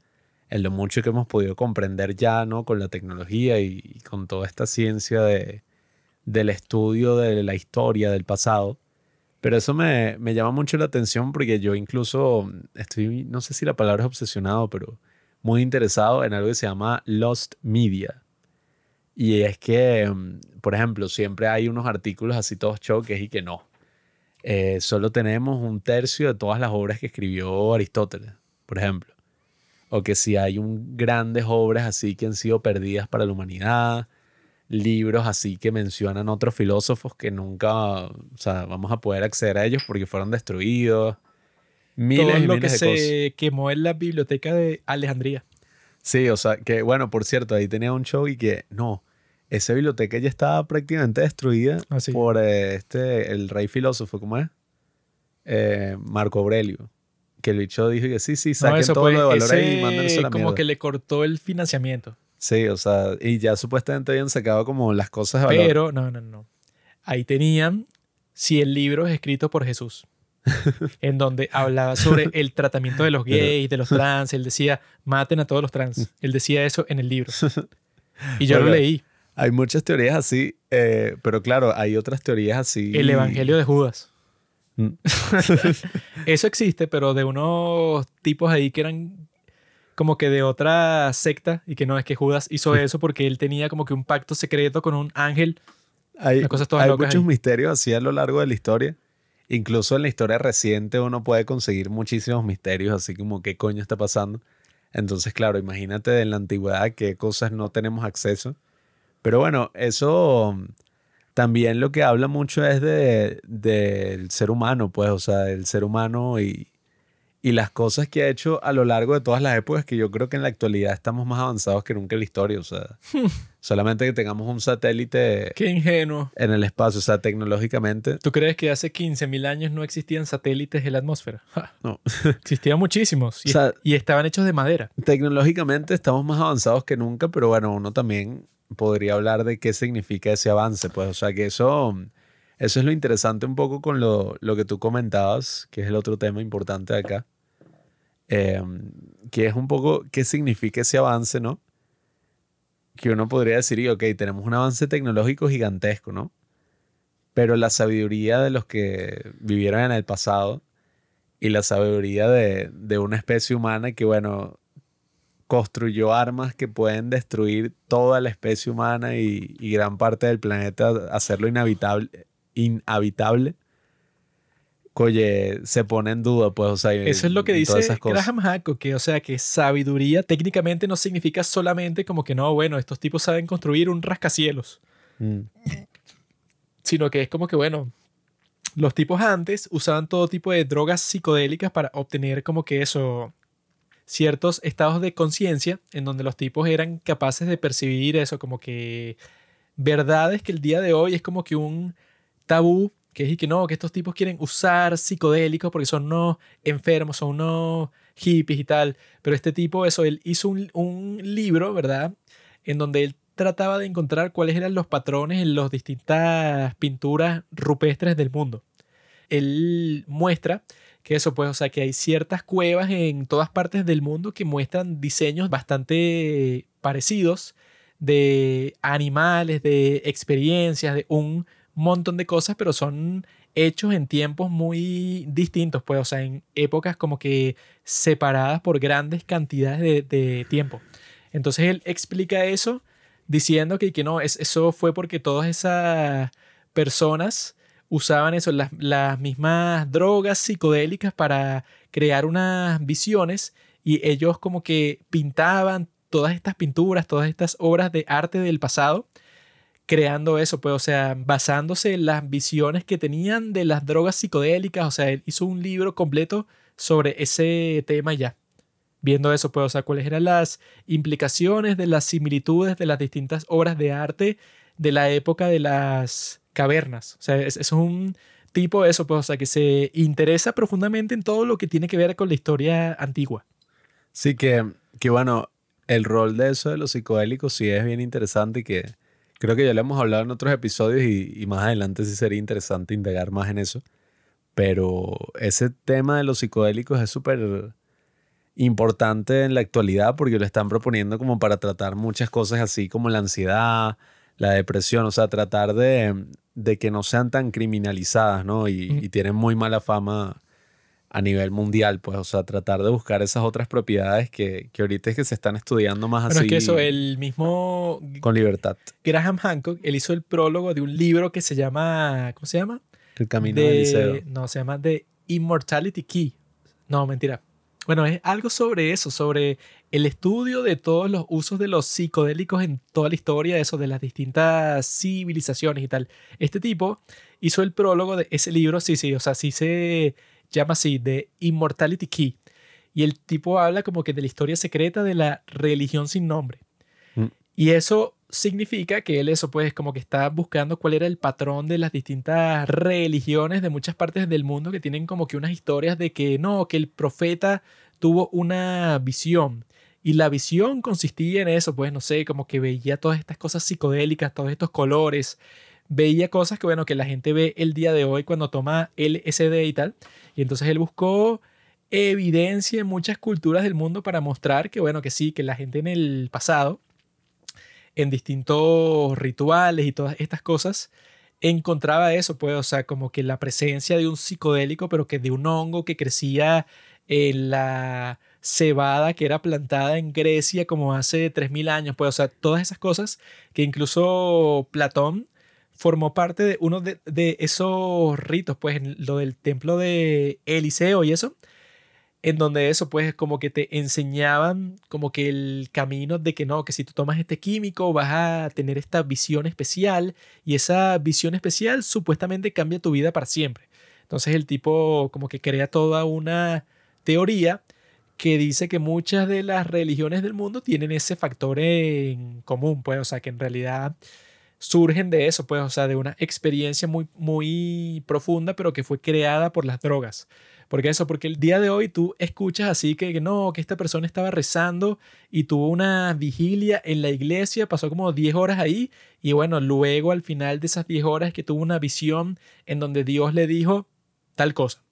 en lo mucho que hemos podido comprender ya, ¿no? Con la tecnología y, y con toda esta ciencia de, del estudio de la historia del pasado Pero eso me, me llama mucho la atención porque yo incluso estoy, no sé si la palabra es obsesionado, pero muy interesado en algo que se llama Lost Media. Y es que, mm, por ejemplo, siempre hay unos artículos así todos choques y que no. Eh, solo tenemos un tercio de todas las obras que escribió Aristóteles, por ejemplo. O que si hay un, grandes obras así que han sido perdidas para la humanidad, libros así que mencionan otros filósofos que nunca, o sea, vamos a poder acceder a ellos porque fueron destruidos. Miles Todo y lo miles que de cosas. se quemó en la biblioteca de Alejandría. Sí, o sea, que bueno, por cierto, ahí tenía un show y que no, esa biblioteca ya estaba prácticamente destruida Ah, sí. por eh, este, el rey filósofo, ¿cómo es? Eh, Marco Aurelio. Que el bicho dijo que sí, sí, No, saquen eso todo pues, lo de valor ahí y mándense la como mierda. que le cortó el financiamiento. Sí, o sea, y ya supuestamente habían sacado como las cosas de valor. Pero, no, no, no. Ahí tenían 100 libros escritos por Jesús. en donde hablaba sobre el tratamiento de los gays, de los trans. Él decía, maten a todos los trans. Él decía eso en el libro. Y yo lo leí. Hay muchas teorías así, eh, pero claro, hay otras teorías así. El Evangelio de Judas. Mm. Eso existe, pero de unos tipos ahí que eran como que de otra secta y que no es que Judas hizo eso porque él tenía como que un pacto secreto con un ángel. Hay, muchos ahí. misterios así a lo largo de la historia. Incluso en la historia reciente uno puede conseguir muchísimos misterios, así como qué coño está pasando. Entonces, claro, imagínate en la antigüedad qué cosas no tenemos acceso. Pero bueno, eso también lo que habla mucho es de, del ser humano, pues, o sea, del ser humano y, y las cosas que ha hecho a lo largo de todas las épocas, que yo creo que en la actualidad estamos más avanzados que nunca en la historia. O sea, solamente que tengamos un satélite Qué ingenuo. en el espacio, o sea, tecnológicamente. ¿Tú crees que hace 15.000 años no existían satélites en la atmósfera? Ja, No. Existían muchísimos y, O sea- y estaban hechos de madera. Tecnológicamente estamos más avanzados que nunca, pero bueno, uno también podría hablar de qué significa ese avance, pues, o sea, que eso, eso es lo interesante un poco con lo, lo que tú comentabas, que es el otro tema importante de acá, eh, que es un poco qué significa ese avance, ¿no? Que uno podría decir, ok, tenemos un avance tecnológico gigantesco, ¿no? Pero la sabiduría de los que vivieron en el pasado y la sabiduría de, de una especie humana que, bueno, construyó armas que pueden destruir toda la especie humana y, y gran parte del planeta, hacerlo inhabitable, inhabitable. Oye, se pone en duda, pues, o sea, Eso es lo que dice. Graham Hancock, que o sea que sabiduría técnicamente no significa solamente como que no, bueno, estos tipos saben construir un rascacielos, Mm. sino que es como que bueno, los tipos antes usaban todo tipo de drogas psicodélicas para obtener como que eso ciertos estados de conciencia en donde los tipos eran capaces de percibir eso como que verdades que el día de hoy es como que un tabú que es y que no, que estos tipos quieren usar psicodélicos porque son unos enfermos, son unos hippies y tal. Pero este tipo, eso, él hizo un, un libro, ¿verdad? En donde él trataba de encontrar cuáles eran los patrones en las distintas pinturas rupestres del mundo. Él muestra que eso, pues, o sea, que hay ciertas cuevas en todas partes del mundo que muestran diseños bastante parecidos de animales, de experiencias, de un montón de cosas, pero son hechos en tiempos muy distintos, pues, o sea, en épocas como que separadas por grandes cantidades de, tiempo. Entonces él explica eso diciendo que, que no, es, eso fue porque todas esas personas usaban eso, las, las mismas drogas psicodélicas para crear unas visiones y ellos como que pintaban todas estas pinturas, todas estas obras de arte del pasado creando eso, pues, o sea, basándose en las visiones que tenían de las drogas psicodélicas, o sea, él hizo un libro completo sobre ese tema ya. Viendo eso, pues, o sea, cuáles eran las implicaciones de las similitudes de las distintas obras de arte de la época de las cavernas. O sea, es, es un tipo de eso, pues, o sea, que se interesa profundamente en todo lo que tiene que ver con la historia antigua. Sí, que, que bueno, el rol de eso de los psicodélicos sí es bien interesante y que creo que ya lo hemos hablado en otros episodios y, y más adelante sí sería interesante indagar más en eso. Pero ese tema de los psicodélicos es súper importante en la actualidad porque lo están proponiendo como para tratar muchas cosas así como la ansiedad, la depresión, o sea, tratar de, de que no sean tan criminalizadas, ¿no? Y, Mm. y tienen muy mala fama a nivel mundial, pues, o sea, tratar de buscar esas otras propiedades que, que ahorita es que se están estudiando más así es que eso, el mismo con libertad. Graham Hancock, él hizo el prólogo de un libro que se llama, ¿cómo se llama? El camino del liceo. No, se llama The Immortality Key. No, mentira. Bueno, es algo sobre eso, sobre el estudio de todos los usos de los psicodélicos en toda la historia, eso de las distintas civilizaciones y tal. Este tipo hizo el prólogo de ese libro, sí, sí, o sea, sí se llama así, The Immortality Key. Y el tipo habla como que de la historia secreta de la religión sin nombre. Mm. Y eso significa que él eso pues como que está buscando cuál era el patrón de las distintas religiones de muchas partes del mundo que tienen como que unas historias de que no, que el profeta tuvo una visión. Y la visión consistía en eso, pues no sé, como que veía todas estas cosas psicodélicas, todos estos colores, veía cosas que bueno, que la gente ve el día de hoy cuando toma LSD y tal, y entonces él buscó evidencia en muchas culturas del mundo para mostrar que bueno, que sí, que la gente en el pasado en distintos rituales y todas estas cosas, encontraba eso, pues, o sea, como que la presencia de un psicodélico, pero que de un hongo que crecía en la cebada que era plantada en Grecia como hace 3.000 años, pues, o sea, todas esas cosas que incluso Platón formó parte de uno de, de esos ritos, pues, en lo del templo de Eliseo y eso, en donde eso pues como que te enseñaban como que el camino de que no, que si tú tomas este químico vas a tener esta visión especial y esa visión especial supuestamente cambia tu vida para siempre. Entonces el tipo como que crea toda una teoría que dice que muchas de las religiones del mundo tienen ese factor en común, pues, o sea, que en realidad surgen de eso, pues, o sea, de una experiencia muy, muy profunda, pero que fue creada por las drogas. Porque eso, porque el día de hoy tú escuchas así que, que no, que esta persona estaba rezando y tuvo una vigilia en la iglesia, pasó como 10 horas ahí y bueno, luego al final de esas 10 horas que tuvo una visión en donde Dios le dijo tal cosa.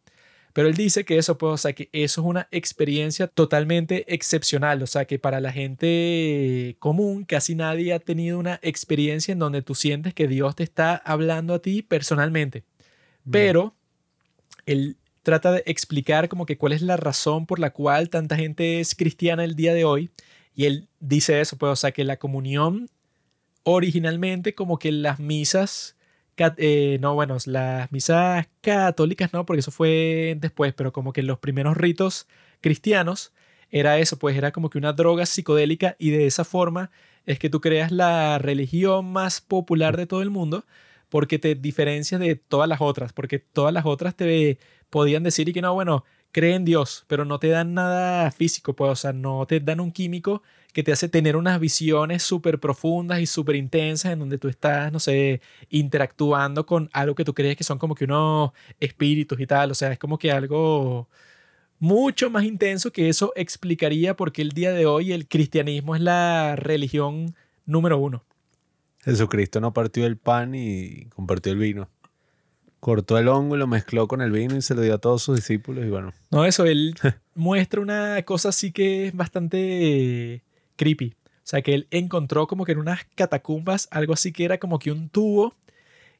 Pero él dice que eso, pues, o sea, que eso es una experiencia totalmente excepcional. O sea, que para la gente común, casi nadie ha tenido una experiencia en donde tú sientes que Dios te está hablando a ti personalmente. Pero él trata de explicar como que cuál es la razón por la cual tanta gente es cristiana el día de hoy. Y él dice eso, pues, o sea, que la comunión originalmente como que las misas, eh, no, bueno, las misas católicas no, porque eso fue después, pero como que los primeros ritos cristianos era eso, pues era como que una droga psicodélica y de esa forma es que tú creas la religión más popular de todo el mundo porque te diferencias de todas las otras, porque todas las otras te podían decir y que no, bueno, cree en Dios, pero no te dan nada físico, pues, o sea, no te dan un químico que te hace tener unas visiones súper profundas y súper intensas en donde tú estás, no sé, interactuando con algo que tú crees que son como que unos espíritus y tal, o sea, es como que algo mucho más intenso que eso explicaría por qué el día de hoy el cristianismo es la religión número uno. Jesucristo no partió el pan y compartió el vino. Cortó el hongo y lo mezcló con el vino y se lo dio a todos sus discípulos y bueno. No, eso, él muestra una cosa así que es bastante creepy. O sea, que él encontró como que en unas catacumbas algo así que era como que un tubo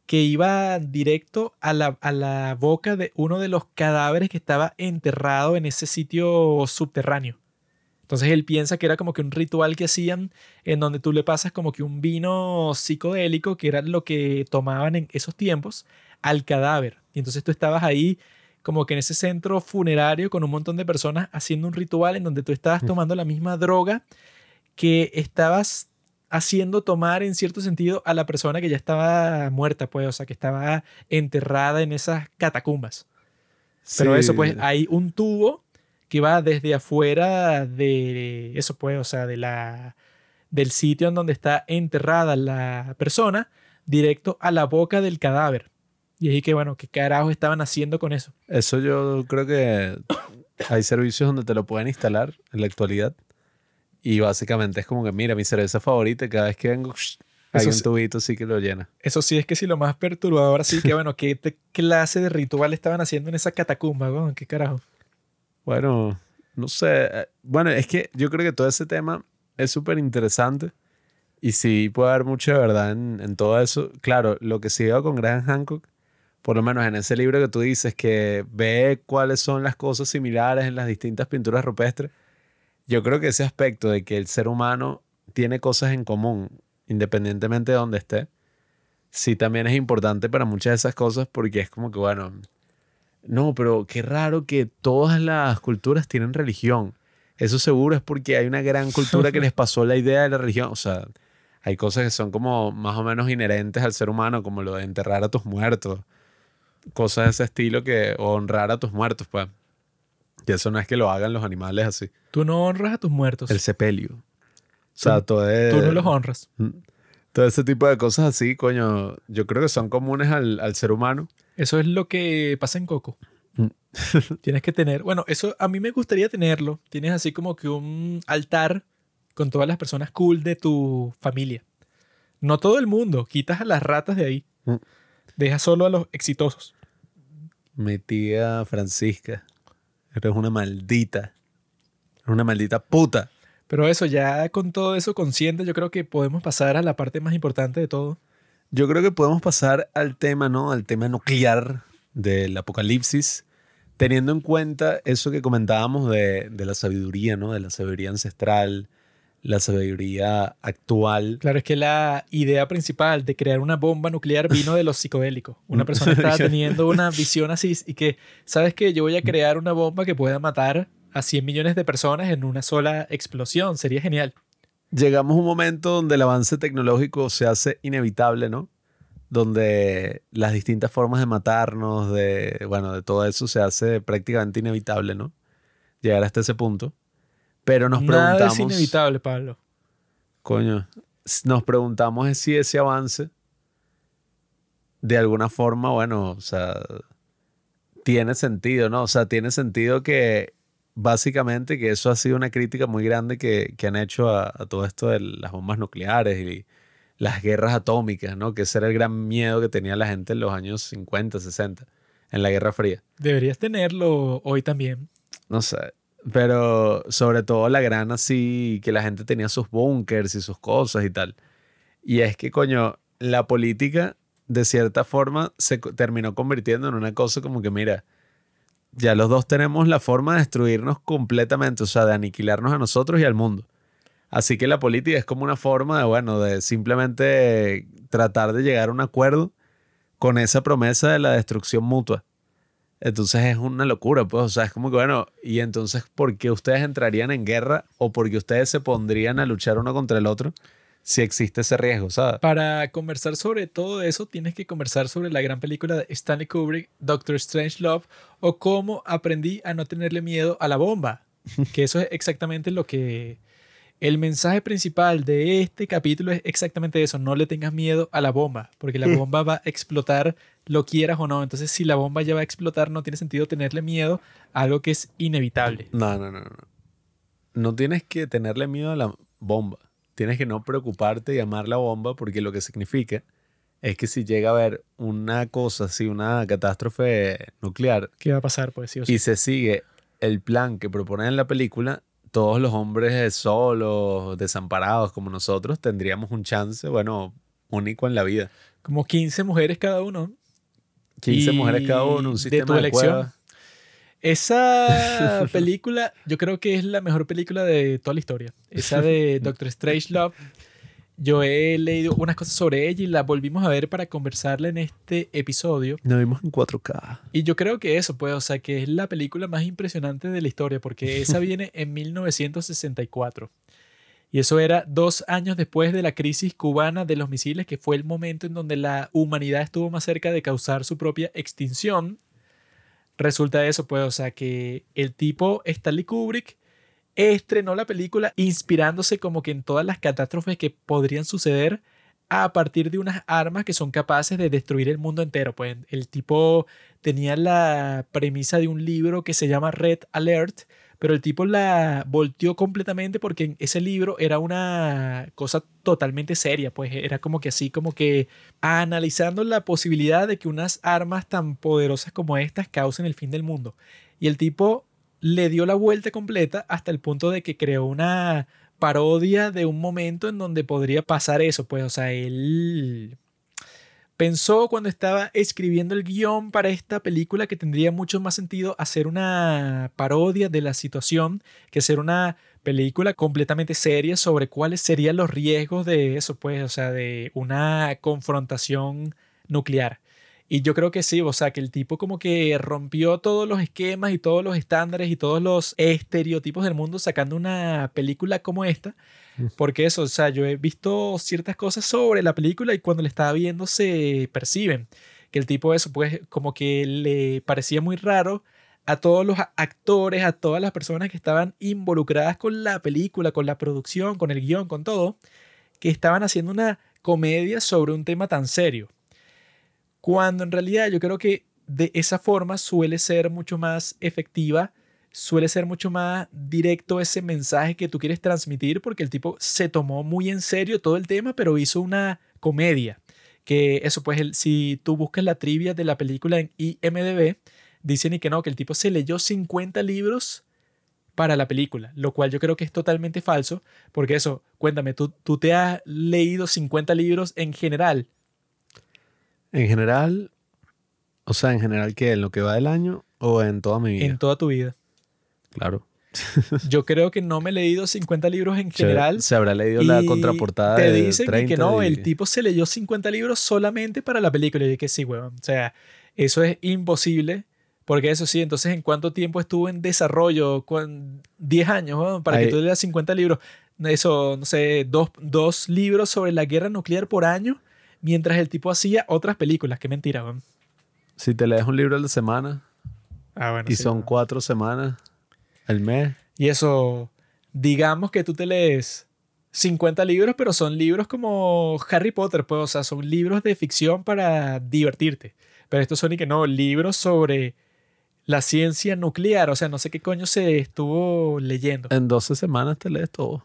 que iba directo a la, a la boca de uno de los cadáveres que estaba enterrado en ese sitio subterráneo. Entonces él piensa que era como que un ritual que hacían en donde tú le pasas como que un vino psicodélico, que era lo que tomaban en esos tiempos, al cadáver. Y entonces tú estabas ahí como que en ese centro funerario con un montón de personas haciendo un ritual en donde tú estabas tomando la misma droga que estabas haciendo tomar en cierto sentido a la persona que ya estaba muerta, pues, o sea, que estaba enterrada en esas catacumbas. Pero Sí, eso, pues, hay un tubo que va desde afuera de eso, pues, o sea, de la, del sitio en donde está enterrada la persona, directo a la boca del cadáver. Y ahí que, bueno, ¿qué carajo estaban haciendo con eso? Eso yo creo que hay servicios donde te lo pueden instalar en la actualidad. Y básicamente es como que, mira, mi cerveza favorita, cada vez que vengo, hay Eso un sí. tubito así que lo llena. Eso sí es que sí, lo más perturbador, así que, bueno, ¿qué clase de ritual estaban haciendo en esa catacumba? weón? ¿Qué carajo? Bueno, no sé. eh, Bueno, es que yo creo que todo ese tema es súper interesante y sí puede haber mucha verdad en, en todo eso. Claro, lo que sí veo con Graham Hancock, por lo menos en ese libro que tú dices, que ve cuáles son las cosas similares en las distintas pinturas rupestres, yo creo que ese aspecto de que el ser humano tiene cosas en común, independientemente de donde esté, sí también es importante para muchas de esas cosas porque es como que, bueno, no, pero qué raro que todas las culturas tienen religión. Eso seguro es porque hay una gran cultura que les pasó la idea de la religión. O sea, hay cosas que son como más o menos inherentes al ser humano, como lo de enterrar a tus muertos. Cosas de ese estilo que honrar a tus muertos, pues. Y eso no es que lo hagan los animales así. Tú no honras a tus muertos. El sepelio. O sea, todo es- Tú no los honras. todo ese tipo de cosas así, coño, yo creo que son comunes al, al ser humano. Eso es lo que pasa en Coco. Mm. Tienes que tener, bueno, eso a mí me gustaría tenerlo. Tienes así como que un altar con todas las personas cool de tu familia. No todo el mundo, quitas a las ratas de ahí. Mm. Deja solo a los exitosos. Mi tía Francisca, eres una maldita. Eres una maldita puta. Pero eso, ya con todo eso consciente, yo creo que podemos pasar a la parte más importante de todo. Yo creo que podemos pasar al tema, ¿no? Al tema nuclear del apocalipsis, teniendo en cuenta eso que comentábamos de, de la sabiduría, ¿no? De la sabiduría ancestral, la sabiduría actual. Claro, es que la idea principal de crear una bomba nuclear vino de los psicodélicos. Una persona estaba teniendo una visión así y que, ¿sabes qué? Yo voy a crear una bomba que pueda matar a 100 millones de personas en una sola explosión. Sería genial. Llegamos a un momento donde el avance tecnológico se hace inevitable, ¿no? Donde las distintas formas de matarnos, de, bueno, de todo eso se hace prácticamente inevitable, ¿no? Llegar hasta ese punto. Pero nos Nada preguntamos... es inevitable, Pablo. Coño, nos preguntamos si ese avance, de alguna forma, bueno, o sea, tiene sentido, ¿no? O sea, tiene sentido que básicamente que eso ha sido una crítica muy grande que, que han hecho a, a todo esto de las bombas nucleares y las guerras atómicas, ¿no? Que ese era el gran miedo que tenía la gente en los años 50, 60, en la Guerra Fría. Deberías tenerlo hoy también. No sé. Pero sobre todo la gran así, que la gente tenía sus búnkers y sus cosas y tal. Y es que, coño, la política, de cierta forma, se terminó convirtiendo en una cosa como que, mira, ya los dos tenemos la forma de destruirnos completamente, o sea, de aniquilarnos a nosotros y al mundo. Así que la política es como una forma de, bueno, de simplemente tratar de llegar a un acuerdo con esa promesa de la destrucción mutua. Entonces es una locura, pues, o sea, es como que, bueno, y entonces, ¿por qué ustedes entrarían en guerra o por qué ustedes se pondrían a luchar uno contra el otro si existe ese riesgo, ¿sabes? Para conversar sobre todo eso, tienes que conversar sobre la gran película de Stanley Kubrick, Doctor Strange Love, o cómo aprendí a no tenerle miedo a la bomba. Que eso es exactamente lo que... El mensaje principal de este capítulo es exactamente eso, no le tengas miedo a la bomba, porque la bomba va a explotar, lo quieras o no. Entonces, si la bomba ya va a explotar, no tiene sentido tenerle miedo a algo que es inevitable. No, no, no, no. No tienes que tenerle miedo a la bomba. Tienes que no preocuparte y amar la bomba porque lo que significa es que si llega a haber una cosa así, una catástrofe nuclear, ¿Qué va a pasar? Pues sí o sí. y se sigue el plan que proponen en la película, todos los hombres solos, desamparados como nosotros, tendríamos un chance, bueno, único en la vida. Como 15 mujeres cada uno. 15 Y mujeres cada uno, un de sistema tu de, elección. cuevas. Esa película, yo creo que es la mejor película de toda la historia. Esa de Doctor Strange Love. Yo he leído unas cosas sobre ella y la volvimos a ver para conversarla en este episodio. Nos vimos en 4K. Y yo creo que eso, pues, o sea, que es la película más impresionante de la historia, porque esa viene en 1964. Y eso era dos años después de la crisis cubana de los misiles, que fue el momento en donde la humanidad estuvo más cerca de causar su propia extinción. Resulta eso, pues, o sea, que el tipo Stanley Kubrick estrenó la película inspirándose como que en todas las catástrofes que podrían suceder a partir de unas armas que son capaces de destruir el mundo entero. Pues el tipo tenía la premisa de un libro que se llama Red Alert, pero el tipo la volteó completamente porque en ese libro era una cosa totalmente seria, pues era como que así, como que analizando la posibilidad de que unas armas tan poderosas como estas causen el fin del mundo. Y el tipo le dio la vuelta completa hasta el punto de que creó una parodia de un momento en donde podría pasar eso, pues, o sea, él pensó cuando estaba escribiendo el guion para esta película que tendría mucho más sentido hacer una parodia de la situación que ser una película completamente seria sobre cuáles serían los riesgos de eso, pues, o sea, de una confrontación nuclear. Y yo creo que sí, o sea, que el tipo como que rompió todos los esquemas y todos los estándares y todos los estereotipos del mundo sacando una película como esta. Porque eso, o sea, yo he visto ciertas cosas sobre la película y cuando la estaba viendo se perciben. Que el tipo eso, pues como que le parecía muy raro a todos los actores, a todas las personas que estaban involucradas con la película, con la producción, con el guion, con todo, que estaban haciendo una comedia sobre un tema tan serio. Cuando en realidad yo creo que de esa forma suele ser mucho más efectiva, suele ser mucho más directo ese mensaje que tú quieres transmitir, porque el tipo se tomó muy en serio todo el tema, pero hizo una comedia. Que eso, pues, si tú buscas la trivia de la película en IMDb, dicen y que no, que el tipo se leyó 50 libros para la película, lo cual yo creo que es totalmente falso, porque eso, cuéntame, ¿tú, tú te has leído 50 libros en general? En general, o sea, en general, ¿qué? ¿En lo que va del año o en toda mi vida? En toda tu vida. Claro. Yo creo que no me he leído 50 libros en general. Se, habrá leído la contraportada Te de dicen y 30 que no, y- el tipo se leyó 50 libros solamente para la película. Y yo que sí, weón. O sea, eso es imposible. Porque eso sí, entonces, ¿en cuánto tiempo estuvo en desarrollo? Con 10 años, weón, para Ahí- que tú leas 50 libros. Eso, no sé, dos, dos libros sobre la guerra nuclear por año, mientras el tipo hacía otras películas. Qué mentira, weón. Si te lees un libro a la semana Ah, bueno. y sí, son cuatro semanas al mes, Y eso, digamos que tú te lees 50 libros, pero son libros como Harry Potter, pues, o sea, son libros de ficción para divertirte. Pero estos son y que no, libros sobre la ciencia nuclear, o sea, no sé qué coño se estuvo leyendo. en 12 semanas te lees todo.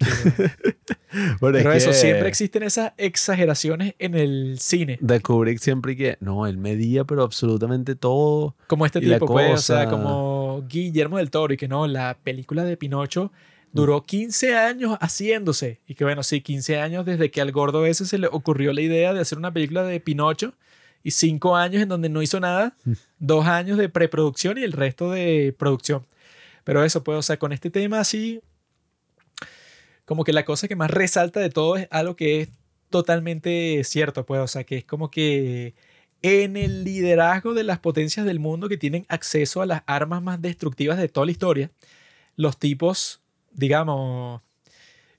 Es Pero eso, que siempre existen esas exageraciones en el cine. De Kubrick siempre que, no, él medía, pero absolutamente todo. Como este tipo, pues, o sea, como Guillermo del Toro, y que no, la película de Pinocho duró 15 años haciéndose. Y que bueno, sí, 15 años desde que al gordo ese se le ocurrió la idea de hacer una película de Pinocho, y 5 años en donde no hizo nada, 2 años de preproducción y el resto de producción. Pero eso, pues, o sea, con este tema así, como que la cosa que más resalta de todo es algo que es totalmente cierto, pues, o sea, que es como que en el liderazgo de las potencias del mundo que tienen acceso a las armas más destructivas de toda la historia, los tipos, digamos,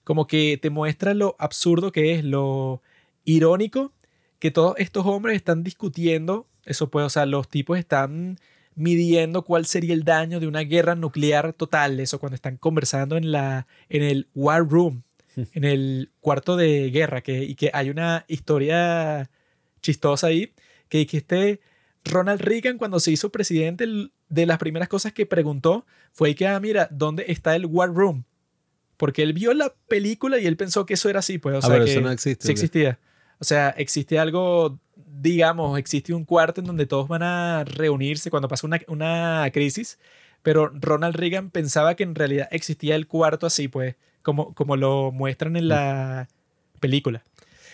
como que te muestra lo absurdo que es, lo irónico que todos estos hombres están discutiendo, eso pues, o sea, los tipos están midiendo cuál sería el daño de una guerra nuclear total, eso cuando están conversando en la en el war room, en el cuarto de guerra que y que hay una historia chistosa ahí que, que este Ronald Reagan cuando se hizo presidente de las primeras cosas que preguntó fue que ah mira, ¿dónde está el war room? Porque él vio la película y él pensó que eso era así, pues, o Ah, sea, pero que eso no existe, Sí existía. O sea, existe algo, digamos, existe un cuarto en donde todos van a reunirse cuando pasa una, una crisis, pero Ronald Reagan pensaba que en realidad existía el cuarto así, pues, como, como lo muestran en la película.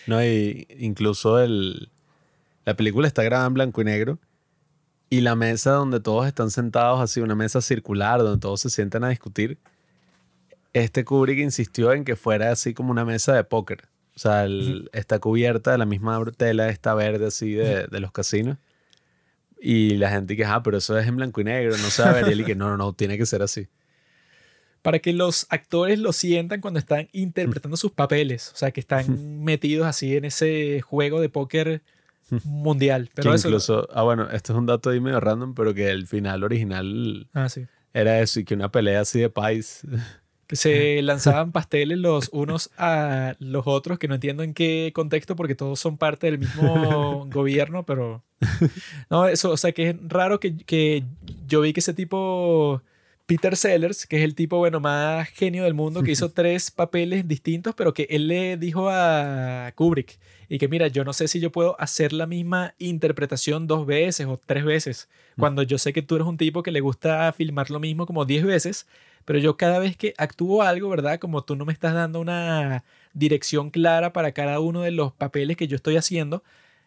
No, y incluso el, la película está grabada en blanco y negro. Y la mesa donde todos están sentados, así, una mesa circular, donde todos se sientan a discutir. Este Kubrick insistió en que fuera así como una mesa de póker. O sea, el- está cubierta de la misma tela, esta verde así de, de los casinos. Y la gente que, ah, pero eso es en blanco y negro, no se va a ver. Y él y que, no, no, no, tiene que ser así. Para que los actores lo sientan cuando están interpretando sus papeles, o sea, que están metidos así en ese juego de póker mundial. Pero que eso, incluso, ah, bueno, esto es un dato ahí medio random, pero que el final original ah, sí. era eso y que una pelea así de pais. que se lanzaban pasteles los unos a los otros, que no entiendo en qué contexto, porque todos son parte del mismo gobierno, pero... No, eso, o sea, que es raro que, que yo vi que ese tipo, Peter Sellers, que es el tipo, bueno, más genio del mundo, que hizo tres papeles distintos, pero que él le dijo a Kubrick, y que mira, yo no sé si yo puedo hacer la misma interpretación dos veces o tres veces, cuando yo sé que tú eres un tipo que le gusta filmar lo mismo como diez veces, pero yo cada vez que actúo algo, ¿verdad? Como tú no me estás dando una dirección clara para cada uno de los papeles que yo estoy haciendo,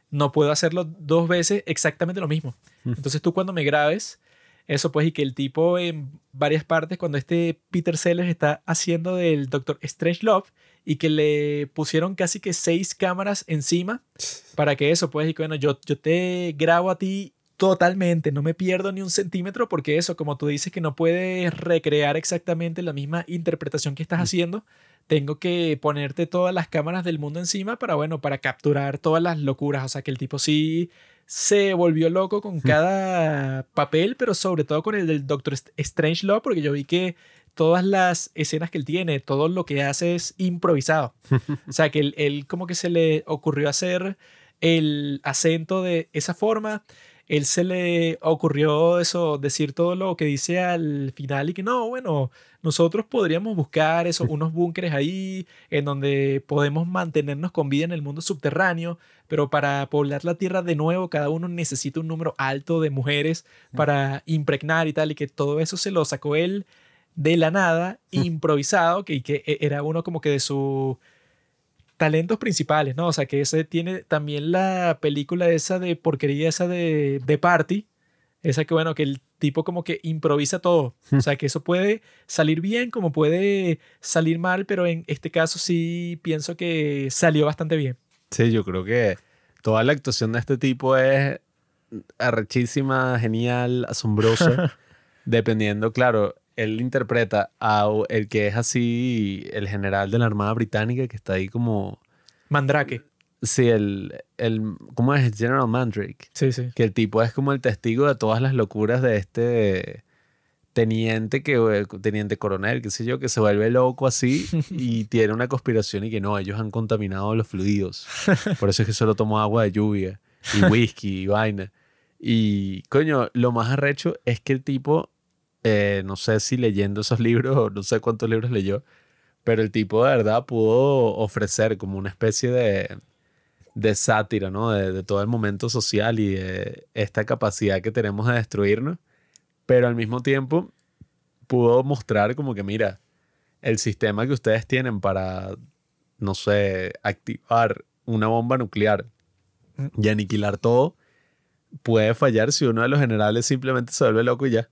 no puedo hacerlo dos veces exactamente lo mismo. Entonces tú cuando me grabes, eso pues, y que el tipo en varias partes, cuando este Peter Sellers está haciendo del Doctor Strange Love, y que le pusieron casi que seis cámaras encima para que eso, pues, y que bueno, yo, yo te grabo a ti totalmente, no me pierdo ni un centímetro porque eso, como tú dices que no puedes recrear exactamente la misma interpretación que estás haciendo, tengo que ponerte todas las cámaras del mundo encima para, bueno, para capturar todas las locuras, o sea, que el tipo sí se volvió loco con cada papel, pero sobre todo con el del Doctor Strange Law, porque yo vi que todas las escenas que él tiene, todo lo que hace es improvisado. o sea, que él, él como que se le ocurrió hacer el acento de esa forma, él se le ocurrió eso, decir todo lo que dice al final y que no, bueno, nosotros podríamos buscar eso, unos búnkeres ahí en donde podemos mantenernos con vida en el mundo subterráneo, pero para poblar la tierra de nuevo, cada uno necesita un número alto de mujeres para impregnar y tal, y que todo eso se lo sacó él de la nada, improvisado, que, que e, era uno como que de sus talentos principales, ¿no? O sea, que ese tiene también la película esa de porquería, esa de, de Party, esa que bueno, que el tipo como que improvisa todo, o sea, que eso puede salir bien como puede salir mal, pero en este caso sí pienso que salió bastante bien. Sí, yo creo que toda la actuación de este tipo es arrechísima, genial, asombrosa, dependiendo, claro, él interpreta a el que es así el general de la Armada Británica que está ahí como... Mandrake. Sí, el, el... ¿Cómo es? General Mandrake. Sí, sí. Que el tipo es como el testigo de todas las locuras de este teniente que teniente coronel, qué sé yo, que se vuelve loco así y tiene una conspiración y que no, ellos han contaminado los fluidos. Por eso es que solo tomó agua de lluvia y whisky y vaina. Y coño, lo más arrecho es que el tipo eh, no sé si leyendo esos libros o no sé cuántos libros leyó, pero el tipo de verdad pudo ofrecer como una especie de, de sátira, ¿no? De, de, todo el momento social y de esta capacidad que tenemos de destruirnos, pero al mismo tiempo pudo mostrar como que, mira, el sistema que ustedes tienen para, no sé, activar una bomba nuclear y aniquilar todo, puede fallar si uno de los generales simplemente se vuelve loco y ya.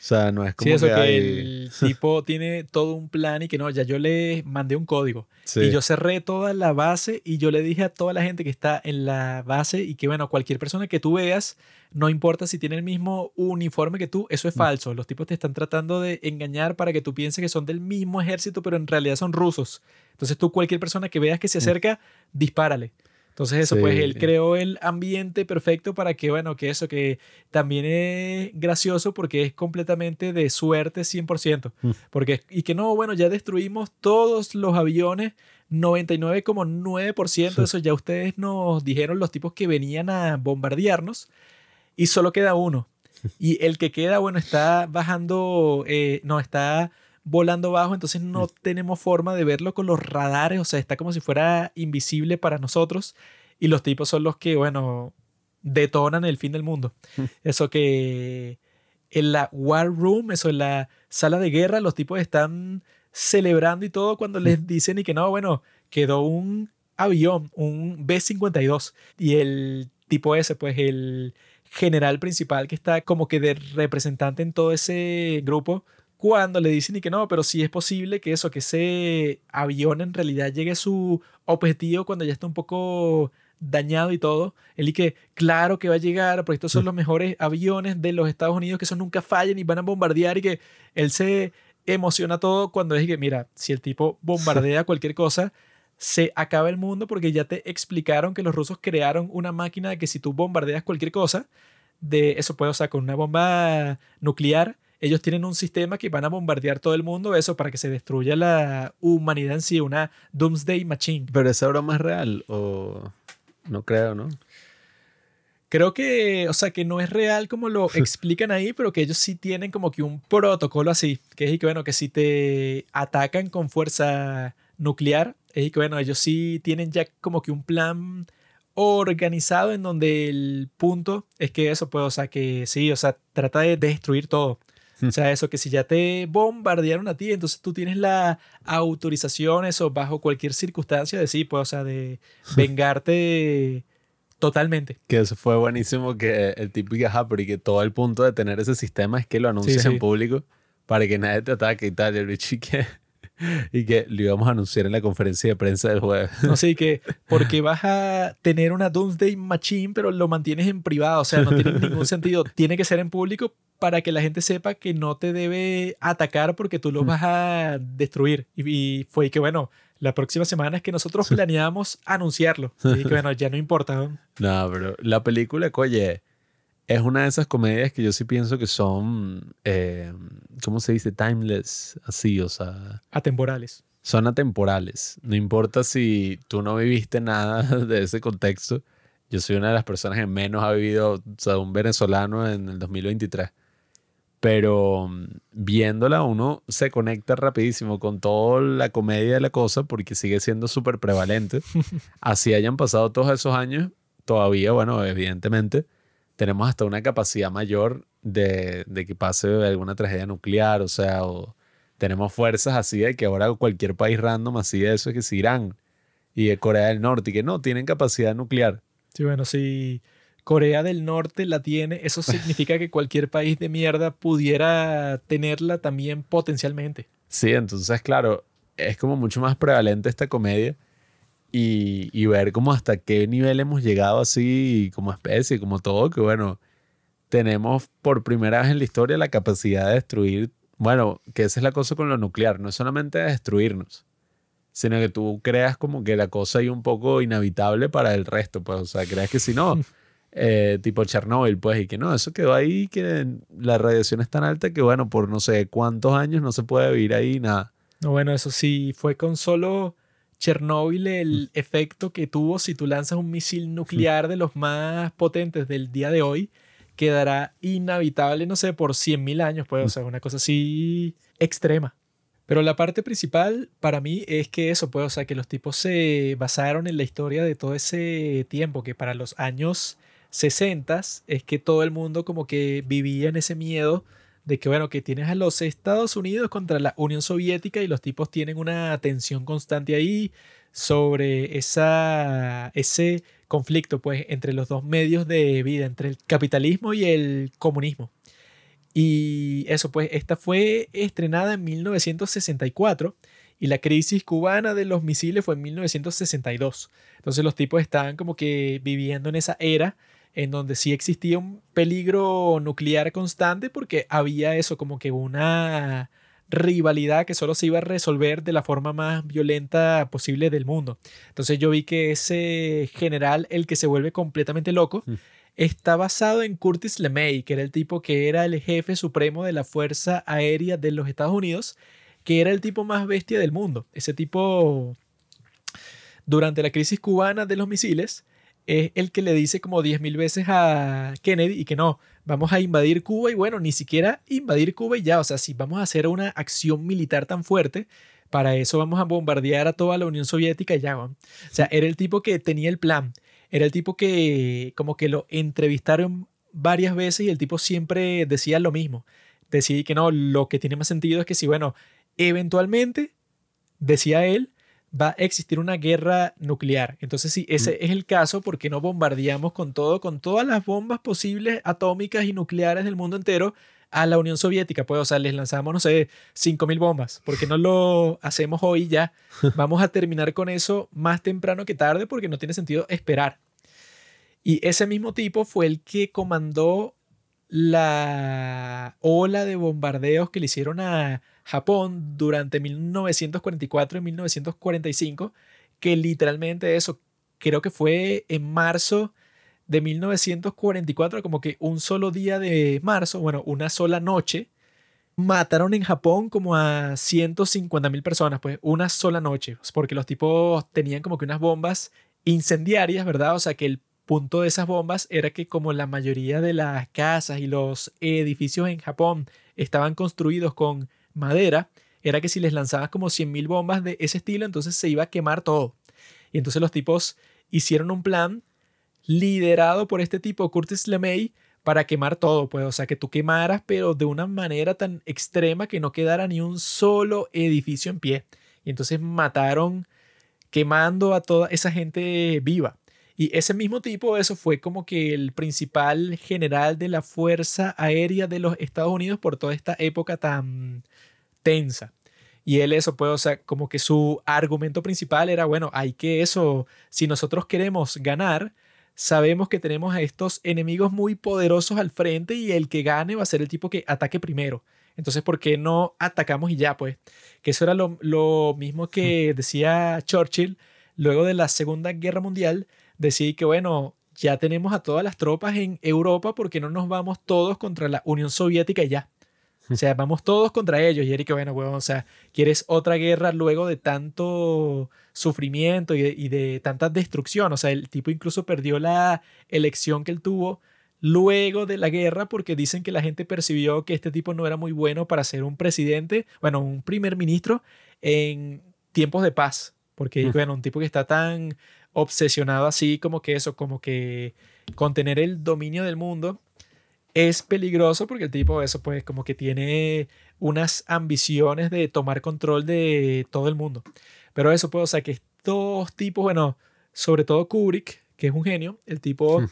O sea, no es como sí, eso que, que, hay- el tipo tiene todo un plan y que no, ya yo le mandé un código Sí. y yo cerré toda la base y yo le dije a toda la gente que está en la base y que bueno, cualquier persona que tú veas, no importa si tiene el mismo uniforme que tú, eso es Mm. falso. Los tipos te están tratando de engañar para que tú pienses que son del mismo ejército, pero en realidad son rusos. Entonces tú cualquier persona que veas que se acerca, dispárale. Entonces eso, pues. Sí. él creó el ambiente perfecto para que, bueno, que eso, que también es gracioso porque es completamente de suerte 100%. Mm. Porque, y que no, bueno, ya destruimos todos los aviones, 99,9%, eso ya ustedes nos dijeron los tipos que venían a bombardearnos, y solo queda uno. Y el que queda, bueno, está bajando, eh, no, está volando bajo, entonces no tenemos forma de verlo con los radares, o sea, está como si fuera invisible para nosotros, y los tipos son los que, bueno, detonan el fin del mundo. Eso que en la War Room, eso en la sala de guerra, los tipos están celebrando y todo cuando les dicen y que no, bueno, quedó un avión, un B-52, y el tipo ese, pues el general principal que está como que de representante en todo ese grupo, cuando le dicen y que no, pero sí es posible que eso, que ese avión en realidad llegue a su objetivo cuando ya está un poco dañado y todo. Él y que, claro que va a llegar, porque estos son los mejores aviones de los Estados Unidos que eso nunca fallan y van a bombardear y que él se emociona todo cuando es que, mira, si el tipo bombardea cualquier cosa, se acaba el mundo porque ya te explicaron que los rusos crearon una máquina de que si tú bombardeas cualquier cosa, de eso puede, o sea, con una bomba nuclear, ellos tienen un sistema que van a bombardear todo el mundo, eso para que se destruya la humanidad en sí, una Doomsday Machine. Pero esa broma es real o no creo, ¿no? Creo que, o sea, que no es real como lo explican ahí, pero que ellos sí tienen como que un protocolo así, que es y que, bueno, que si te atacan con fuerza nuclear, es y que, bueno, ellos sí tienen ya como que un plan organizado en donde el punto es que eso, pues, o sea, que sí, o sea, trata de destruir todo. O sea, eso que si ya te bombardearon a ti, entonces tú tienes la autorización, eso, bajo cualquier circunstancia de sí, pues, o sea, de vengarte totalmente. Que eso fue buenísimo que el que, ajá, pero y que todo el punto de tener ese sistema es que lo anuncies sí. en público para que nadie te ataque y tal. Y el bicho que, y que lo íbamos a anunciar en la conferencia de prensa del jueves. No sé, que porque vas a tener una Doomsday Machine, pero lo mantienes en privado, o sea, no tiene ningún sentido. Tiene que ser en público para que la gente sepa que no te debe atacar porque tú los vas a destruir. Y, y fue que, bueno, la próxima semana es que nosotros planeamos anunciarlo. Y que, bueno, ya no importa. ¿no? No, pero la película, oye, es una de esas comedias que yo sí pienso que son, eh, ¿cómo se dice? Timeless, así, o sea, Atemporales. son atemporales. No importa si tú no viviste nada de ese contexto. Yo soy una de las personas que menos ha vivido, o sea, un venezolano en el 2023. Pero mm, viéndola uno se conecta rapidísimo con toda la comedia de la cosa porque sigue siendo súper prevalente. Así hayan pasado todos esos años, todavía, bueno, evidentemente, tenemos hasta una capacidad mayor de, de que pase alguna tragedia nuclear, o sea, o tenemos fuerzas así de que ahora cualquier país random así de eso es que es Irán y de Corea del Norte y que no, tienen capacidad nuclear. Sí, bueno, si Corea del Norte la tiene, eso significa que cualquier país de mierda pudiera tenerla también potencialmente. Sí, entonces, claro, es como mucho más prevalente esta comedia y, y ver como hasta qué nivel hemos llegado así como especie, como todo, que bueno, tenemos por primera vez en la historia la capacidad de destruir, bueno, que esa es la cosa con lo nuclear, no es solamente destruirnos, sino que tú creas como que la cosa es un poco inhabitable para el resto, pues, o sea, creas que si no, eh, tipo Chernobyl, pues, y que no, eso quedó ahí, que la radiación es tan alta que, bueno, por no sé cuántos años no se puede vivir ahí, nada. No, bueno, eso sí, fue con solo Chernóbil el efecto que tuvo si tú lanzas un misil nuclear de los más potentes del día de hoy, quedará inhabitable, no sé, por 100.000 años, pues, o sea, una cosa así extrema. Pero la parte principal para mí es que eso, pues, o sea, que los tipos se basaron en la historia de todo ese tiempo, que para los años 60 es que todo el mundo como que vivía en ese miedo de que, bueno, que tienes a los Estados Unidos contra la Unión Soviética y los tipos tienen una tensión constante ahí sobre esa, ese conflicto, pues, entre los dos medios de vida, entre el capitalismo y el comunismo. Y eso, pues, esta fue estrenada en 1964 y la crisis cubana de los misiles fue en 1962. Entonces los tipos estaban como que viviendo en esa era en donde sí existía un peligro nuclear constante porque había eso como que una rivalidad que solo se iba a resolver de la forma más violenta posible del mundo. Entonces yo vi que ese general, el que se vuelve completamente loco, Mm. está basado en Curtis LeMay, que era el tipo que era el jefe supremo de la Fuerza Aérea de los Estados Unidos, que era el tipo más bestia del mundo. Ese tipo, durante la crisis cubana de los misiles, es el que le dice como 10.000 veces a Kennedy y que no, vamos a invadir Cuba y bueno, ni siquiera invadir Cuba y ya, o sea, si vamos a hacer una acción militar tan fuerte, para eso vamos a bombardear a toda la Unión Soviética y ya, o sea, era el tipo que tenía el plan, era el tipo que como que lo entrevistaron varias veces y el tipo siempre decía lo mismo, decía que no, lo que tiene más sentido es que si, bueno, eventualmente, decía él, va a existir una guerra nuclear. Entonces, si ese es el caso, ¿por qué no bombardeamos con todo, con todas las bombas posibles atómicas y nucleares del mundo entero a la Unión Soviética? Pues, o sea, les lanzamos, no sé, 5.000 bombas. ¿Por qué no lo hacemos hoy ya? Vamos a terminar con eso más temprano que tarde porque no tiene sentido esperar. Y ese mismo tipo fue el que comandó la ola de bombardeos que le hicieron a Japón durante 1944 y 1945, que literalmente eso, creo que fue en marzo de 1944, como que un solo día de marzo, bueno, una sola noche, mataron en Japón como a 150 mil personas, pues una sola noche, porque los tipos tenían como que unas bombas incendiarias, ¿verdad? O sea que el punto de esas bombas era que como la mayoría de las casas y los edificios en Japón estaban construidos con madera, era que si les lanzabas como 100.000 bombas de ese estilo, entonces se iba a quemar todo. Y entonces los tipos hicieron un plan liderado por este tipo, Curtis LeMay, para quemar todo, pues, o sea, que tú quemaras, pero de una manera tan extrema que no quedara ni un solo edificio en pie. Y entonces mataron quemando a toda esa gente viva. Y ese mismo tipo, eso fue como que el principal general de la Fuerza Aérea de los Estados Unidos por toda esta época tan tensa. Y él eso, pues, o sea, como que su argumento principal era, bueno, hay que eso, si nosotros queremos ganar, sabemos que tenemos a estos enemigos muy poderosos al frente y el que gane va a ser el tipo que ataque primero. Entonces, ¿por qué no atacamos y ya, pues? Que eso era lo, lo mismo que decía Churchill luego de la Segunda Guerra Mundial. Decía que, bueno, ya tenemos a todas las tropas en Europa, porque no nos vamos todos contra la Unión Soviética y ya? O sea, vamos todos contra ellos. Y Eric, bueno, bueno, o sea, ¿quieres otra guerra luego de tanto sufrimiento y de, y de, tanta destrucción? O sea, el tipo incluso perdió la elección que él tuvo luego de la guerra porque dicen que la gente percibió que este tipo no era muy bueno para ser un presidente, bueno, un primer ministro en tiempos de paz. Porque, bueno, un tipo que está tan obsesionado así como que eso, como que con tener el dominio del mundo es peligroso porque el tipo eso pues como que tiene unas ambiciones de tomar control de todo el mundo. Pero eso pues, o sea, que estos tipos, bueno, sobre todo Kubrick, que es un genio, el tipo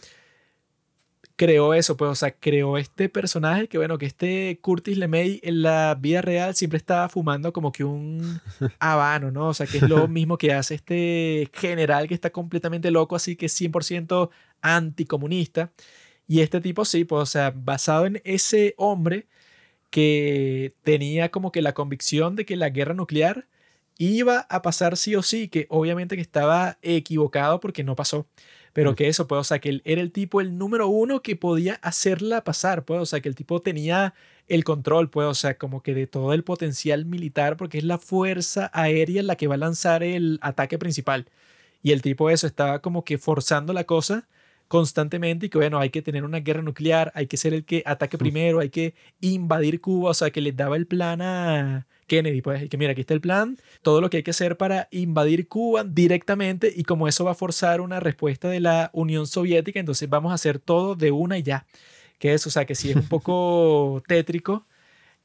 creó eso, pues, o sea, creó este personaje que, bueno, que este Curtis LeMay en la vida real siempre estaba fumando como que un habano, ¿no? O sea, que es lo mismo que hace este general que está completamente loco, así que es 100% anticomunista. Y este tipo sí, pues, o sea, basado en ese hombre que tenía como que la convicción de que la guerra nuclear iba a pasar sí o sí, que obviamente que estaba equivocado porque no pasó, pero que eso, pues, o sea, que él era el tipo, el número uno que podía hacerla pasar, pues, o sea, que el tipo tenía el control, pues, o sea, como que de todo el potencial militar, porque es la fuerza aérea la que va a lanzar el ataque principal. Y el tipo eso estaba como que forzando la cosa constantemente y que bueno, hay que tener una guerra nuclear, hay que ser el que ataque primero, hay que invadir Cuba, o sea, que les daba el plan a Kennedy, pues, que mira, aquí está el plan, todo lo que hay que hacer para invadir Cuba directamente y como eso va a forzar una respuesta de la Unión Soviética, entonces vamos a hacer todo de una y ya. Que eso, o sea, que sí es un poco tétrico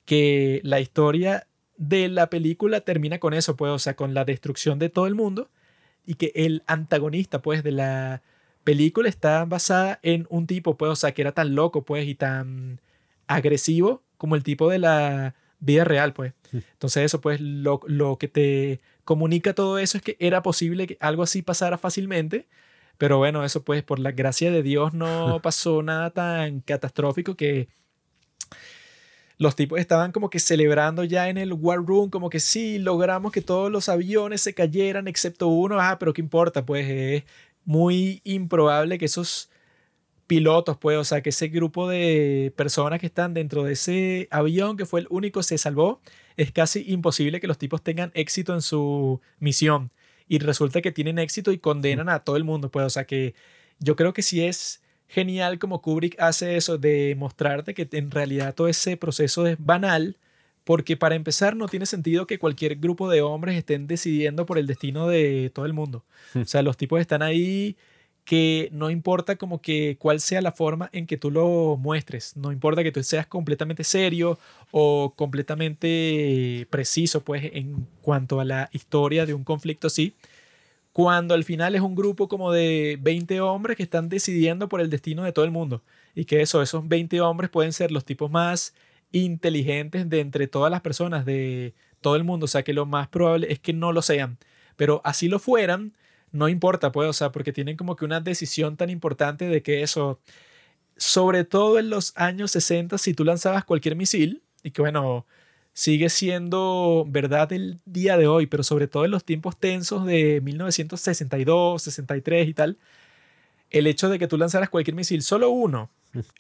que la historia de la película termina con eso, pues, o sea, con la destrucción de todo el mundo y que el antagonista, pues, de la película está basada en un tipo, pues, o sea, que era tan loco, pues, y tan agresivo como el tipo de la vida real, pues. Entonces eso, pues, lo, lo que te comunica todo eso es que era posible que algo así pasara fácilmente, pero bueno, eso pues, por la gracia de Dios no pasó nada tan catastrófico que los tipos estaban como que celebrando ya en el War Room, como que sí, logramos que todos los aviones se cayeran excepto uno, ah, pero qué importa, pues es muy improbable que esos pilotos, pues, o sea, que ese grupo de personas que están dentro de ese avión, que fue el único, se salvó, es casi imposible que los tipos tengan éxito en su misión. Y resulta que tienen éxito y condenan a todo el mundo, pues, o sea, que yo creo que sí es genial como Kubrick hace eso de mostrarte que en realidad todo ese proceso es banal, porque para empezar no tiene sentido que cualquier grupo de hombres estén decidiendo por el destino de todo el mundo. O sea, los tipos están ahí que no importa como que cuál sea la forma en que tú lo muestres, no importa que tú seas completamente serio o completamente preciso pues en cuanto a la historia de un conflicto así, cuando al final es un grupo como de 20 hombres que están decidiendo por el destino de todo el mundo y que eso, esos 20 hombres pueden ser los tipos más inteligentes de entre todas las personas de todo el mundo. O sea, que lo más probable es que no lo sean. Pero así lo fueran, no importa, pues, o sea, porque tienen como que una decisión tan importante de que eso, sobre todo en los años 60, si tú lanzabas cualquier misil, y que bueno, sigue siendo verdad el día de hoy, pero sobre todo en los tiempos tensos de 1962, 63 y tal, el hecho de que tú lanzaras cualquier misil, solo uno,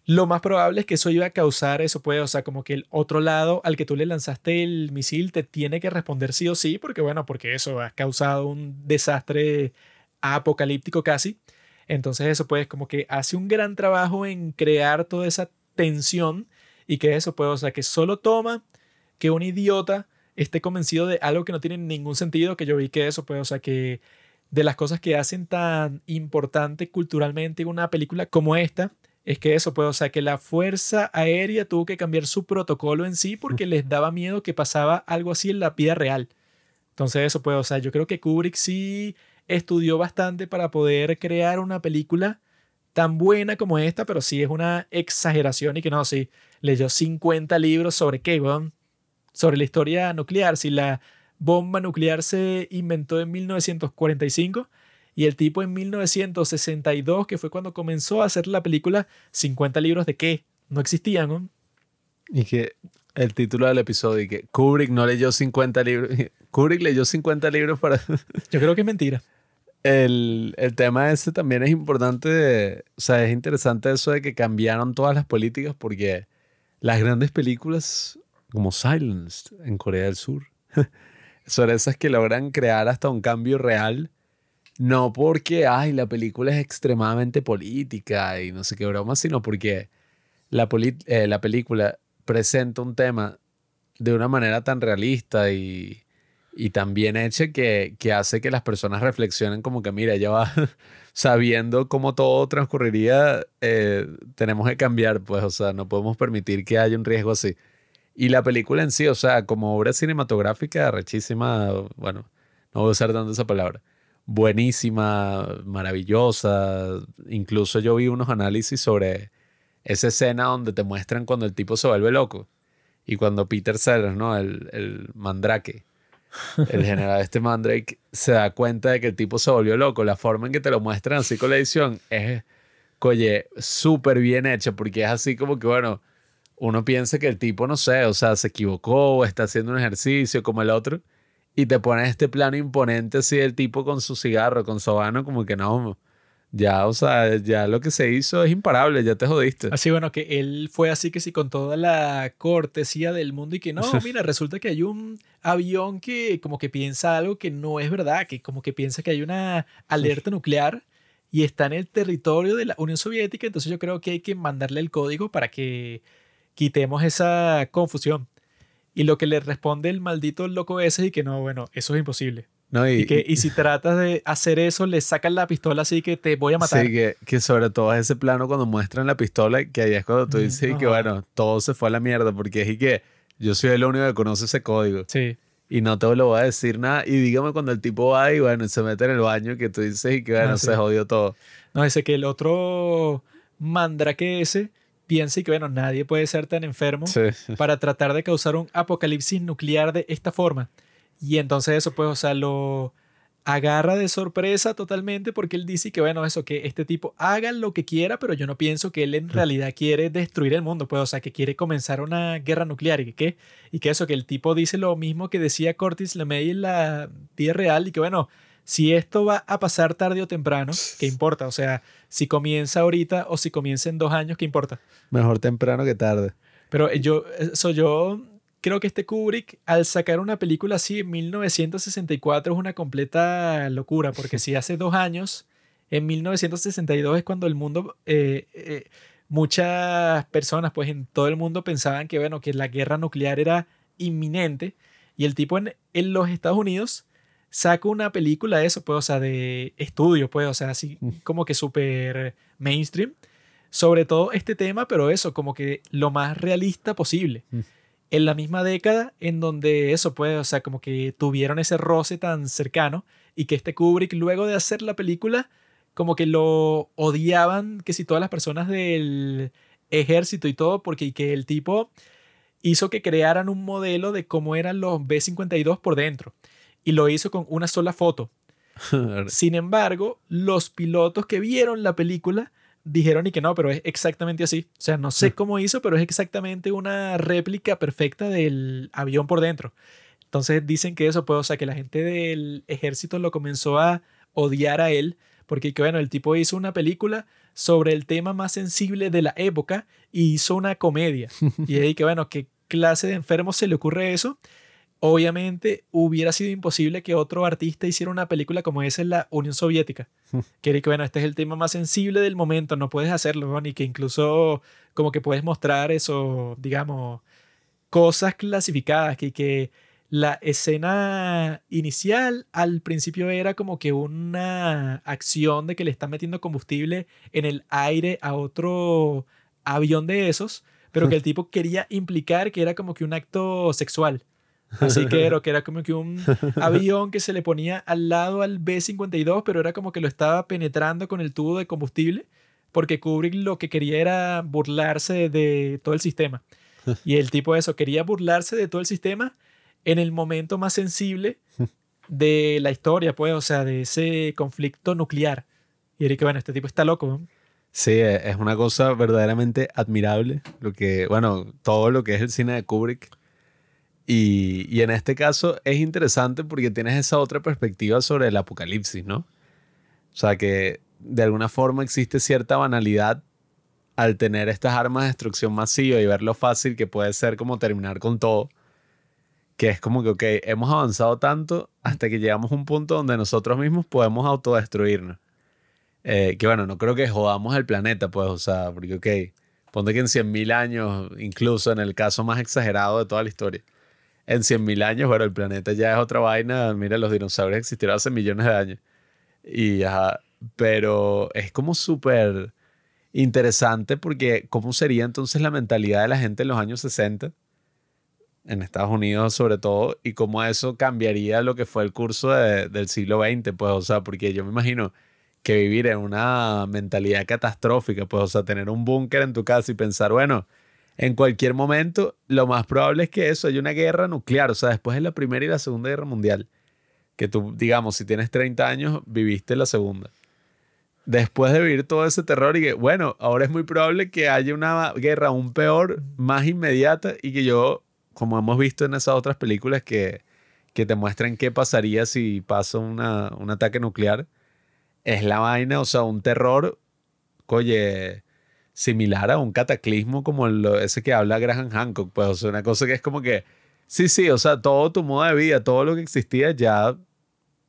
lo más probable es que eso iba a causar eso, puede, o sea, como que el otro lado al que tú le lanzaste el misil te tiene que responder sí o sí, porque bueno, porque eso ha causado un desastre apocalíptico casi. Entonces eso pues como que hace un gran trabajo en crear toda esa tensión y que eso puede, o sea, que solo toma que un idiota esté convencido de algo que no tiene ningún sentido, que yo vi que eso puede, o sea, que de las cosas que hacen tan importante culturalmente una película como esta es que eso, pues, o sea, que la Fuerza Aérea tuvo que cambiar su protocolo en sí porque les daba miedo que pasaba algo así en la vida real. Entonces, eso, pues, o sea, yo creo que Kubrick sí estudió bastante para poder crear una película tan buena como esta, pero sí es una exageración y que no, sí, leyó 50 libros sobre qué, weón? Sobre la historia nuclear, si la bomba nuclear se inventó en 1945 y el tipo en 1962, que fue cuando comenzó a hacer la película, 50 libros de qué? No existían, ¿no? Y que el título del episodio, y que Kubrick no leyó 50 libros. Kubrick leyó 50 libros para... Yo creo que es mentira. El, el tema ese también es importante, o sea, es interesante eso de que cambiaron todas las políticas porque las grandes películas como Silenced en Corea del Sur son esas que logran crear hasta un cambio real, no porque, ay, la película es extremadamente política y no sé qué broma, sino porque la, eh, la película presenta un tema de una manera tan realista y, y tan bien hecha que, que hace que las personas reflexionen como que, mira, ya va sabiendo cómo todo transcurriría, eh, tenemos que cambiar, pues, o sea, no podemos permitir que haya un riesgo así. Y la película en sí, o sea, como obra cinematográfica, rechísima, bueno, no voy a usar tanto esa palabra, buenísima, maravillosa. Incluso yo vi unos análisis sobre esa escena donde te muestran cuando el tipo se vuelve loco. Y cuando Peter Sellers, ¿no? El, el mandrake, el general este mandrake, se da cuenta de que el tipo se volvió loco. La forma en que te lo muestran así con la edición es, oye, súper bien hecha porque es así como que, bueno, uno piensa que el tipo, no sé, o sea, se equivocó o está haciendo un ejercicio como el otro y te pones este plano imponente así del tipo con su cigarro, con su habano, como que no, ya, o sea, ya lo que se hizo es imparable, ya te jodiste. Así bueno, que él fue así que sí con toda la cortesía del mundo y que no, mira, resulta que hay un avión que como que piensa algo que no es verdad, que como que piensa que hay una alerta nuclear y está en el territorio de la Unión Soviética, entonces yo creo que hay que mandarle el código para que quitemos esa confusión. Y lo que le responde el maldito loco ese y que no, bueno, eso es imposible. ¿no? Y, que, y si tratas de hacer eso, le sacan la pistola así que te voy a matar. Sí, que, que sobre todo es ese plano cuando muestran la pistola, que ahí es cuando tú dices y que bueno, todo se fue a la mierda, porque es y que yo soy el único que conoce ese código Sí. y no te lo voy a decir nada. Y dígame cuando el tipo va y bueno, se mete en el baño, que tú dices y que bueno, Ah, sí. se jodió todo. No, dice que el otro mandrake ese piensa y que, bueno, nadie puede ser tan enfermo Sí. para tratar de causar un apocalipsis nuclear de esta forma. Y entonces eso, pues, o sea, lo agarra de sorpresa totalmente porque él dice que, bueno, eso, que este tipo haga lo que quiera, pero yo no pienso que él en realidad quiere destruir el mundo, pues, o sea, que quiere comenzar una guerra nuclear y que, ¿qué? y que eso, que el tipo dice lo mismo que decía Curtis LeMay en la vida real y que, bueno, si esto va a pasar tarde o temprano, ¿qué importa? O sea, si comienza ahorita o si comienza en dos años, ¿qué importa? Mejor temprano que tarde. Pero yo, eso yo creo que este Kubrick, al sacar una película así en 1964, es una completa locura, porque si hace dos años, en 1962 es cuando el mundo, eh, eh, muchas personas, pues en todo el mundo pensaban que, bueno, que la guerra nuclear era inminente, y el tipo en, en los Estados Unidos saca una película de eso, pues, o sea, de estudio, pues, o sea, así como que súper mainstream, sobre todo este tema, pero eso, como que lo más realista posible. Mm. En la misma década en donde eso, pues, o sea, como que tuvieron ese roce tan cercano y que este Kubrick, luego de hacer la película, como que lo odiaban, que si todas las personas del ejército y todo, porque y que el tipo hizo que crearan un modelo de cómo eran los B-52 por dentro. Y lo hizo con una sola foto. Sin embargo, los pilotos que vieron la película dijeron y que no, pero es exactamente así. O sea, no sé cómo hizo, pero es exactamente una réplica perfecta del avión por dentro. Entonces dicen que eso puede, o sea, que la gente del ejército lo comenzó a odiar a él, porque que bueno, el tipo hizo una película sobre el tema más sensible de la época y hizo una comedia. y ahí que bueno, ¿qué clase de enfermo se le ocurre eso? Obviamente hubiera sido imposible que otro artista hiciera una película como esa en la Unión Soviética. que que bueno, este es el tema más sensible del momento, no puedes hacerlo, ¿no? ni que incluso como que puedes mostrar eso, digamos, cosas clasificadas, que, que la escena inicial al principio era como que una acción de que le están metiendo combustible en el aire a otro avión de esos, pero que el tipo quería implicar que era como que un acto sexual. Así que era, que era como que un avión que se le ponía al lado al B-52, pero era como que lo estaba penetrando con el tubo de combustible, porque Kubrick lo que quería era burlarse de todo el sistema. Y el tipo eso, quería burlarse de todo el sistema en el momento más sensible de la historia, pues, o sea, de ese conflicto nuclear. Y era que, bueno, este tipo está loco. ¿no? Sí, e- es una cosa verdaderamente admirable. Lo que, bueno, todo lo que es el cine de Kubrick. Y, y en este caso es interesante porque tienes esa otra perspectiva sobre el apocalipsis, ¿no? O sea, que de alguna forma existe cierta banalidad al tener estas armas de destrucción masiva y ver lo fácil que puede ser como terminar con todo. Que es como que, ok, hemos avanzado tanto hasta que llegamos a un punto donde nosotros mismos podemos autodestruirnos. Eh, que bueno, no creo que jodamos el planeta, pues, o sea, porque, ok, ponte que en 100.000 años, incluso en el caso más exagerado de toda la historia, en 100.000 años, bueno, el planeta ya es otra vaina, mira, los dinosaurios existieron hace millones de años. Y, ajá, pero es como súper interesante porque cómo sería entonces la mentalidad de la gente en los años 60, en Estados Unidos sobre todo, y cómo eso cambiaría lo que fue el curso de- del siglo XX, pues, o sea, porque yo me imagino que vivir en una mentalidad catastrófica, pues, o sea, tener un búnker en tu casa y pensar, bueno, en cualquier momento, lo más probable es que eso, haya una guerra nuclear, o sea, después de la Primera y la Segunda Guerra Mundial, que tú, digamos, si tienes 30 años, viviste la Segunda. Después de vivir todo ese terror y que, bueno, ahora es muy probable que haya una guerra aún peor, más inmediata y que yo, como hemos visto en esas otras películas que, que te muestran qué pasaría si pasa una, un ataque nuclear, es la vaina, o sea, un terror, oye, similar a un cataclismo como el- ese que habla Graham Hancock, pues, o sea, una cosa que es como que, sí, sí, o sea, todo tu modo de vida, todo lo que existía ya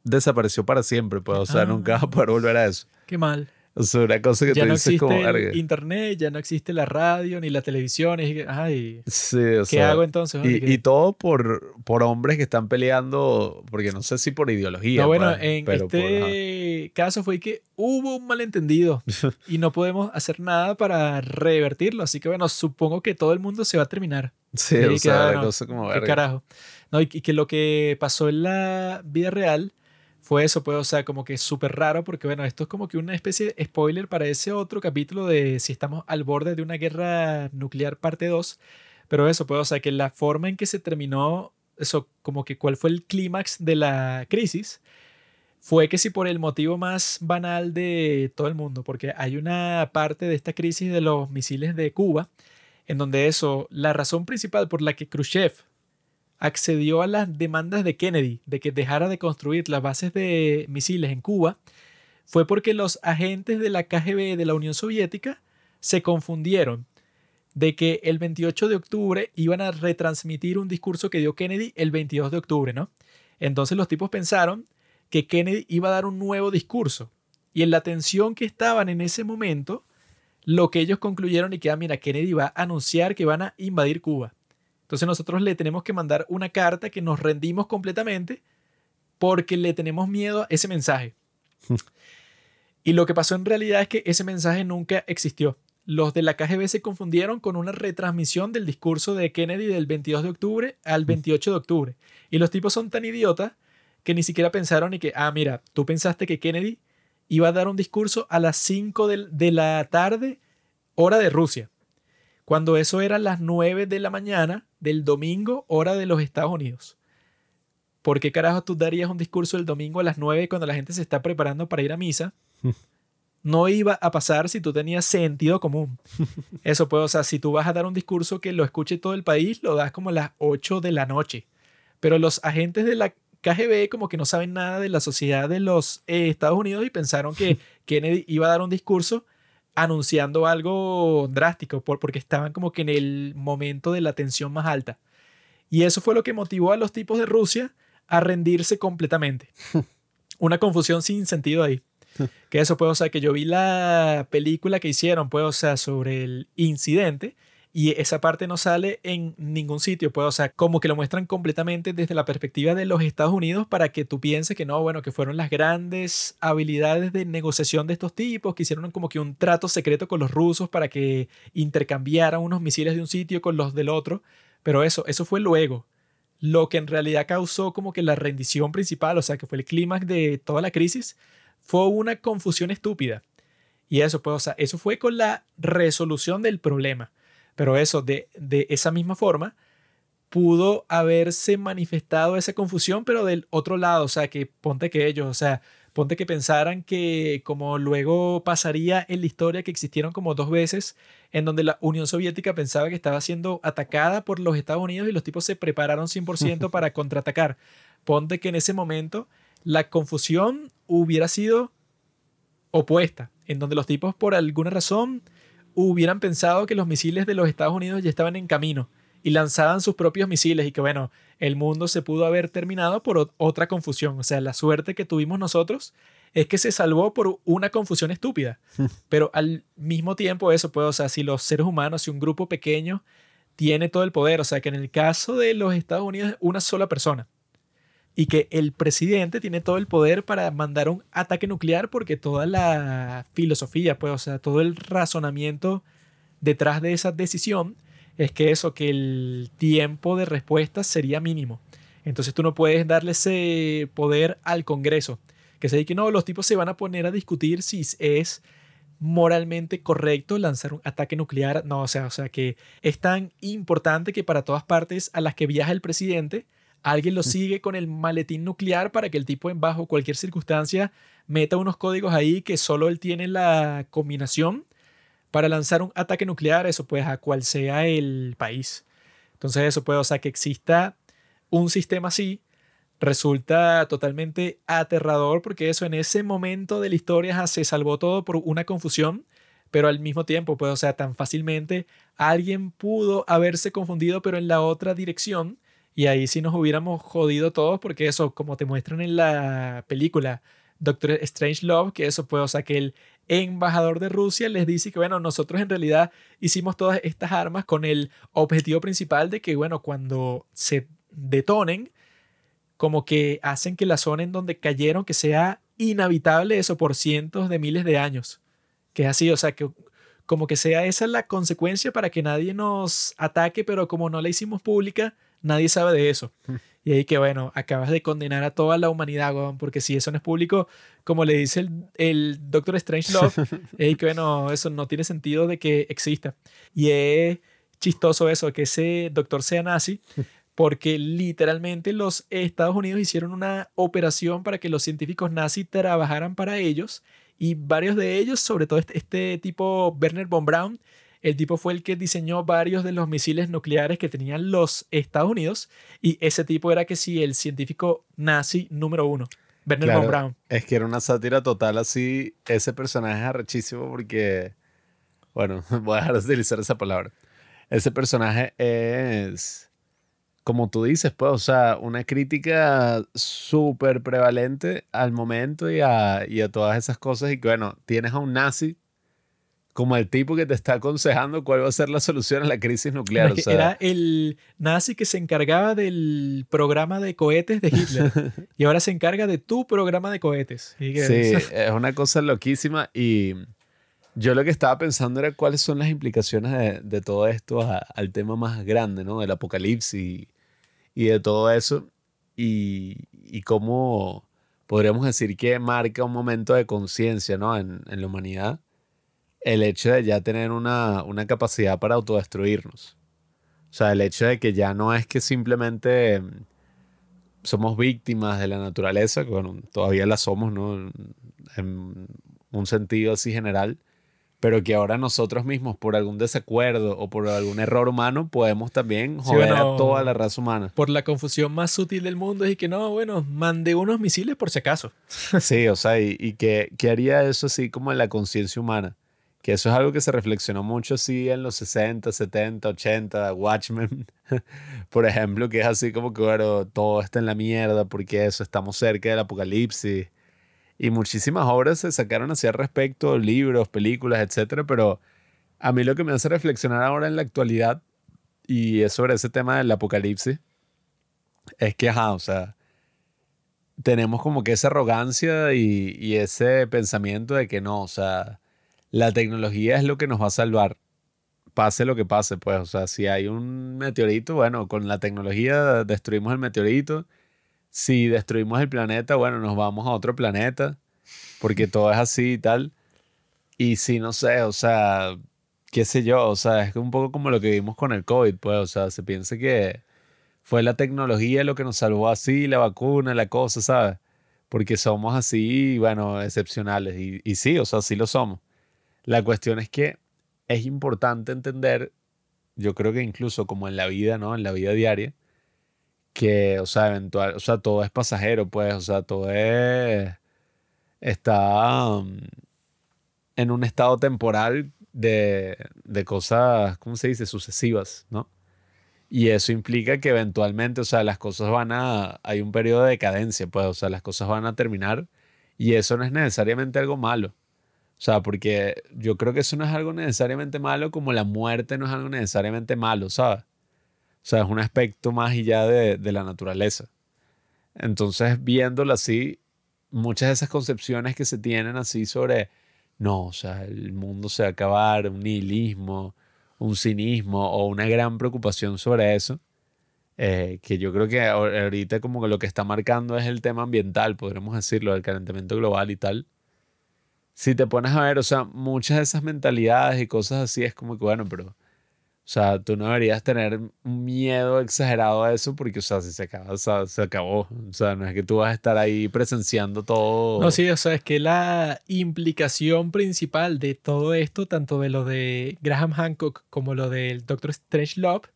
desapareció para siempre, pues, o sea, Ah. nunca vas a poder volver a eso. Qué mal. O sea, una cosa que Ya tú no dices existe como, el internet, ya no existe la radio ni la televisión. y ay, Sí, o ¿qué sea, hago entonces? Y, y todo por, por hombres que están peleando, porque no sé si por ideología. No, bueno, pues, en pero por- este caso fue que hubo un malentendido y no podemos hacer nada para revertirlo. Así que bueno, supongo que todo el mundo se va a terminar. Sí, Sí, o que, sea, ah, no, cosa como ¿Qué carajo? No, y, y que lo que pasó en la vida real fue eso, pues, o sea, como que súper raro, porque bueno, esto es como que una especie de spoiler para ese otro capítulo de si estamos al borde de una guerra nuclear parte 2. Pero eso, pues, o sea, que la forma en que se terminó, eso, como que cuál fue el clímax de la crisis, fue que si por el motivo más banal de todo el mundo, porque hay una parte de esta crisis de los misiles de Cuba, en donde eso, la razón principal por la que Khrushchev accedió a las demandas de Kennedy de que dejara de construir las bases de misiles en Cuba, fue porque los agentes de la KGB de la Unión Soviética se confundieron de que el 28 de octubre iban a retransmitir un discurso que dio Kennedy el 22 de octubre, ¿no? Entonces los tipos pensaron que Kennedy iba a dar un nuevo discurso. Y en la tensión que estaban en ese momento, lo que ellos concluyeron y que, ah, mira, Kennedy va a anunciar que van a invadir Cuba. Entonces nosotros le tenemos que mandar una carta que nos rendimos completamente porque le tenemos miedo a ese mensaje. y lo que pasó en realidad es que ese mensaje nunca existió. Los de la KGB se confundieron con una retransmisión del discurso de Kennedy del 22 de octubre al 28 de octubre. Y los tipos son tan idiotas que ni siquiera pensaron y que, ah, mira, tú pensaste que Kennedy iba a dar un discurso a las 5 de, de la tarde, hora de Rusia, cuando eso era las 9 de la mañana del domingo, hora de los Estados Unidos. ¿Por qué carajo tú darías un discurso el domingo a las 9 cuando la gente se está preparando para ir a misa? No iba a pasar si tú tenías sentido común. Eso puede, o sea, si tú vas a dar un discurso que lo escuche todo el país, lo das como a las 8 de la noche. Pero los agentes de la KGB como que no saben nada de la sociedad de los eh, Estados Unidos y pensaron que Kennedy iba a dar un discurso anunciando algo drástico por, porque estaban como que en el momento de la tensión más alta. Y eso fue lo que motivó a los tipos de Rusia a rendirse completamente. Una confusión sin sentido ahí. Que eso puede, o sea, que yo vi la película que hicieron, pues, o sea, sobre el incidente Y esa parte no sale en ningún sitio, pues, o sea, como que lo muestran completamente desde la perspectiva de los Estados Unidos para que tú pienses que no, bueno, que fueron las grandes habilidades de negociación de estos tipos, que hicieron como que un trato secreto con los rusos para que intercambiaran unos misiles de un sitio con los del otro. Pero eso, eso fue luego. Lo que en realidad causó como que la rendición principal, o sea, que fue el clímax de toda la crisis, fue una confusión estúpida. Y eso, pues, o sea, eso fue con la resolución del problema. Pero eso, de, de esa misma forma, pudo haberse manifestado esa confusión, pero del otro lado, o sea, que ponte que ellos, o sea, ponte que pensaran que como luego pasaría en la historia que existieron como dos veces en donde la Unión Soviética pensaba que estaba siendo atacada por los Estados Unidos y los tipos se prepararon 100% para contraatacar. Ponte que en ese momento la confusión hubiera sido opuesta, en donde los tipos por alguna razón hubieran pensado que los misiles de los Estados Unidos ya estaban en camino y lanzaban sus propios misiles y que bueno, el mundo se pudo haber terminado por otra confusión. O sea, la suerte que tuvimos nosotros es que se salvó por una confusión estúpida. Pero al mismo tiempo eso puede, o sea, si los seres humanos, si un grupo pequeño tiene todo el poder, o sea, que en el caso de los Estados Unidos es una sola persona y que el presidente tiene todo el poder para mandar un ataque nuclear porque toda la filosofía, pues, o sea, todo el razonamiento detrás de esa decisión es que eso, que el tiempo de respuesta sería mínimo. Entonces tú no puedes darle ese poder al Congreso. Que se dice que no, los tipos se van a poner a discutir si es moralmente correcto lanzar un ataque nuclear. No, o sea, o sea que es tan importante que para todas partes a las que viaja el presidente, alguien lo sigue con el maletín nuclear para que el tipo en bajo cualquier circunstancia meta unos códigos ahí que solo él tiene la combinación para lanzar un ataque nuclear, eso pues a cual sea el país. Entonces eso puede, o sea, que exista un sistema así resulta totalmente aterrador porque eso en ese momento de la historia se salvó todo por una confusión, pero al mismo tiempo, pues, o sea, tan fácilmente alguien pudo haberse confundido, pero en la otra dirección y ahí sí nos hubiéramos jodido todos porque eso, como te muestran en la película Doctor Strange Love, que eso puede, o sea, que el embajador de Rusia les dice que, bueno, nosotros en realidad hicimos todas estas armas con el objetivo principal de que, bueno, cuando se detonen, como que hacen que la zona en donde cayeron que sea inhabitable eso por cientos de miles de años. Que es así, o sea, que como que sea esa la consecuencia para que nadie nos ataque, pero como no la hicimos pública, Nadie sabe de eso. Y ahí que, bueno, acabas de condenar a toda la humanidad, porque si eso no es público, como le dice el, el Doctor Strangelove, y que, bueno, eso no tiene sentido de que exista. Y es chistoso eso, que ese doctor sea nazi, porque literalmente los Estados Unidos hicieron una operación para que los científicos nazis trabajaran para ellos, y varios de ellos, sobre todo este, este tipo Werner von Braun, el tipo fue el que diseñó varios de los misiles nucleares que tenían los Estados Unidos y ese tipo era que sí, el científico nazi número uno. Werner von Braun. Es que era una sátira total así. Ese personaje es arrechísimo porque, bueno, voy a dejar de utilizar esa palabra. Ese personaje es, como tú dices, pues, o sea, una crítica súper prevalente al momento y a, y a todas esas cosas. Y que, bueno, tienes a un nazi como el tipo que te está aconsejando cuál va a ser la solución a la crisis nuclear. Era el nazi que se encargaba del programa de cohetes de Hitler y ahora se encarga de tu programa de cohetes. sí, es una cosa loquísima y yo lo que estaba pensando era cuáles son las implicaciones de, todo esto al tema más grande, ¿no? Del apocalipsis y, de todo eso y, y, cómo podríamos decir que marca un momento de conciencia, ¿no? En, en la humanidad el hecho de ya tener una, una capacidad para autodestruirnos. O sea, el hecho de que ya no es que simplemente mm, somos víctimas de la naturaleza, bueno, todavía la somos, ¿no? En un sentido así general, pero que ahora nosotros mismos, por algún desacuerdo o por algún error humano, podemos también joder a toda la raza humana. Por la confusión más sutil del mundo es que no, bueno, mandé unos misiles por si acaso. sí, o sea, y, y que, que haría eso así como en la conciencia humana que eso es algo que se reflexionó mucho así en los 60, 70, 80, Watchmen, por ejemplo, que es así como que, bueno, todo está en la mierda porque eso, estamos cerca del apocalipsis. Y muchísimas obras se sacaron así al respecto, libros, películas, etcétera, pero A mí lo que me hace reflexionar ahora en la actualidad y es sobre ese tema del apocalipsis es que, ajá, o sea, tenemos como que esa arrogancia y, y ese pensamiento de que no, o sea, la tecnología es lo que nos va a salvar, pase lo que pase, pues, o sea, si hay un meteorito, bueno, con la tecnología destruimos el meteorito, si destruimos el planeta, bueno, nos vamos a otro planeta, porque todo es así y tal, y si no sé, o sea, qué sé yo, o sea, es un poco como lo que vimos con el COVID, pues, o sea, se piensa que fue la tecnología lo que nos salvó así, la vacuna, la cosa, ¿sabes? Porque somos así, bueno, excepcionales. Y, y sí, o sea, sí lo somos. La cuestión es que es importante entender, yo creo que incluso como en la vida, ¿no? En la vida diaria, que, o sea, eventual, o sea, todo es pasajero, pues, o sea, todo es, está en un estado temporal de, de cosas, ¿cómo se dice? Sucesivas, ¿no? Y eso implica que eventualmente, o sea, las cosas van a, hay un periodo de decadencia, pues, o sea, las cosas van a terminar y eso no es necesariamente algo malo. O sea, porque yo creo que eso no es algo necesariamente malo como la muerte no es algo necesariamente malo, ¿sabes? O sea, es un aspecto más allá de, de la naturaleza. Entonces, viéndolo así, muchas de esas concepciones que se tienen así sobre, no, o sea, el mundo se va a acabar, un nihilismo, un cinismo o una gran preocupación sobre eso, eh, que yo creo que ahor- ahorita como que lo que está marcando es el tema ambiental, podríamos decirlo, del calentamiento global y tal. Si te pones a ver, o sea, muchas de esas mentalidades y cosas así es como que, bueno, pero, o sea, tú no deberías tener un miedo exagerado a eso porque, o sea, si se acaba, o sea, se acabó. O sea, no es que tú vas a estar ahí presenciando todo. No, sí, o sea, es que la implicación principal de todo esto, tanto de lo de Graham Hancock como lo del Doctor Strangelove,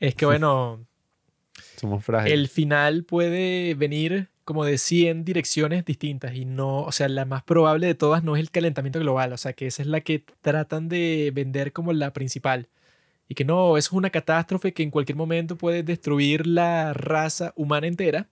es que, bueno, Somos frágiles. el final puede venir como de 100 direcciones distintas y no, o sea, la más probable de todas no es el calentamiento global, o sea, que esa es la que tratan de vender como la principal. Y que no, eso es una catástrofe que en cualquier momento puede destruir la raza humana entera.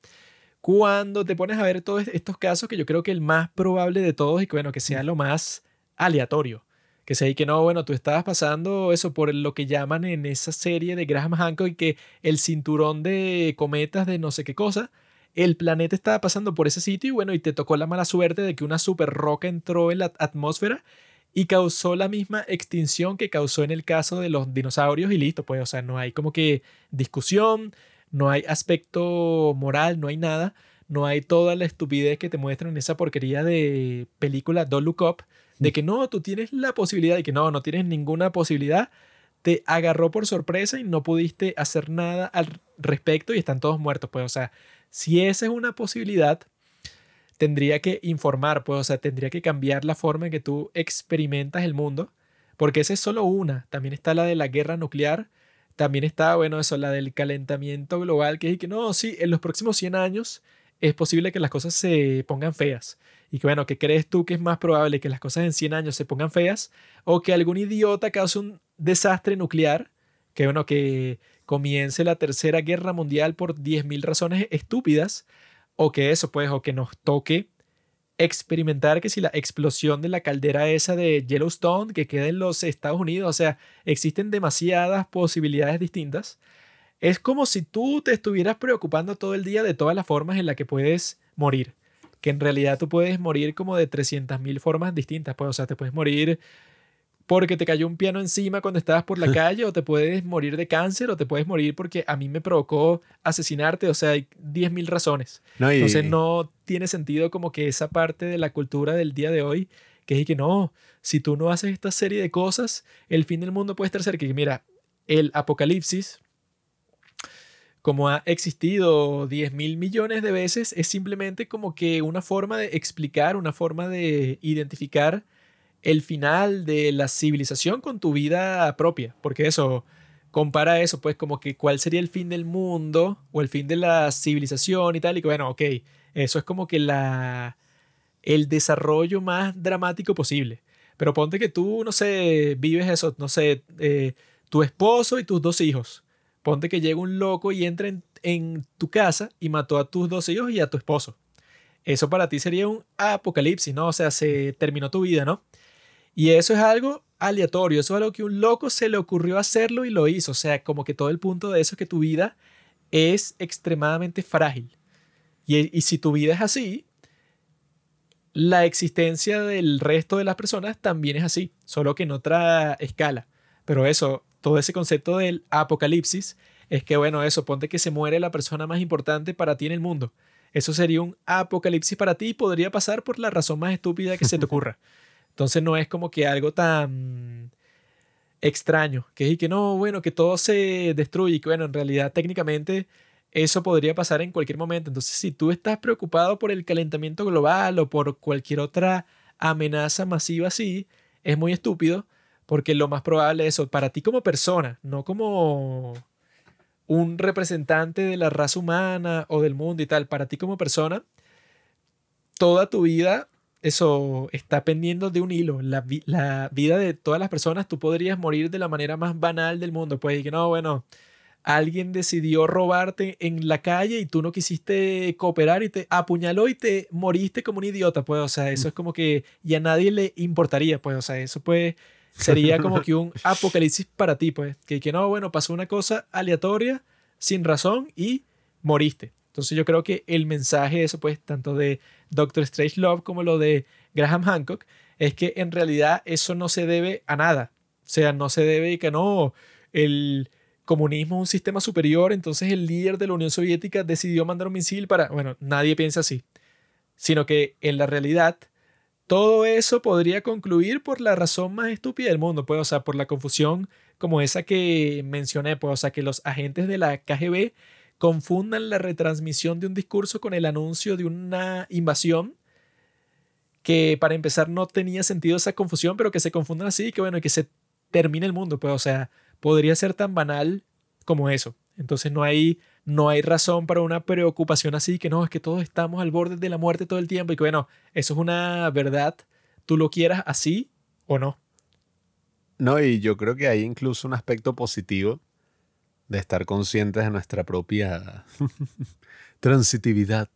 Cuando te pones a ver todos estos casos, que yo creo que el más probable de todos y que bueno, que sea lo más aleatorio. Que sea y que no, bueno, tú estabas pasando eso por lo que llaman en esa serie de Graham Hancock y que el cinturón de cometas de no sé qué cosa, el planeta estaba pasando por ese sitio y bueno, y te tocó la mala suerte de que una super roca entró en la atmósfera y causó la misma extinción que causó en el caso de los dinosaurios y listo, pues, o sea, no hay como que discusión, no hay aspecto moral, no hay nada, no hay toda la estupidez que te muestran en esa porquería de película Don't Look Up, de que no, tú tienes la posibilidad y que no, no tienes ninguna posibilidad, te agarró por sorpresa y no pudiste hacer nada al respecto y están todos muertos, pues, o sea, si esa es una posibilidad, tendría que informar, pues, o sea, tendría que cambiar la forma en que tú experimentas el mundo, porque esa es solo una. También está la de la guerra nuclear, también está, bueno, eso, la del calentamiento global, que es que no, sí, en los próximos 100 años es posible que las cosas se pongan feas. Y que, bueno, ¿qué crees tú que es más probable que las cosas en 100 años se pongan feas o que algún idiota cause un desastre nuclear? Que, bueno, que comience la tercera guerra mundial por 10.000 razones estúpidas o que eso, pues, o que nos toque experimentar que si la explosión de la caldera esa de Yellowstone que queda en los Estados Unidos, o sea, existen demasiadas posibilidades distintas. Es como si tú te estuvieras preocupando todo el día de todas las formas en las que puedes morir. Que en realidad tú puedes morir como de 300.000 formas distintas. Pues, o sea, te puedes morir porque te cayó un piano encima cuando estabas por la calle, o te puedes morir de cáncer, o te puedes morir porque a mí me provocó asesinarte. O sea, hay 10.000 razones. No, y- Entonces no tiene sentido como que esa parte de la cultura del día de hoy, que es que no, si tú no haces esta serie de cosas, el fin del mundo puede estar cerca. Y mira, el apocalipsis, como ha existido 10 mil millones de veces, es simplemente como que una forma de explicar, una forma de identificar el final de la civilización con tu vida propia. Porque eso, compara eso, pues como que cuál sería el fin del mundo o el fin de la civilización y tal. Y que bueno, ok, eso es como que la, el desarrollo más dramático posible. Pero ponte que tú, no sé, vives eso, no sé, eh, tu esposo y tus dos hijos. Ponte que llega un loco y entra en, en tu casa y mató a tus dos hijos y a tu esposo. Eso para ti sería un apocalipsis, ¿no? O sea, se terminó tu vida, ¿no? Y eso es algo aleatorio, eso es algo que un loco se le ocurrió hacerlo y lo hizo. O sea, como que todo el punto de eso es que tu vida es extremadamente frágil. Y, y si tu vida es así, la existencia del resto de las personas también es así, solo que en otra escala. Pero eso, todo ese concepto del apocalipsis es que, bueno, eso, ponte que se muere la persona más importante para ti en el mundo. Eso sería un apocalipsis para ti y podría pasar por la razón más estúpida que se te ocurra. Entonces no es como que algo tan extraño, que es que no, bueno, que todo se destruye y que, bueno, en realidad técnicamente eso podría pasar en cualquier momento. Entonces, si tú estás preocupado por el calentamiento global o por cualquier otra amenaza masiva así, es muy estúpido porque lo más probable es eso, para ti como persona, no como un representante de la raza humana o del mundo y tal, para ti como persona, toda tu vida, eso está pendiendo de un hilo. La, la vida de todas las personas, tú podrías morir de la manera más banal del mundo. Pues, que no, bueno, alguien decidió robarte en la calle y tú no quisiste cooperar y te apuñaló y te moriste como un idiota, pues, o sea, eso es como que ya a nadie le importaría, pues, o sea, eso pues sería como que un apocalipsis para ti, pues, que, que no, bueno, pasó una cosa aleatoria, sin razón y moriste. Entonces yo creo que el mensaje eso, pues, tanto de Doctor Strange Love como lo de Graham Hancock, es que en realidad eso no se debe a nada. O sea, no se debe que no, el comunismo es un sistema superior, entonces el líder de la Unión Soviética decidió mandar un misil para, bueno, nadie piensa así, sino que en la realidad todo eso podría concluir por la razón más estúpida del mundo, pues, o sea, por la confusión como esa que mencioné, pues, o sea, que los agentes de la KGB confundan la retransmisión de un discurso con el anuncio de una invasión que para empezar no tenía sentido esa confusión, pero que se confundan así, que bueno, que se termine el mundo, pues, o sea, podría ser tan banal como eso. Entonces no hay, no hay razón para una preocupación así, que no, es que todos estamos al borde de la muerte todo el tiempo y que bueno, eso es una verdad, tú lo quieras así o no. No, y yo creo que hay incluso un aspecto positivo de estar conscientes de nuestra propia transitividad.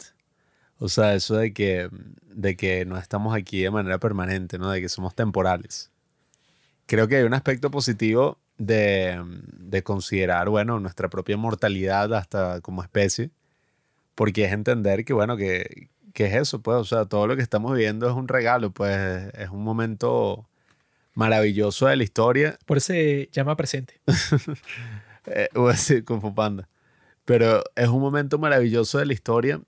O sea, eso de que, de que no estamos aquí de manera permanente, ¿no? De que somos temporales. Creo que hay un aspecto positivo de, de, considerar, bueno, nuestra propia mortalidad hasta como especie, porque es entender que, bueno, que, que es eso, pues, o sea, todo lo que estamos viviendo es un regalo, pues, es un momento maravilloso de la historia. Por eso se llama presente. eh, voy a decir Kung Panda. Pero es un momento maravilloso de la historia,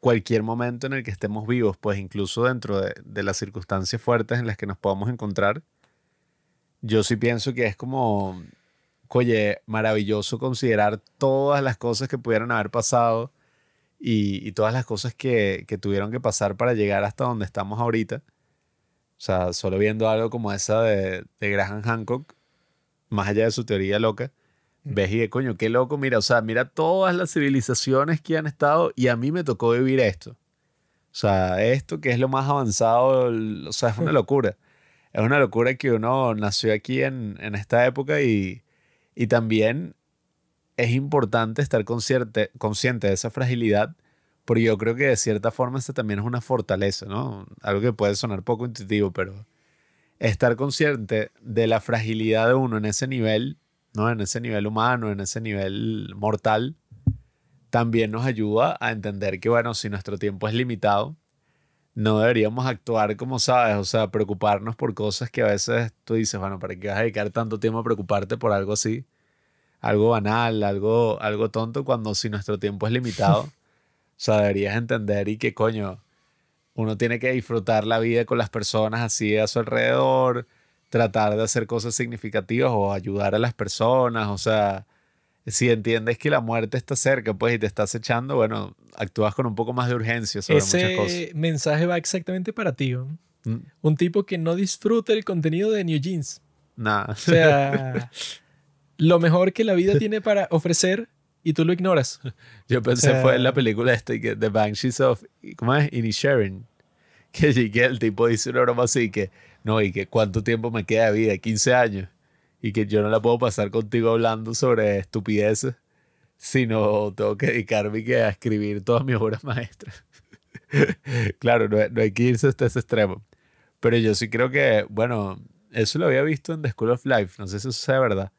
cualquier momento en el que estemos vivos, pues incluso dentro de, de las circunstancias fuertes en las que nos podamos encontrar, yo sí pienso que es como, oye, maravilloso considerar todas las cosas que pudieron haber pasado y, y todas las cosas que, que, tuvieron que pasar para llegar hasta donde estamos ahorita. O sea, solo viendo algo como esa de, de Graham Hancock, más allá de su teoría loca. Ves y de coño, qué loco, mira, o sea, mira todas las civilizaciones que han estado y a mí me tocó vivir esto. O sea, esto que es lo más avanzado, o sea, es una locura es una locura que uno nació aquí en, en esta época y, y, también es importante estar consciente, consciente de esa fragilidad, porque yo creo que de cierta forma esta también es una fortaleza, ¿no? Algo que puede sonar poco intuitivo, pero estar consciente de la fragilidad de uno en ese nivel, ¿no? En ese nivel humano, en ese nivel mortal, también nos ayuda a entender que, bueno, si nuestro tiempo es limitado, no deberíamos actuar como sabes, o sea, preocuparnos por cosas que a veces tú dices, bueno, ¿para qué vas a dedicar tanto tiempo a preocuparte por algo así? Algo banal, algo, algo tonto, cuando si nuestro tiempo es limitado, o sea, deberías entender y que coño, uno tiene que disfrutar la vida con las personas así a su alrededor, tratar de hacer cosas significativas o ayudar a las personas, o sea, si entiendes que la muerte está cerca, pues, y te estás echando, bueno, actúas con un poco más de urgencia sobre Ese muchas cosas. Ese mensaje va exactamente para ti. ¿no? Mm. Un tipo que no disfruta el contenido de New Jeans. Nada. O sea, lo mejor que la vida tiene para ofrecer y tú lo ignoras. Yo pensé o sea, fue en la película esta que The Banshees of, ¿cómo es? Inisherin. Que, que el tipo dice una broma así que, no, y que cuánto tiempo me queda de vida, 15 años y que yo no la puedo pasar contigo hablando sobre estupideces, sino tengo que dedicarme a escribir todas mis obras maestras. claro, no, no, hay que irse hasta ese extremo. Pero yo sí creo que, bueno, eso lo había visto en The School of Life, no sé si eso sea verdad,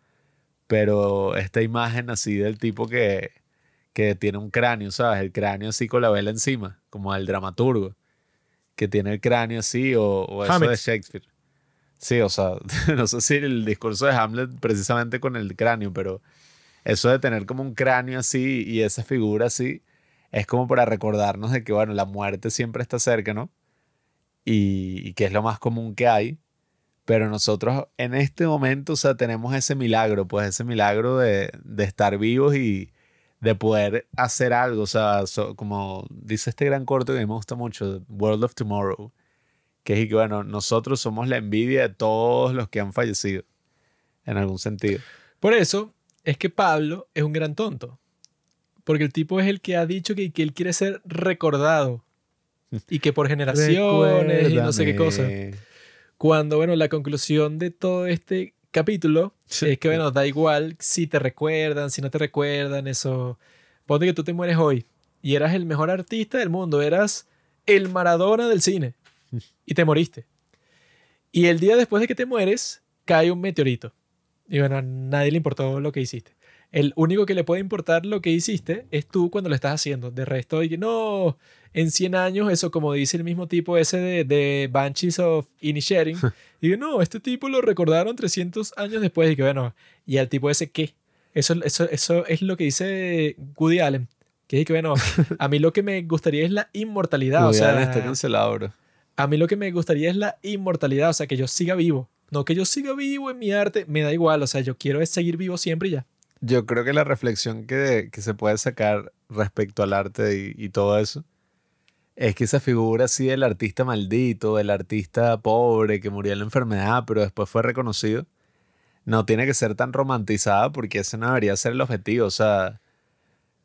pero esta imagen así del tipo que, que tiene un cráneo, ¿sabes? El cráneo así con la vela encima, como el dramaturgo, que tiene el cráneo así, o, o eso Hamlet. de Shakespeare. Sí, o sea, no sé si el discurso de Hamlet precisamente con el cráneo, pero eso de tener como un cráneo así y esa figura así, es como para recordarnos de que, bueno, la muerte siempre está cerca, ¿no? Y, y que es lo más común que hay. Pero nosotros en este momento, o sea, tenemos ese milagro, pues ese milagro de, de estar vivos y de poder hacer algo. O sea, so- como dice este gran corto que a mí me gusta mucho, World of Tomorrow, que es que, bueno, nosotros somos la envidia de todos los que han fallecido, en algún sentido. Por eso es que Pablo es un gran tonto. Porque el tipo es el que ha dicho que, que él quiere ser recordado. Y que por generaciones y no sé qué cosa. Cuando, bueno, la conclusión de todo este capítulo Sí. es que, bueno, da igual si te recuerdan, si no te recuerdan, eso. Ponte que tú te mueres hoy y eras el mejor artista del mundo, eras el Maradona del cine y te moriste. Y el día después de que te mueres, cae un meteorito. Y bueno, a nadie le importó lo que hiciste. El único que le puede importar lo que hiciste es tú cuando lo estás haciendo. De resto, y no, en 100 años, eso como dice el mismo tipo ese de, de Banshees of Inisherin. y no, este tipo lo recordaron 300 años después. Y que bueno, ¿y al tipo ese qué? Eso, eso, eso es lo que dice Woody Allen. Que es que bueno, a mí lo que me gustaría es la inmortalidad. o Woody sea, Allen está cancelado, bro. a mí lo que me gustaría es la inmortalidad, o sea, que yo siga vivo. No que yo siga vivo en mi arte, me da igual, o sea, yo quiero es seguir vivo siempre y ya. Yo creo que la reflexión que, que se puede sacar respecto al arte y, y todo eso es que esa figura así del artista maldito, del artista pobre que murió en la enfermedad, pero después fue reconocido, no tiene que ser tan romantizada porque ese no debería ser el objetivo. O sea,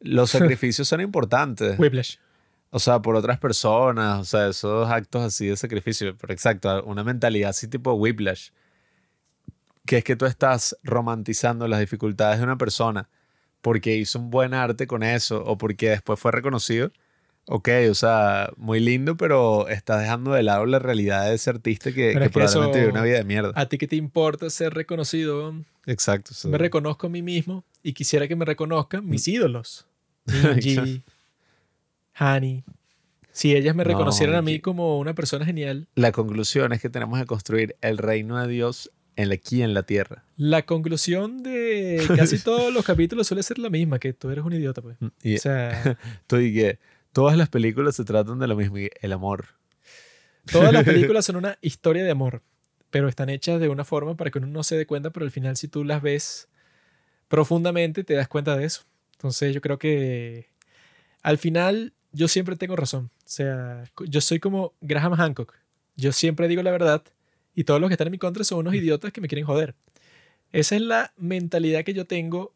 los sacrificios son importantes. Whiplash. O sea, por otras personas, o sea, esos actos así de sacrificio. Pero exacto, una mentalidad así tipo whiplash. Que es que tú estás romantizando las dificultades de una persona porque hizo un buen arte con eso o porque después fue reconocido. Ok, o sea, muy lindo, pero estás dejando de lado la realidad de ese artista que, que es probablemente vivió una vida de mierda. ¿A ti qué te importa ser reconocido? Exacto. sea, Me reconozco a mí mismo y quisiera que me reconozcan mis ídolos. Exacto. Minji, Hani. Si ellas me No, reconocieran a mí como una persona genial, la conclusión es que tenemos que construir el reino de Dios en la- aquí en la tierra. la conclusión de casi todos los capítulos suele ser la misma, que tú eres un idiota, pues. Y O sea, Tú y que todas las películas se tratan de lo mismo, el amor. Todas las películas son una historia de amor, pero están hechas de una forma para que uno no se dé cuenta, pero al final si tú las ves profundamente te das cuenta de eso. Entonces yo creo que al final yo siempre tengo razón. O sea, yo soy como Graham Hancock. Yo siempre digo la verdad y todos los que están en mi contra son unos idiotas que me quieren joder. Esa es la mentalidad que yo tengo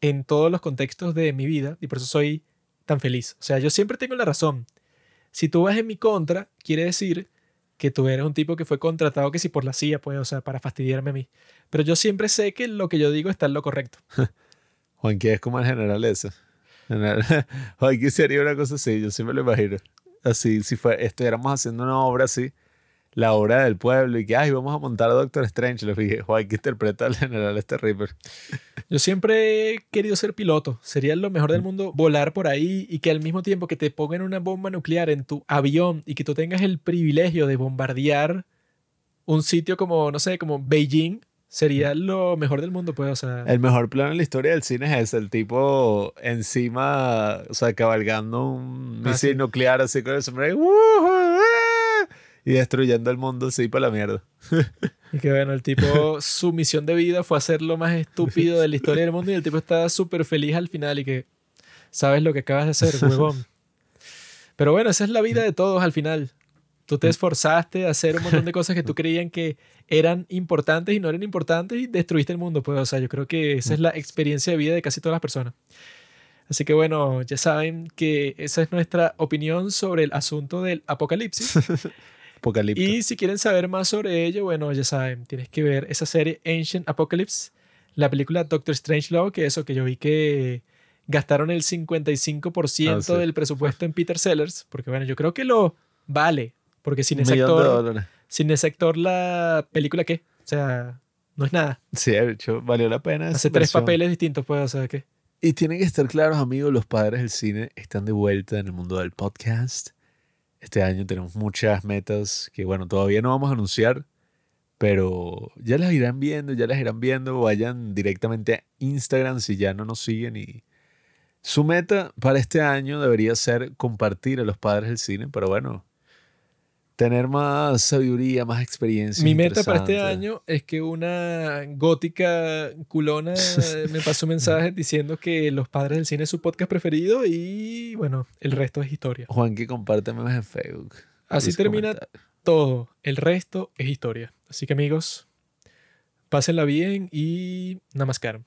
en todos los contextos de mi vida y por eso soy tan feliz. O sea, yo siempre tengo la razón. Si tú vas en mi contra, quiere decir que tú eres un tipo que fue contratado que si por la CIA, pues, o sea, para fastidiarme a mí. Pero yo siempre sé que lo que yo digo está en lo correcto. Juanqui es como el general ese. General- Juanqui sería una cosa así, yo sí me lo imagino. Así, si fue, estuviéramos haciendo una obra así, la obra del pueblo, y que, ay, vamos a montar a Doctor Strange. Lo dije, Juanqui interpreta al general este Reaper. Yo siempre he querido ser piloto. Sería lo mejor del mundo volar por ahí y que al mismo tiempo que te pongan una bomba nuclear en tu avión y que tú tengas el privilegio de bombardear un sitio como, no sé, como Beijing, sería lo mejor del mundo, pues, o sea... El mejor plano en la historia del cine es ese, el tipo encima, o sea, cabalgando un Ah, misil sí. nuclear así con el sombrero. Y destruyendo el mundo así para la mierda. Y que bueno, el tipo, su misión de vida fue hacer lo más estúpido de la historia del mundo y el tipo está súper feliz al final y que sabes lo que acabas de hacer, huevón. Pero bueno, esa es la vida de todos al final. Tú te esforzaste a hacer un montón de cosas que tú creían que eran importantes y no eran importantes y destruiste el mundo. Pues, o sea, yo creo que esa es la experiencia de vida de casi todas las personas. Así que bueno, ya saben que esa es nuestra opinión sobre el asunto del apocalipsis. Apocalipto. Y si quieren saber más sobre ello, bueno, ya saben, tienes que ver esa serie Ancient Apocalypse, la película Doctor Strangelove, que eso que yo vi que gastaron el 55% Ah, sí. del presupuesto en Peter Sellers, porque bueno, yo creo que lo vale, porque sin ese actor. Sin ese actor, la película, ¿qué? O sea, no es nada. Sí, de hecho, valió la pena. Hace tres papeles distintos, pues, o sea, ¿qué? Y tienen que estar claros, amigos, los padres del cine están de vuelta en el mundo del podcast. Este año tenemos muchas metas que, bueno, todavía no vamos a anunciar, pero ya las irán viendo, ya las irán viendo. Vayan directamente a Instagram si ya no nos siguen. Y su meta para este año debería ser compartir a los padres del cine, pero bueno, tener más sabiduría, más experiencia. Mi meta para este año es que una gótica culona me pasó un mensaje diciendo que Los Padres del Cine es su podcast preferido y, bueno, el resto es historia. Juan, que comparte memes en Facebook. Así termina todo. El resto es historia. Así que, amigos, pásenla bien y namaskaram.